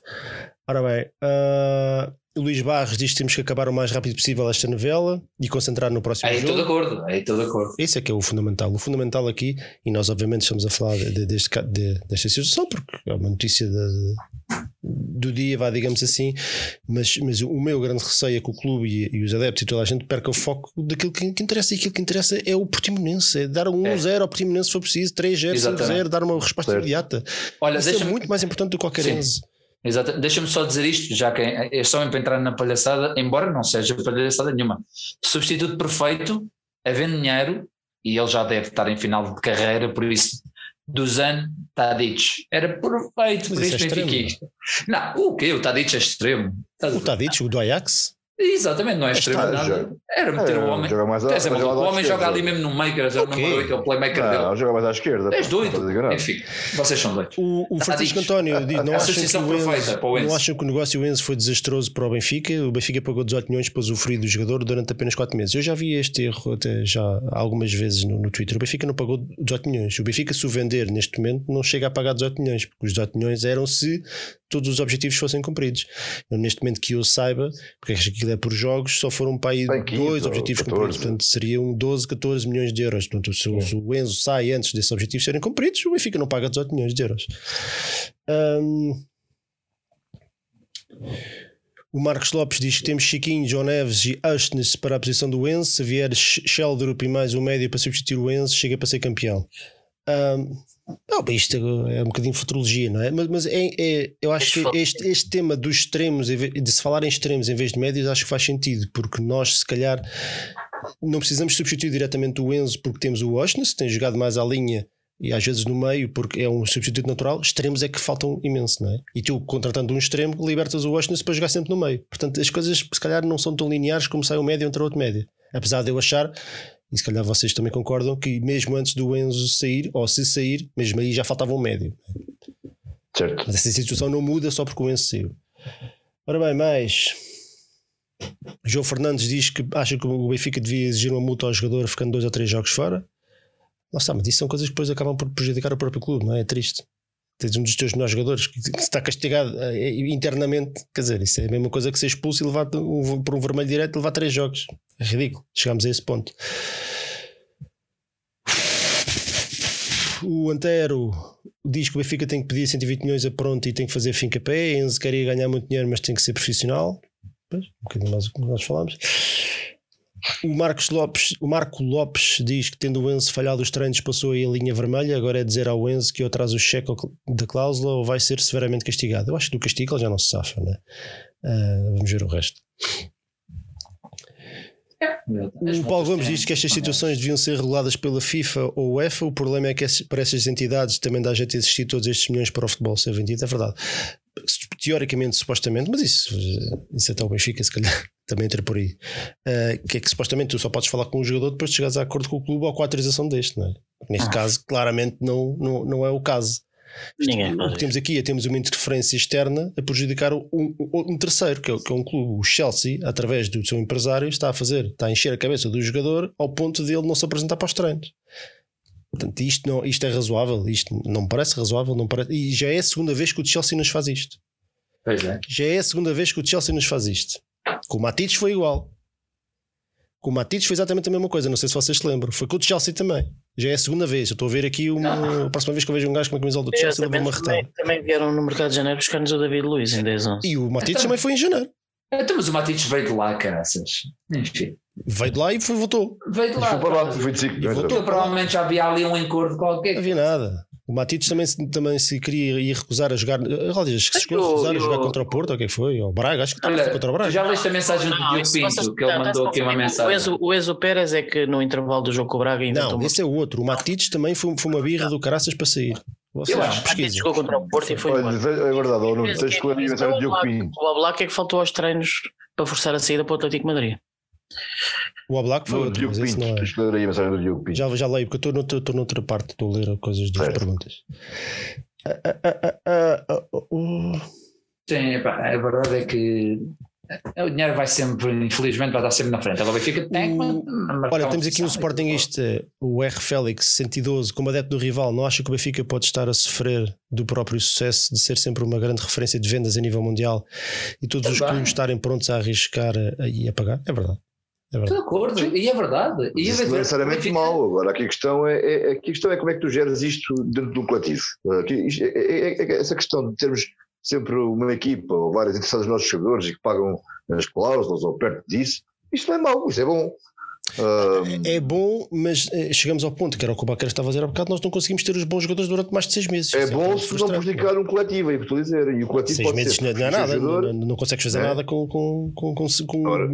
Ora bem, uh, o Luís Barros diz que temos que acabar o mais rápido possível esta novela e concentrar no próximo aí jogo. Estou de acordo, aí estou de acordo. Esse é que é o fundamental. O fundamental aqui, e nós obviamente estamos a falar de, de, deste, de, desta situação, porque é uma notícia de, do dia, vá, digamos assim, mas, mas o meu grande receio é que o clube e, e os adeptos e toda a gente perca o foco daquilo que, que interessa e aquilo que interessa é o Portimonense, é dar um 1-0 é. ao Portimonense se for preciso, 3-0, 5-0, dar uma resposta certo. imediata. Olha, Isso é muito mais importante do que qualquer Enzo. Exato. Deixa-me só dizer isto, já que é só para entrar na palhaçada, embora não seja palhaçada nenhuma. Substituto perfeito, havendo dinheiro, e ele já deve estar em final de carreira, por isso, Duzan Tadic era perfeito para este é Benfica. Não, o que? O Tadic é extremo. O Tadic, o do Ajax? Exatamente, não é extremo Era meter É, o homem. joga mais a- joga o homem joga ali mesmo no maker, é o Ok. número 8, é o playmaker dele. Não, joga mais à esquerda. És doido. não. Enfim, vocês são doidos. O, o Francisco. António diz: não A acham, que associação o Enzo, para o Enzo. não acham que o negócio do Enzo foi desastroso para o Benfica? O Benfica pagou 18 milhões para usufruir do jogador durante apenas 4 meses. Eu já vi este erro até já algumas vezes no, no Twitter. O Benfica não pagou 18 milhões. O Benfica, se o vender neste momento, não chega a pagar 18 milhões, porque os 18 milhões eram se todos os objetivos fossem cumpridos. Eu, neste momento que eu saiba, porque acho que aquilo é por jogos, só foram para aí Tem 15 dois objetivos 14. cumpridos. Portanto, seriam 12, 14 milhões de euros. Portanto, se, o- se o Enzo sai antes desses objetivos serem cumpridos, o Benfica não paga 18 milhões de euros. Hum, o Marcos Lopes diz que temos Chiquinho, João Neves e Ashness para a posição do Enzo. Se vier Sh- Sheldrup e mais um médio para substituir o Enzo, chega para ser campeão. Hum, não, isto é um bocadinho futurologia, não é? Mas, mas é, é- eu acho que este, este tema dos extremos, de se falar em extremos em vez de médios, acho que faz sentido, porque nós, se calhar, não precisamos substituir diretamente o Enzo porque temos o Oshness, que tem jogado mais à linha e às vezes no meio, porque é um substituto natural. Extremos é que faltam imenso, não é? E tu, contratando um extremo, libertas o Oshness para jogar sempre no meio. Portanto, as coisas, se calhar, não são tão lineares como sai um médio entre outro médio. Apesar de eu achar, e se calhar vocês também concordam, que mesmo antes do Enzo sair, ou se sair, mesmo aí já faltava um médio. Certo. Mas essa situação não muda só porque o Enzo saiu. Ora bem, mais. João Fernandes diz que acha que o Benfica devia exigir uma multa ao jogador ficando dois ou três jogos fora. Está, mas isso são coisas que depois acabam por prejudicar o próprio clube, não é? É triste. Tens um dos teus melhores jogadores que está castigado eh, internamente, quer dizer, isso é a mesma coisa que ser expulso e levar um- por um vermelho direto levar três jogos. É ridículo. Chegamos a esse ponto. O Antero diz que o Benfica tem que pedir 120 milhões a pronto e tem que fazer fim capé. Enzo queria ganhar muito dinheiro, mas tem que ser profissional. Pois, um bocadinho mais o que nós falamos. O Marcos Lopes, o Marco Lopes diz que tendo o Enzo falhado os treinos passou aí a linha vermelha, agora é dizer ao Enzo que ou traz o cheque da cláusula ou vai ser severamente castigado. Eu acho que do castigo ele já não se safa, né? Ah, vamos ver o resto. O Paulo Gomes diz que estas situações deviam ser reguladas pela FIFA ou UEFA. O problema é que para essas entidades também dá jeito de existir todos estes milhões para o futebol ser vendido. É verdade. Teoricamente, supostamente, mas isso, isso até o Benfica, se calhar, também entra por aí. Ah, que é que supostamente tu só podes falar com o jogador depois de chegares a acordo com o clube ou com a autorização deste, não é? Neste Ah. caso, claramente, não, não, não é o caso. Ninguém O que temos aqui é temos uma interferência externa a prejudicar um, um- um terceiro, que é, que é um clube. O Chelsea, através do seu empresário, está a fazer, está a encher a cabeça do jogador ao ponto de ele não se apresentar para os treinos. Portanto, isto, não, isto é razoável, isto não me parece razoável, não parece, e já é a segunda vez que o Chelsea nos faz isto. Pois é. Já é a segunda vez que o Chelsea nos faz isto. Com o Matites foi igual. Com o Matites foi exatamente a mesma coisa. Não sei se vocês se lembram. Foi com o Chelsea também. Já é a segunda vez. Eu estou a ver aqui uma. A próxima vez que eu vejo um gajo com uma camisola do Chelsea, leva uma também, retada. também vieram no mercado de janeiro buscar-nos o David Luiz em 10 11. E o Matites também foi em janeiro. Então, mas o Matites veio de lá, caraças. Enfim, Veio de lá e foi, voltou. veio de lá. foi para lá, 25 milhões. voltou. Porque provavelmente já havia ali um encordo Não qualquer. havia nada. O Matites também, se- também se queria ir recusar a jogar. Aliás, que se chegou a Eu- recusar a eu- jogar contra o Porto, ou o que é que foi? Ou o Braga, acho que estava Olha, contra o Braga. já leste a mensagem do Diogo Pinto, que ele mandou aqui uma o mensagem. Enzo, o Enzo Pérez é que no intervalo do jogo com o Braga ainda Não, tomou. esse é o outro. O Matites também foi, foi uma birra do caraças para sair. Vocês Eu acho que jogou contra o Porto e foi Olha, embora. é verdade, ou não tens que que ler a mensagem do Diogo o Pinto. O Oblak é que faltou aos treinos para forçar a saída para o Atlético de Madrid. O Oblak foi Do outro, Diogo mas esse Pinto. não é. Do Diogo Pinto. Já, já leio, porque eu estou noutra, estou noutra parte, estou a ler coisas das Certo. perguntas. Ah, ah, ah, ah, ah, ah, ah. Sim, epá, a verdade é que o dinheiro vai sempre, infelizmente, vai estar sempre na frente. Agora fica tem Olha, temos aqui um. Sportingista, o R. Félix, 112, como adepto do rival, não acha que o Benfica pode estar a sofrer do próprio sucesso de ser sempre uma grande referência de vendas a nível mundial e todos os Também. clubes estarem prontos a arriscar a- e a pagar? É verdade. É verdade. Estou de acordo, e é verdade. E Isso não é necessariamente Benfica- mau. Agora, aqui a, questão é, é- aqui a questão é como é que tu geres isto dentro do coletivo. Aqui, é- é- é- é- essa questão de termos sempre uma equipa ou várias interessadas nos nossos jogadores e que pagam as cláusulas ou perto disso, isto não é mau, isto é bom. Ah, É bom, mas eh, chegamos ao ponto, que era o que o Baquer estava a dizer há bocado, nós não conseguimos ter os bons jogadores durante mais de seis meses. é Isso bom muito se não prejudicar um coletivo, é o que estou a dizer. E o coletivo Seis pode meses ser não é- é nada, jogador, não, não consegues fazer É. nada com. com, com, com, com- Ora.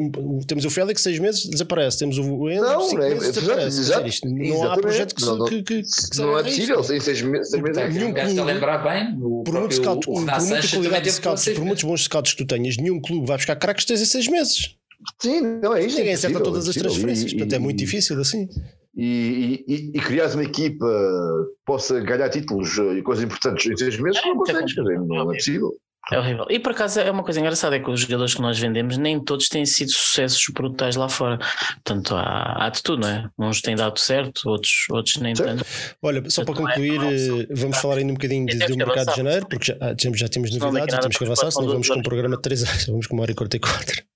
temos o Félix, seis meses, desaparece. Temos o Enzo, Não, cinco é- meses, desaparece. Dizer, exato, isto não há projeto que, Não, não- que, que, que não é possível, em seis meses, seis meses é um lembrar bem. O Por, muito por muita qualidade de scouts, muitos bons scouts que tu tenhas, nenhum clube vai buscar craques que esteja seis meses. Sim, não é isso. Ninguém é acerta todas as transferências, portanto é muito difícil assim. E, e, e criares uma equipa que possa ganhar títulos e coisas importantes em seis meses, não consegues, não é possível. É horrível. E por acaso é uma coisa engraçada: é que os jogadores que nós vendemos nem todos têm sido sucessos brutais lá fora. Portanto, há, há de tudo, não é? Uns têm dado certo, outros, outros nem tanto. Olha, só para concluir, eh, vamos falar ainda um bocadinho de, do mercado de janeiro, porque já, já, já temos novidades, já temos que avançar, senão vamos com um programa de 3 horas, vamos com uma hora e 44.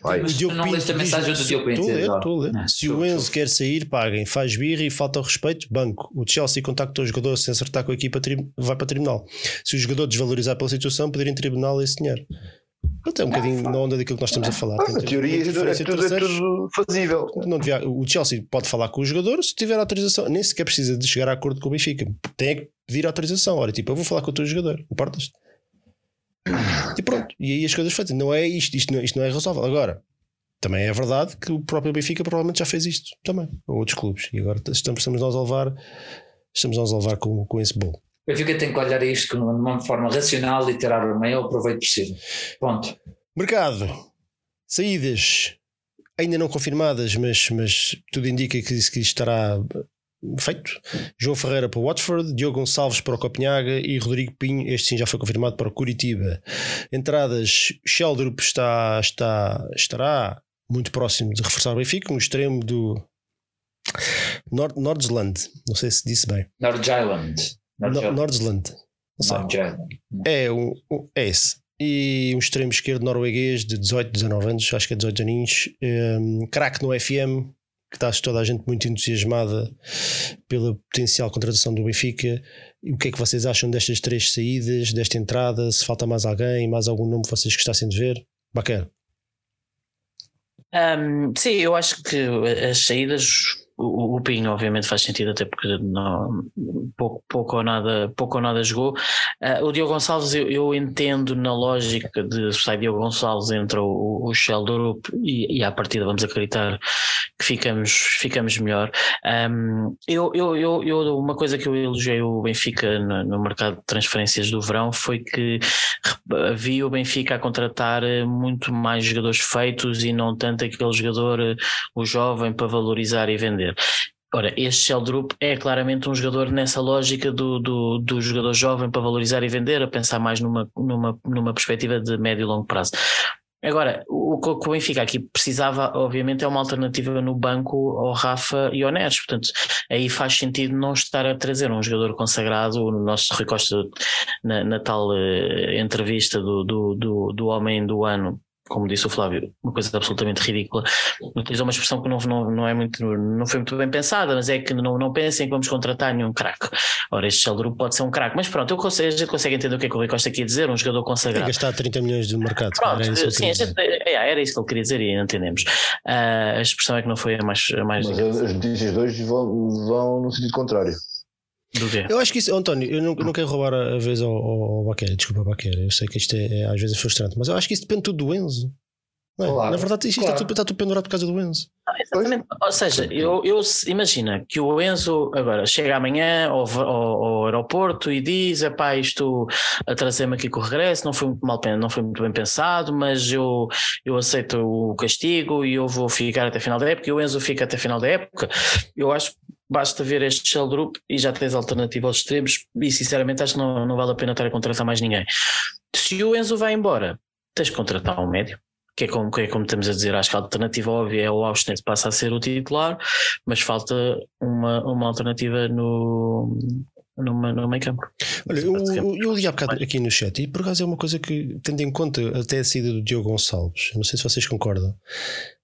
Vai. Mas tu não leste a mensagem do Diogo Pinto. Se o Enzo quer sair, paguem. Faz birra e falta o respeito, banco. O Chelsea contacta o jogador sem acertar com a equipa, vai para o tribunal. Se o jogador desvalorizar pela situação, pedir em tribunal esse dinheiro. Até um bocadinho na onda daquilo que nós estamos a falar. Ah, na teoria é tudo, é tudo fazível. Não devia, o Chelsea pode falar com o jogador se tiver autorização. Nem sequer precisa de chegar a acordo com o Benfica. Tem que pedir autorização. Olha, tipo, eu vou falar com o teu jogador. Importas? E pronto, e aí as coisas feitas. Não é isto, isto não, isto não é resolvível. Agora, também é verdade que o próprio Benfica provavelmente já fez isto também, ou outros clubes. E agora estamos, estamos nós a levar, estamos nós a levar com, com esse bolo. O Benfica tem que olhar isto de uma forma racional e tirar o maior proveito possível. Ponto. Mercado. Saídas ainda não confirmadas, mas, mas tudo indica que, que estará feito. João Ferreira para o Watford, Diogo Gonçalves para o Copenhaga e Rodrigo Pinho, este sim já foi confirmado para o Curitiba. Entradas, Sheldrup está, está, estará muito próximo de reforçar o Benfica, um extremo do Nord, Nordsland, não sei se disse bem. Nordsland. Nordsland. É, um, um, é esse. E um extremo esquerdo norueguês de 18, 19 anos, acho que é 18 aninhos, um, craque no FM, que está toda a gente muito entusiasmada pela potencial contratação do Benfica. O que é que vocês acham destas três saídas, desta entrada? Se falta mais alguém, mais algum nome que vocês gostassem de ver? Bacana. Um, sim, eu acho que as saídas o, o Pinho, obviamente, faz sentido, até porque não, pouco, pouco, ou nada, pouco ou nada jogou. Uh, o Diogo Gonçalves, eu, eu, entendo na lógica de sai Diogo Gonçalves, entra o, o Sheldrup e, e à partida vamos acreditar que ficamos, ficamos melhor. Um, eu, eu, eu, eu, uma coisa que eu elogiei o Benfica no, no mercado de transferências do verão foi que vi o Benfica a contratar muito mais jogadores feitos e não tanto aquele jogador, o jovem, para valorizar e vender Ora, este Sheldrup é claramente um jogador nessa lógica do, do, do, jogador jovem para valorizar e vender, a pensar mais numa, numa, numa perspectiva de médio e longo prazo. Agora, o que o Benfica aqui precisava, obviamente, é uma alternativa no banco ao Rafa e ao Neres. Portanto, aí faz sentido não estar a trazer um jogador consagrado. O nosso Rui Costa, na, na tal uh, entrevista do, do, do, do Homem do Ano, como disse o Flávio, uma coisa absolutamente ridícula. Utilizou uma expressão que não, não, não, é muito, não foi muito bem pensada, mas é que não, não pensem que vamos contratar nenhum craque. Ora, este Sheldrup pode ser um craque, mas pronto, eu consigo, a gente consegue entender o que é que o Rui Costa quer dizer, um jogador consagrado. Tem gastar 30 milhões de mercado. Pronto, era sim, gente, é, era isso que ele queria dizer e entendemos. Uh, a expressão é que não foi a mais. A mais mas as notícias de hoje vão, vão no sentido contrário. Eu acho que isso, António, eu não, eu não quero roubar a vez ao, ao Baqueira, desculpa, Baqueira. Eu sei que isto é, é, às vezes é frustrante, mas eu acho que isso depende tudo do Enzo. É? Claro, Na verdade, isto claro. está, tudo, está tudo pendurado por causa do Enzo. exatamente. Ou seja, eu, eu imagina que o Enzo agora chega amanhã ao, ao, ao aeroporto e diz: pá, isto atrasei-me aqui com o regresso, não foi muito mal não foi muito bem pensado, mas eu, eu aceito o castigo e eu vou ficar até a final da época. E o Enzo fica até a final da época. Eu acho basta ver este shell group e já tens alternativa aos extremos e sinceramente acho que não, não vale a pena estar a contratar mais ninguém. Se o Enzo vai embora, tens que contratar um médio. Que é, como, que é como estamos a dizer, acho que a alternativa óbvia é o Austin passa a ser o titular, mas falta uma, uma alternativa no, numa, no meio campo. Olha, eu, eu li há bocado aqui no chat e por acaso é uma coisa que, tendo em conta até a saída do Diogo Gonçalves, não sei se vocês concordam,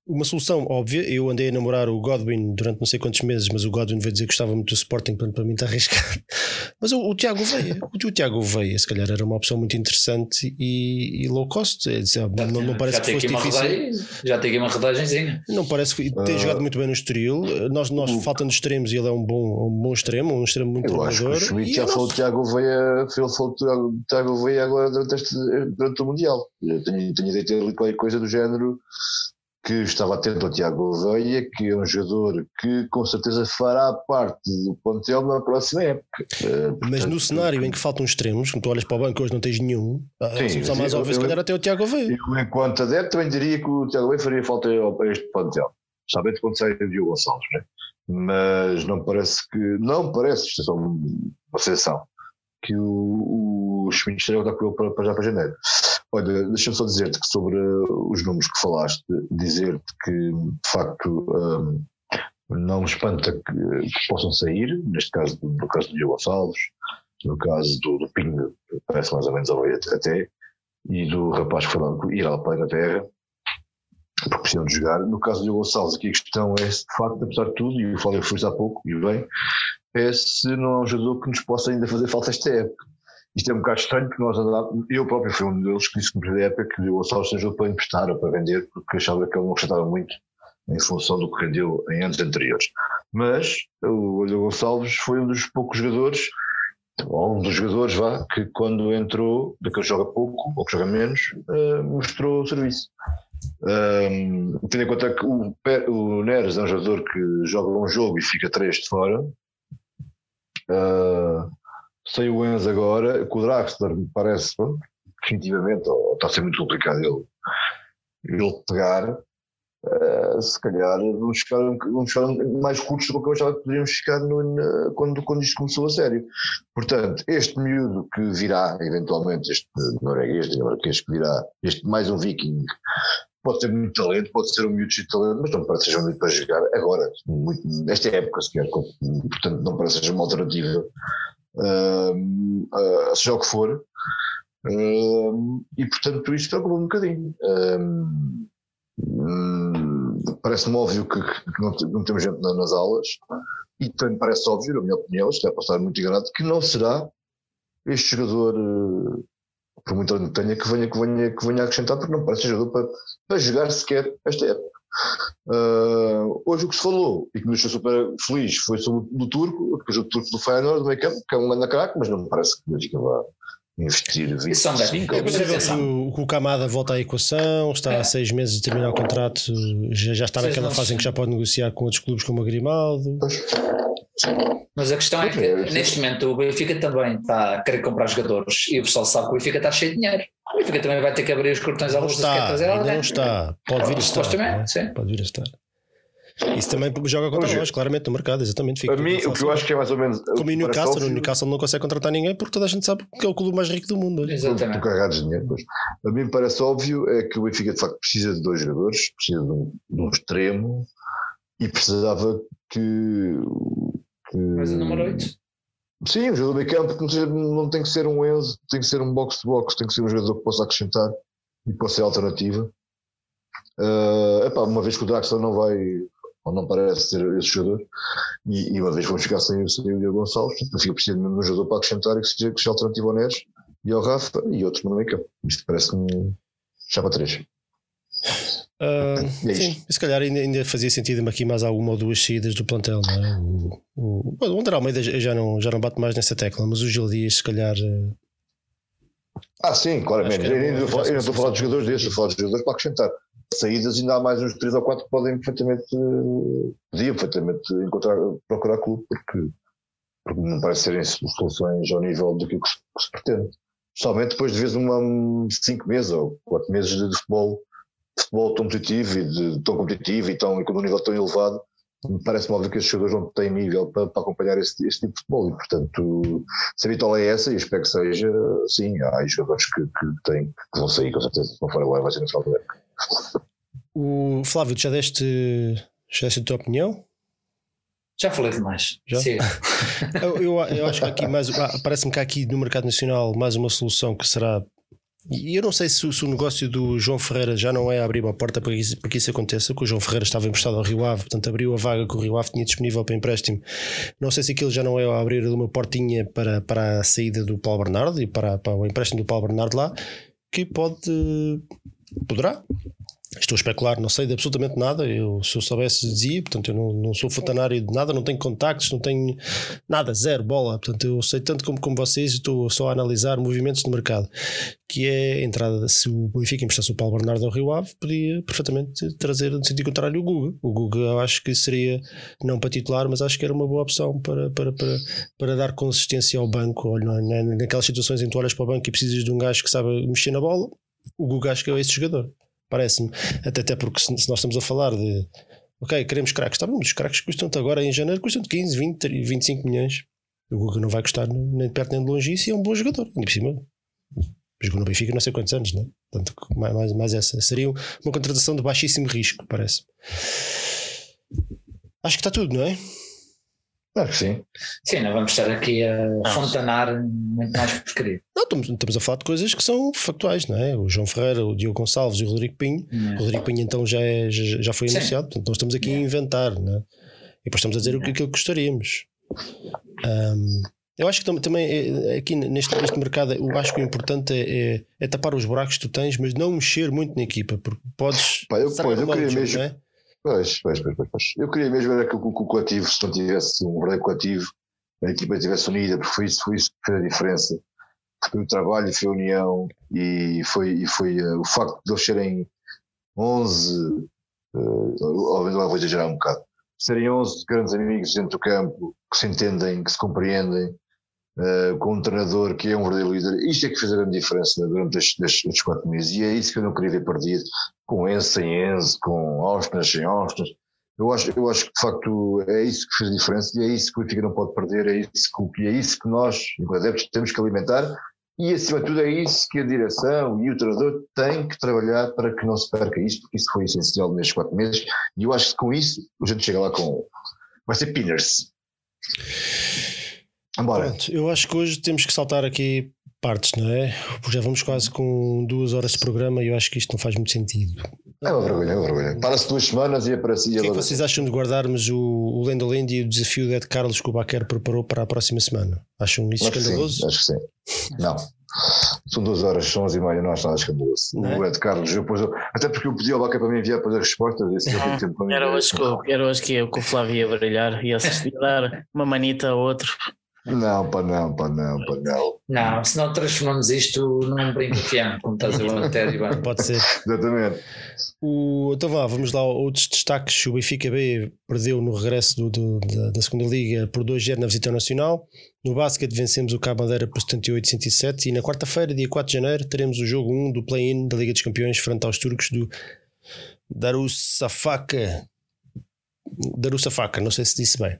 uma solução óbvia. Eu andei a namorar o Godwin durante não sei quantos meses, mas o Godwin veio dizer que gostava muito do Sporting, portanto, para mim está arriscado. Mas o, o Tiago Veia, o, o Tiago Veia, se calhar era uma opção muito interessante e, e low cost. É, não, não, parece que fosse difícil. Rodagem, já tem aqui uma rodagemzinha. Não parece que tem uh, jogado muito bem no Estoril. Nós, nós uh, falta nos extremos e ele é um bom, um bom extremo, um extremo muito eu acho que o Schmidt já falou o Tiago Veia, ele falou o Tiago Veia agora durante, este, durante o Mundial. Eu tenho, tenho ideia de ter ali qualquer coisa do género que estava atento ao Tiago Gouveia, que é um jogador que com certeza fará parte do plantel na próxima época. Uh, mas no cenário em que faltam extremos, quando tu olhas para o banco hoje não tens nenhum, sim, a solução mais óbvia se calhar até o Tiago Gouveia. Eu, enquanto adepto, também diria que o Tiago Gouveia faria falta a este plantel. Especialmente quando sai o Diogo Gonçalves, né? mas não parece que, não parece, isto é só uma sensação, que o, o Schmidt estaria a com ele para, para já para janeiro. Olha, deixa-me só dizer-te que sobre uh, os números que falaste, dizer-te que de facto um, não me espanta que, que, possam sair, neste caso, no caso do Diogo Gonçalves, no caso do, do Pinho, parece mais ou menos ao até, e do rapaz que foi ir à Inglaterra, porque precisam de jogar. No caso do Diogo Gonçalves, aqui a questão é se de facto, apesar de tudo, e eu falei foi há pouco, e bem, é se não é um jogador que nos possa ainda fazer falta esta época. Isto é um bocado estranho porque nós andávamos, eu próprio fui um deles que disse que na época que o Gonçalves seja para emprestar ou para vender, porque achava que ele não acrescentava muito em função do que rendeu em anos anteriores. Mas o Olho Gonçalves foi um dos poucos jogadores, ou um dos jogadores, vá, que quando entrou, daquele joga pouco ou que joga menos, uh, mostrou serviço. Um, eh, tendo em conta que o, o Neres é um jogador que joga um jogo e fica três de fora, uh, sem o Enzo agora, com o Draxler me parece, bom, definitivamente, ou, está a ser muito complicado ele, ele pegar, uh, se calhar vamos ficar, vamos ficar mais curtos do que eu achava que poderíamos ficar no, quando, quando isto começou a sério. Portanto, este miúdo que virá, eventualmente, este norueguês, dinamarquês que virá, este mais um viking, pode ter muito talento, pode ser um miúdo de talento, mas não parece que seja um miúdo para jogar agora, muito, nesta época sequer, portanto não parece que seja uma alternativa uh, seja o que for. E portanto isto preocupa um bocadinho. Parece-me óbvio que, que não, não, temos gente nas aulas e também parece óbvio, na minha opinião, isto é para estar muito enganado, que não será este jogador, eh, por muito que tenha, que venha, que, venha, que venha acrescentar, porque não parece jogador para, para jogar sequer esta época. Uh, hoje o que se falou e que me deixou super feliz foi sobre o do Turco, depois o Turco do Feyenoord, do meio campo, que é um grande craque, mas não me parece que Benfica vá investir 25 É possível que, que o Camada volta à equação, está é. há seis meses de terminar o contrato, já, já está naquela fase em que já pode negociar com outros clubes como a Grimaldo. Pois. Mas a questão é que neste momento o Benfica também está a querer comprar jogadores e o pessoal sabe que o Benfica está cheio de dinheiro. O Benfica também vai ter que abrir os cortões à luz se quer trazer alguém. Não está, pode vir a estar. Supostamente, é? Pode vir a estar. Isso também joga contra nós, claramente, no mercado, exatamente. Fica a mim, o que eu acho que é mais ou menos. Como o Newcastle, o Newcastle não consegue contratar ninguém porque toda a gente sabe que é o clube mais rico do mundo. Exatamente. carregados de dinheiro. Mas a mim parece óbvio é que o Benfica de facto precisa de dois jogadores, precisa de um, de um extremo e precisava que. que mais o número 8. Sim, um jogador meio campo que não tem que ser um Enzo, tem que ser um box-to-box, tem que ser um jogador que possa acrescentar e possa ser alternativa. Uh, epá, uma vez que o Draxler não vai, ou não parece ser esse jogador, e, e uma vez vamos ficar sem, sem o Diogo Gonçalves, então fica preciso mesmo um jogador para acrescentar e que seja, que seja alternativo ao Neres e ao Rafa e outro no meio campo. Isto parece-me chapa 3. Uh, sim, se calhar ainda, ainda fazia sentido aqui mais alguma ou duas saídas do plantel, não é? O, o, o André Almeida já não, já não bate mais nessa tecla, mas o Gil Dias, se calhar. Ah, sim, claramente. Eu ainda estou a falar de jogadores desses, estou a falar de jogadores para acrescentar. Saídas ainda há mais uns 3 ou 4 que podem perfeitamente, podiam perfeitamente encontrar, procurar clube, porque, porque não parece serem soluções ao nível do que se, que se pretende. Somente depois de vez uma 5 meses ou 4 meses de futebol futebol tão competitivo e de, tão competitivo e, tão, e com um nível tão elevado, parece-me óbvio que esses jogadores não têm nível para, para acompanhar esse, esse, tipo de futebol e, portanto, se a vitória é essa e espero que seja, sim, há jogadores que, que, têm, que vão sair, com certeza, se não for agora, vai ser no final da época. O Flávio, já deste, já deste a tua opinião? Já falei demais. Já? Sim. eu, eu, eu, acho que aqui mais parece-me que há aqui no mercado nacional mais uma solução que será e eu não sei se, se, o negócio do João Ferreira já não é abrir uma porta para que, isso, para que isso aconteça, que o João Ferreira estava emprestado ao Rio Ave, portanto abriu a vaga que o Rio Ave tinha disponível para empréstimo. Não sei se aquilo já não é abrir uma portinha para, para a saída do Paulo Bernardo e para, para o empréstimo do Paulo Bernardo lá, que pode, poderá Estou a especular, não sei de absolutamente nada. Eu, se eu soubesse, dizia. Portanto, eu não, não sou fontanário de nada, não tenho contactos, não tenho nada, zero bola. Portanto, eu sei tanto como, como vocês e estou só a analisar movimentos de mercado. Que é a entrada, se o Benfica emprestasse o Paulo Bernardo ao Rio Ave, podia perfeitamente trazer, no sentido contrário, o Guga. O Guga, eu acho que seria, não para titular, mas acho que era uma boa opção para, para, para, para dar consistência ao banco. Ou, naquelas situações em que tu olhas para o banco e precisas de um gajo que sabe mexer na bola, o Guga acho que é esse jogador. Parece-me. Até, até porque se, se, nós estamos a falar de ok, queremos craques, está bem, os craques custam-te agora em janeiro, custam 15, 20, 25 milhões. O Guga não vai custar nem de perto nem de longe isso e é um bom jogador, ainda por cima. Jogou no Benfica não sei quantos anos, né? Portanto, mais, mais, mais essa. Seria uma contratação de baixíssimo risco, parece. Acho que está tudo, não é? Claro que sim. Sim, não vamos estar aqui a fontanar muito mais porcaria. Não, estamos, estamos, a falar de coisas que são factuais, não é? O João Ferreira, o Diogo Gonçalves e o Rodrigo Pinho. É. O Rodrigo Pinho então já, é, já, já foi sim. anunciado, portanto nós estamos aqui é. a inventar, não é? E depois estamos a dizer é. o que, aquilo que gostaríamos. Um, eu acho que também é, aqui neste, neste mercado, eu acho que o importante é, é, é, tapar os buracos que tu tens, mas não mexer muito na equipa, porque podes. Pá, eu, pois, eu queria mesmo. É? Pois, pois, pois, pois, Eu queria mesmo era que o, o coletivo, se não tivesse um verdadeiro coletivo, a equipa estivesse unida, porque foi isso, foi isso que fez a diferença. Foi o trabalho, foi a união e foi, e foi uh, o facto de eles serem 11, uh, lá vou exagerar um bocado, serem 11 grandes amigos dentro do campo, que se entendem, que se compreendem, uh, com um treinador que é um verdadeiro líder. Isto é que fez a grande diferença durante estes, quatro meses e é isso que eu não queria ver perdido, com Enzo sem Enzo, com Austin sem Austin. Eu acho, eu acho que de facto é isso que fez a diferença e é isso que o Benfica não pode perder, é isso que, é isso que nós, enquanto adeptos, temos que alimentar e acima de tudo é isso que a direção e o treinador têm que trabalhar para que não se perca isto, porque isso foi essencial nestes quatro meses e eu acho que com isso a gente chega lá com. Vai ser Pinners. Pronto, eu acho que hoje temos que saltar aqui partes, não é? Porque já vamos quase com duas horas de programa e eu acho que isto não faz muito sentido. É uma vergonha, é uma vergonha. Para-se duas semanas e aparecia. O que é que vocês acham de guardarmos o, o Lendo Land e o desafio de Carlos que o Baquer preparou para a próxima semana? Acham isso acho escandaloso? Que acho que sim. Não. São duas horas, são onze e meia, não acho nada escandaloso. É? O Ed Carlos, eu pus, até porque eu pedi ao Baquer para me enviar depois as respostas. Esse ah, tempo para era, hoje que, era hoje que eu com o Flávio ia brilhar e assistir dar uma manita a outro. Não, para não, para não, para não. Não, se não transformamos isto num brinco fiano, como estás a ver o Pode ser. Exatamente. O, então vá, vamos lá. Outros destaques: o Benfica B perdeu no regresso do, do, da, da, segunda Liga por 2-0 na visita Nacional. No basquete vencemos o Cabo Madeira por 78-107. E na quarta-feira, dia 4 de janeiro, teremos o jogo 1 do play-in da Liga dos Campeões frente aos turcos do Darussafaka. Darussafaka, não sei se disse bem.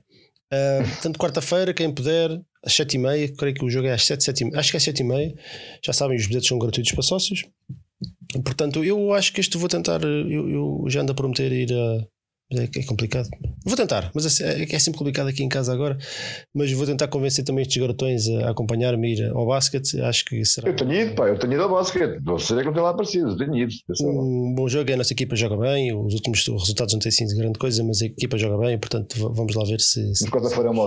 Uh, portanto, quarta-feira, quem puder, às 7h30, creio que o jogo é às 7, 7 acho que é às 7h30. Já sabem, os bilhetes são gratuitos para sócios. Portanto, eu acho que isto vou tentar. Eu, eu já ando a prometer ir a é, é complicado. Vou tentar, mas é, é, sempre complicado aqui em casa agora. Mas vou tentar convencer também estes garotões a acompanhar-me ir ao basquete. Acho que será. Eu tenho ido, pá, eu tenho ido ao basquete. Não sei que não tem lá aparecido, tenho ido. Um bom jogo, a nossa equipa joga bem. Os últimos resultados não têm sido grande coisa, mas a equipa joga bem. Portanto, vamos lá ver se. se... Quarta-feira é um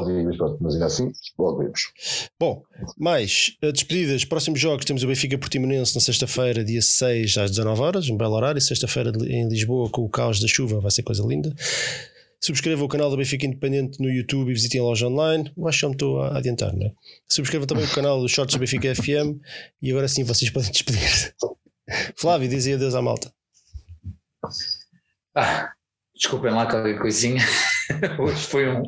mas ainda assim, logo vemos. Bom, mais eh, despedidas. Próximos jogos temos o Benfica Portimonense na sexta-feira, dia 6 às 19 horas, um belo horário. Sexta-feira em Lisboa com o caos da chuva, vai ser coisa linda. Subscrevam o canal da Benfica Independente no YouTube e visitem a loja online. Eu acho que já me estou a adiantar, não é? Subscrevam também o canal do Shorts da Benfica FM e agora sim vocês podem despedir. Flávio, dizia adeus à malta. Ah, desculpem lá qualquer coisinha. Hoje foi um.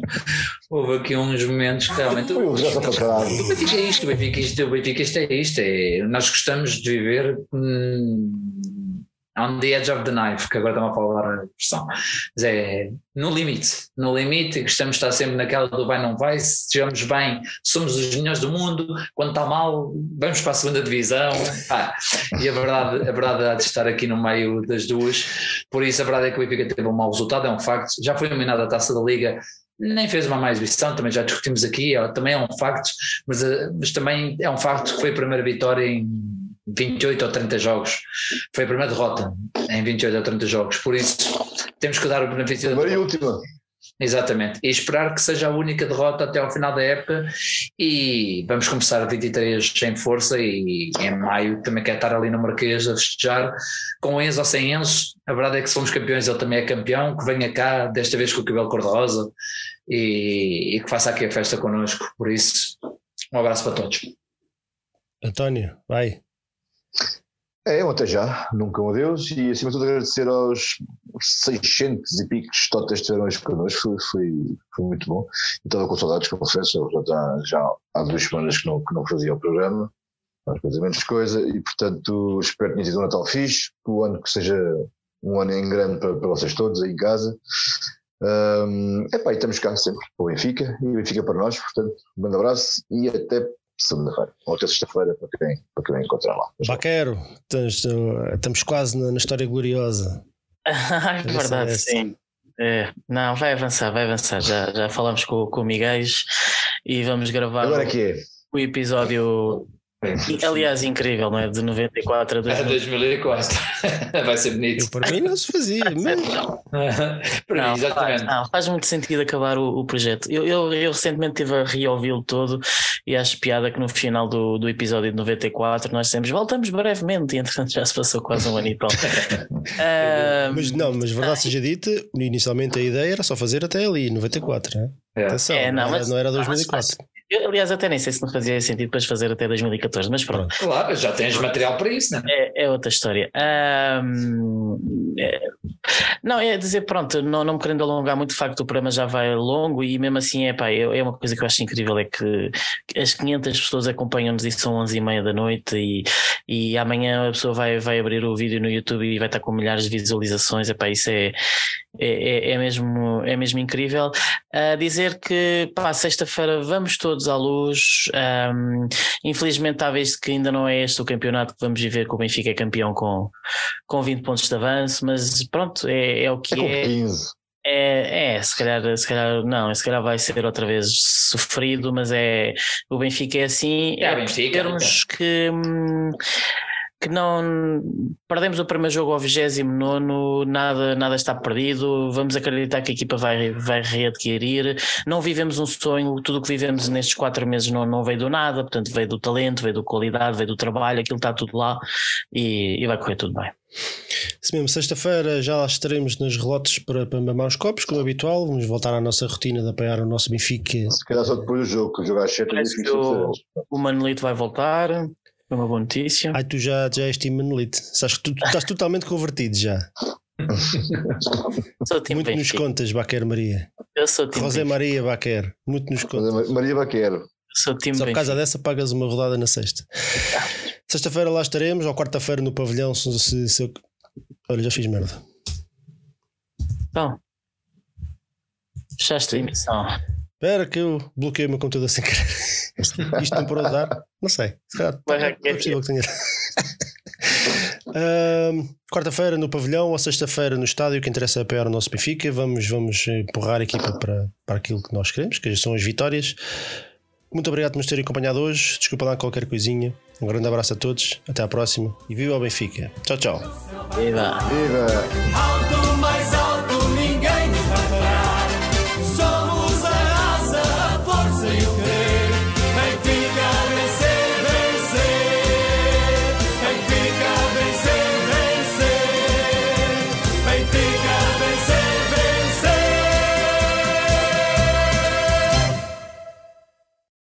Houve aqui uns momentos que realmente. O Benfica é isto, o Benfica, isto, o Benfica isto é isto. É, nós gostamos de viver. Hum, on the edge of the knife, que agora estão a falar a expressão, mas é no limite, no limite, gostamos de estar sempre naquela do vai não vai, se estivermos bem, somos os melhores do mundo, quando está mal, vamos para a segunda divisão, ah, e a verdade, a verdade há de estar aqui no meio das duas, por isso a verdade é que o Benfica teve um mau resultado, é um facto, já foi eliminado a taça da Liga, nem fez uma má exibição, também já discutimos aqui, também é um facto, mas, eh, mas também é um facto que foi a primeira vitória em 28 ou 30 jogos. Foi a primeira derrota em 28 ou 30 jogos. Por isso, temos que dar o benefício Primeira e última. exatamente. E esperar que seja a única derrota até ao final da época e vamos começar a 23 sem força e em maio também quer estar ali no Marquês a festejar com Enzo ou sem Enzo. A verdade é que somos campeões, ele também é campeão, que venha cá, desta vez com o cabelo cor-de-rosa e, e que faça aqui a festa connosco. Por isso, um abraço para todos. António, vai. É, até já, nunca um adeus. E acima de tudo agradecer aos 600 e picos totas que estiveram hoje connosco, foi, foi, foi muito bom. Estava com saudades, confesso, já, já há duas semanas que não, que não fazia o programa, mais coisa menos coisa, e portanto espero que tenha tido um Natal fixe, que o ano que seja um ano em grande para, para vocês todos aí em casa. Um, epá, e estamos cá sempre, para o Benfica, e o Benfica para nós, portanto, um grande abraço e até segunda-feira, ou até sexta-feira, para quem, para quem encontrar lá. Baquero, estamos, estamos quase na, na história gloriosa. é verdade, sim. É, não, vai avançar, vai avançar. Já, já falamos com, com o Miguel e vamos gravar Agora que é. o episódio Aliás, incrível, não é? De 94 a 2004. É, Vai ser bonito. Eu, para mim não se fazia, mas... não, exatamente. Faz, não, faz muito sentido acabar o, o projeto. Eu, eu, eu, recentemente estive a reouvi-lo todo e acho piada que no final do, do episódio de 94 nós dissemos voltamos brevemente e entretanto já se passou quase um ano e tal. mas não, mas verdade seja dita, inicialmente a ideia era só fazer até ali, 94, né? É. Atenção, é, não, não, era, não era 2004. Mas, eu, aliás, até nem sei se não fazia sentido depois fazer até 2014, mas pronto. Claro, já tens material para isso, não é? É, é outra história. Um, é, não, é dizer, pronto, não, não me querendo alongar muito, de facto o programa já vai longo e mesmo assim é, pá, é, é uma coisa que eu acho incrível, é que as 500 pessoas acompanham-nos e são 11 e meia da noite e, e amanhã a pessoa vai, vai abrir o vídeo no YouTube e vai estar com milhares de visualizações, é pá, isso é, é, é, é, mesmo, é mesmo incrível. Uh, dizer que, pá, sexta-feira vamos todos à luz. Um, infelizmente, talvez que ainda não é este o campeonato que vamos viver, que o Benfica é campeão com, com 20 pontos de avanço, mas pronto, é, é o que é. é. 15. É, é, se calhar, se calhar não, se calhar vai ser outra vez sofrido, mas é o Benfica é assim, é, é Benfica, termos então. que hum, que não perdemos o primeiro jogo ao 29, nada, nada está perdido, vamos acreditar que a equipa vai, vai readquirir, não vivemos um sonho, tudo o que vivemos nestes quatro meses não, não veio do nada, portanto veio do talento, veio da qualidade, veio do trabalho, aquilo está tudo lá e, e vai correr tudo bem. Se mesmo, sexta-feira já lá estaremos nos relotes para, para mamar os copos, como habitual. Vamos voltar à nossa rotina de apoiar o nosso Benfica. Se calhar só depois do jogo, que o jogo às 7 o, o Manolito vai voltar. É uma boa notícia. Ai, tu já, já és time Manolite. Sabes que tu, tu estás totalmente convertido já. sou time Muito Benfica. nos contas, Baquer Maria. Eu sou time José Maria Baquer. Muito nos contas. Maria Baquer. Sou time Só por causa dessa pagas uma rodada na sexta. Sexta-feira lá estaremos, ou quarta-feira no pavilhão. Se, se, se eu... Olha, já fiz merda. Então, fechaste a emissão. Espera que eu bloqueei o meu computador sem querer. Isto não parou de dar? Não sei. Se calhar, é possível que tenha. Uh, Quarta-feira no pavilhão ou sexta-feira no estádio, o que interessa é apoiar o nosso Benfica. Vamos, vamos empurrar a equipa para, para aquilo que nós queremos, que são as vitórias. Muito obrigado por nos terem acompanhado hoje. Desculpa lá qualquer coisinha. Um grande abraço a todos. Até à próxima e viva o Benfica. Tchau, tchau. Viva! Viva!